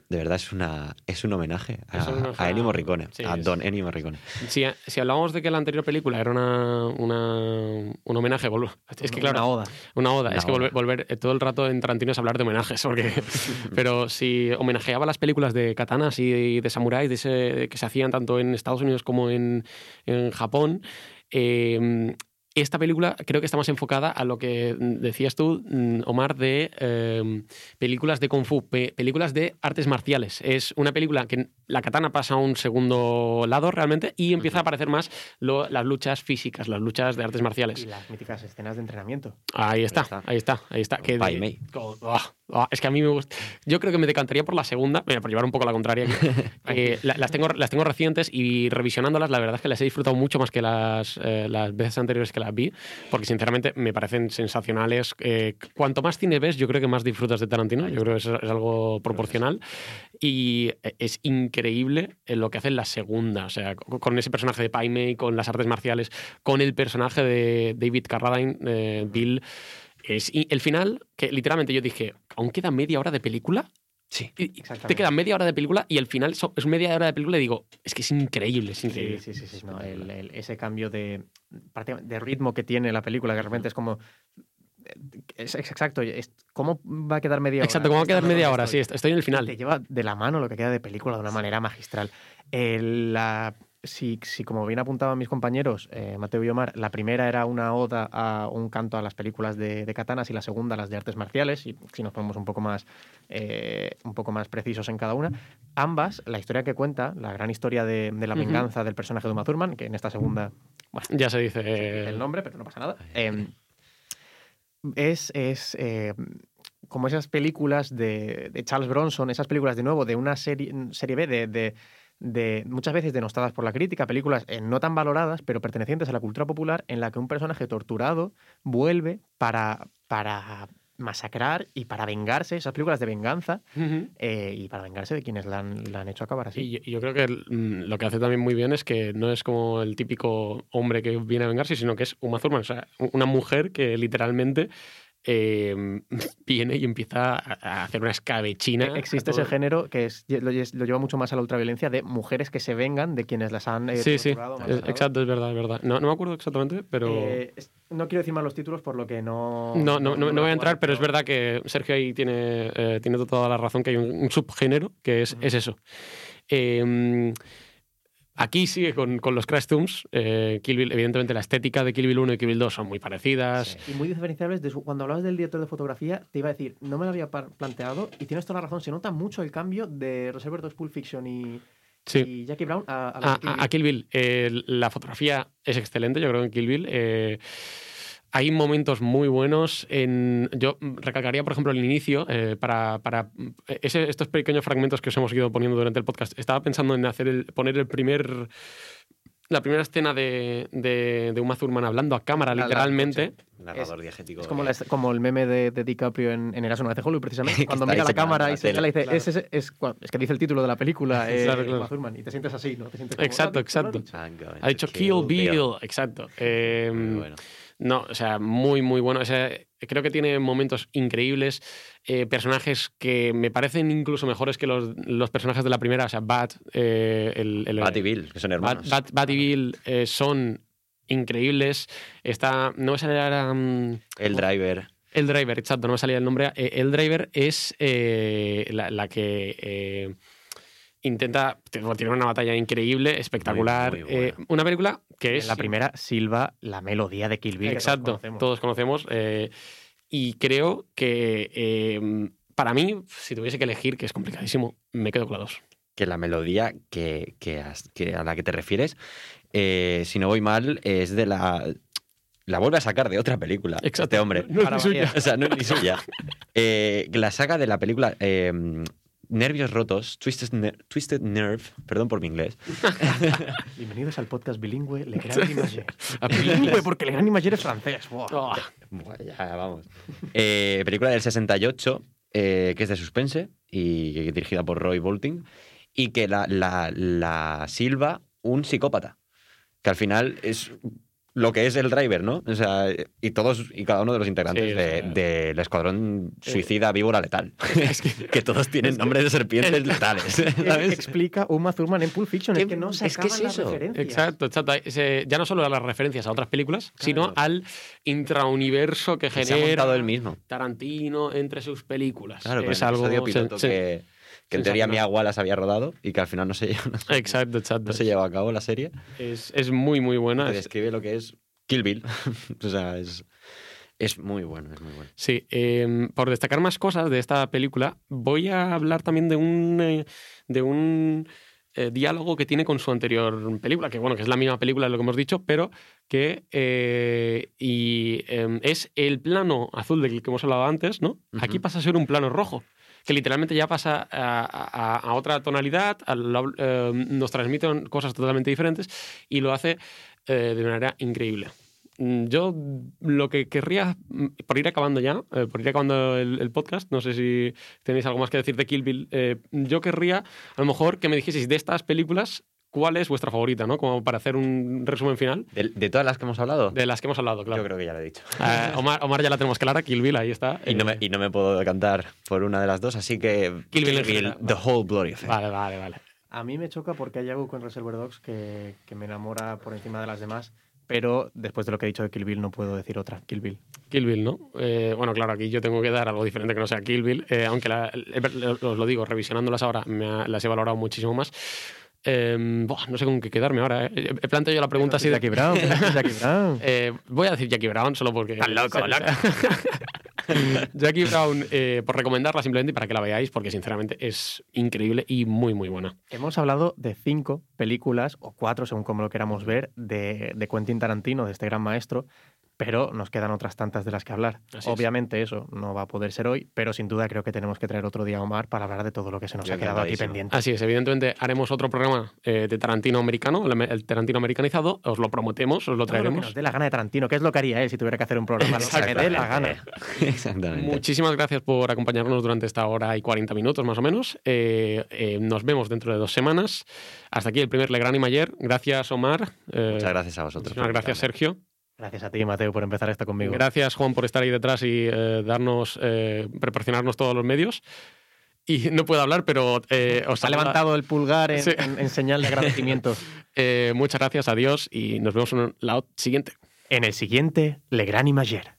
de verdad es, una, es un homenaje a, homenaje a Ennio Morricone, sí, a Don Ennio Morricone. Si, si hablábamos de que la anterior película era una, una- un homenaje, vol- es que claro, una oda. Una oda. Una es que oda. volver, volver, eh, todo el rato en Tarantino es hablar de homenajes. Porque, *laughs* pero si homenajeaba las películas de katanas y de samuráis de ese- que se hacían tanto en Estados Unidos como en, en Japón, eh, esta película creo que está más enfocada a lo que decías tú, mm, Omar, de eh, películas de Kung Fu, pe- películas de artes marciales. Es una película que la katana pasa a un segundo lado realmente y empieza a aparecer más lo- las luchas físicas, las luchas de artes marciales. Y las míticas escenas de entrenamiento. Ahí está, ahí está, ahí está. Que Pai de- Mei. Ah, es que a mí me gusta. Yo creo que me decantaría por la segunda, mira, por llevar un poco la contraria. *laughs* Eh, la- las, tengo, las tengo recientes y revisionándolas, la verdad es que las he disfrutado mucho más que las, eh, las veces anteriores que las vi, porque sinceramente me parecen sensacionales. Eh, cuanto más cine ves, yo creo que más disfrutas de Tarantino. Yo creo que es, es algo proporcional. Y es increíble lo que hace en la segunda. O sea, con ese personaje de Pai Mei, con las artes marciales, con el personaje de David Carradine, Bill. Es, y el final, que literalmente yo dije, ¿aún queda media hora de película? Sí. Y- te queda media hora de película y el final es media hora de película y digo, es que es increíble, es Sí, increíble. sí, sí, sí, no, el- el- ese cambio de, de ritmo que tiene la película, que de repente es como... Es, es exacto, es- ¿cómo va a quedar media hora? Exacto, ¿cómo va a quedar media hora? estoy? Sí, est- estoy en el final. Te lleva de la mano lo que queda de película de una manera magistral. La, si, si, como bien apuntaban mis compañeros, eh, Mateo y Omar, la primera era una oda a un canto a las películas de, de katanas y la segunda a las de artes marciales, y si nos ponemos un poco más, eh, un poco más precisos en cada una, ambas, la historia que cuenta, la gran historia de, de la venganza del personaje de Uma Thurman, que en esta segunda, bueno, Ya se dice. eh, el nombre, pero no pasa nada. Eh, es es como esas películas de, de Charles Bronson, esas películas de nuevo de una serie, serie B, de, de- muchas veces denostadas por la crítica, películas eh, no tan valoradas, pero pertenecientes a la cultura popular, en la que un personaje torturado vuelve para, para masacrar y para vengarse, esas películas de venganza, eh, y para vengarse de quienes la han, la han hecho acabar así. Y yo, y yo creo que mm, lo que hace también muy bien es que no es como el típico hombre que viene a vengarse, sino que es Uma Thurman, o sea, una mujer que literalmente eh, *laughs* viene y empieza a hacer una escabechina. a Existe ese género que es, lo, lo lleva mucho más a la ultraviolencia de mujeres que se vengan de quienes las han eh, Sí, sí, es- masacrado. exacto, es verdad, es verdad. No, no me acuerdo exactamente, pero... Eh, es- no quiero decir mal los títulos por lo que no. No, no, no, no voy a entrar, pero es verdad que Sergio ahí tiene, eh, tiene toda la razón, que hay un, un subgénero que es, es eso. Eh, aquí sigue con, con los Crash Tooms. eh, Kill Bill, evidentemente la estética de Kill Bill 1 y Kill Bill 2 son muy parecidas. Y muy diferenciables. de su- cuando hablabas del director de fotografía, te iba a decir, no me lo había planteado y tienes toda la razón. Se nota mucho el cambio de Reservoir Dogs Pulp Fiction y, Sí. y Jackie Brown a, a la A, Kill a- Bill. a Kill Bill. eh, la fotografía es excelente, yo creo, en Kill Bill. eh, hay momentos muy buenos. En, yo recalcaría, por ejemplo, el inicio, eh, para, para ese- estos pequeños fragmentos que os hemos ido poniendo durante el podcast. Estaba pensando en hacer el, poner el primer. La primera escena de, de, de Uma Thurman hablando a cámara, La- la- literalmente. Narrador diegético. Es como, la- como el meme de, de DiCaprio en, en Eras una vez de Hollywood, precisamente. *laughs* Cuando mira la cámara la y se y dice, Claro. es, es, es, es que dice el título de la película, *laughs* eh, Claro, claro. Uma Thurman, y te sientes así, ¿no? Te sientes como, Exacto, "Lo ha dicho, lo ha exacto. dicho". I'm going Ha dicho to Kill Bill, Bill. exacto. Eh, Muy bueno. No, o sea, muy, muy bueno. O sea, creo que tiene momentos increíbles, eh, personajes que me parecen incluso mejores que los, los personajes de la primera. O sea, Bat, eh, el, el- Bat y Bill, que son hermanos. Bat- Bat y Bill eh, son increíbles. Está, no me sale mm, El driver. el driver, exacto, no me salía el nombre. Eh, el driver es la, la que intenta. Tiene una batalla increíble, espectacular. Muy, muy buena. Eh, una película que es. En la primera, Silva, la melodía de Kill Bill. que todos Exacto, conocemos. todos conocemos. eh, y creo que eh, para mí, si tuviese que elegir, que es complicadísimo, me quedo con la 2. que la melodía que, que has- que a la que te refieres, eh, si no voy mal, es de la. La vuelve a sacar de otra película. Exacto. Este hombre. No es ni suya. *laughs* O sea, no es ni suya. *laughs* Eh, la saca de la película eh, Nervios Rotos, Twisted, Ner- Twisted Nerve, perdón por mi inglés. *laughs* Bienvenidos al podcast bilingüe Le Gran Imager. bilingüe porque Le Gran Imager es francés. Oh, ya, vamos. Eh, película del 68, eh, que es de suspense y que- dirigida por Roy Bolting, y que la, la, la silba un psicópata, que al final es lo que es el driver, ¿no? O sea, y todos y cada uno de los integrantes Sí, de- del escuadrón suicida víbora letal. *laughs* que, todos tienen nombres de serpientes letales. *laughs* Eh, ¿sabes? Explica Uma Thurman en Pulp Fiction. Es que no se es que es acaban las eso. referencias. exacto, exacto. Ya no solo a las referencias a otras películas, sino al intrauniverso que Que se ha genera montado él mismo. Tarantino entre sus películas. Claro, es algo se- se- que, en teoría sensacional. mi agua las había rodado y que al final no se, *laughs* no se- Exacto, exacto. no se llevó a cabo la serie. Es, es muy, muy buena. Es- describe lo que es Kill Bill. *laughs* o sea, es, es muy bueno, es muy bueno. Sí, eh, por destacar más cosas de esta película, voy a hablar también de un, eh, de un eh, diálogo que tiene con su anterior película, que bueno, que es la misma película de lo que hemos dicho, pero que eh, y, eh, es el plano azul del que hemos hablado antes, ¿no? Aquí pasa a ser un plano rojo que literalmente ya pasa a, otra tonalidad, eh, nos transmiten cosas totalmente diferentes y lo hace eh, de manera increíble. Mm, Yo lo que querría, mm, por ir acabando ya, eh, por ir acabando el, el podcast, no sé si tenéis algo más que decir de Kill Bill, yo querría a lo mejor que me dijeseis de estas películas cuál es vuestra favorita, ¿no? Como para hacer un resumen final. ¿De, de todas las que hemos hablado? De las que hemos hablado, claro. Yo creo que ya lo he dicho. Eh, Omar, Omar ya la tenemos clara, Kill Bill, ahí está. Y no, me, Eh, y no me puedo decantar por una de las dos, así que Kill Bill en general, The Whole Bloody Affair. Vale, vale, vale. A mí me choca porque hay algo con Reservoir Dogs que, que me enamora por encima de las demás, pero después de lo que he dicho de Kill Bill no puedo decir otra. Kill Bill. Kill Bill, ¿no? Eh, bueno, claro, aquí yo tengo que dar algo diferente que no sea Kill Bill, eh, aunque la- eh, os lo digo, revisionándolas ahora, me ha- las he valorado muchísimo más. Eh, buah, no sé con qué quedarme ahora. eh. He planteado yo la pregunta así de Jackie Brown, *laughs* Jackie Brown. Eh, voy a decir Jackie Brown solo porque. Estás loco, loco. *laughs* Jackie Brown, eh, por recomendarla simplemente y para que la veáis, porque sinceramente es increíble y muy, muy buena. Hemos hablado de cinco películas, o cuatro según como lo queramos ver, de, de Quentin Tarantino, de este gran maestro, pero nos quedan otras tantas de las que hablar. Así es. Obviamente eso no va a poder ser hoy, pero sin duda creo que tenemos que traer otro día a Omar para hablar de todo lo que se nos Yo ha quedado aquí pendiente. Así es, evidentemente haremos otro programa eh, de Tarantino americano, el, Tarantino americanizado, os lo prometemos, os lo Todo lo que traeremos. nos dé la gana de Tarantino, que es lo que haría él si tuviera que hacer un programa, lo que dé la gana. *laughs* Exactamente. Muchísimas gracias por acompañarnos durante esta hora y 40 minutos más o menos. Eh, eh, nos vemos dentro de dos semanas. Hasta aquí el primer Legrand y Mayer. Gracias, Omar. Eh, Muchas gracias a vosotros. gracias. Sergio. Gracias a ti, Mateo, por empezar esto conmigo. Gracias, Juan, por estar ahí detrás y eh, darnos, eh, proporcionarnos todos los medios. Y no puedo hablar, pero eh, os ha levantado el pulgar en, Sí. en- en señal de agradecimiento. *laughs* Eh, muchas gracias, adiós y nos vemos en la siguiente. en el siguiente Legrand y Mayer.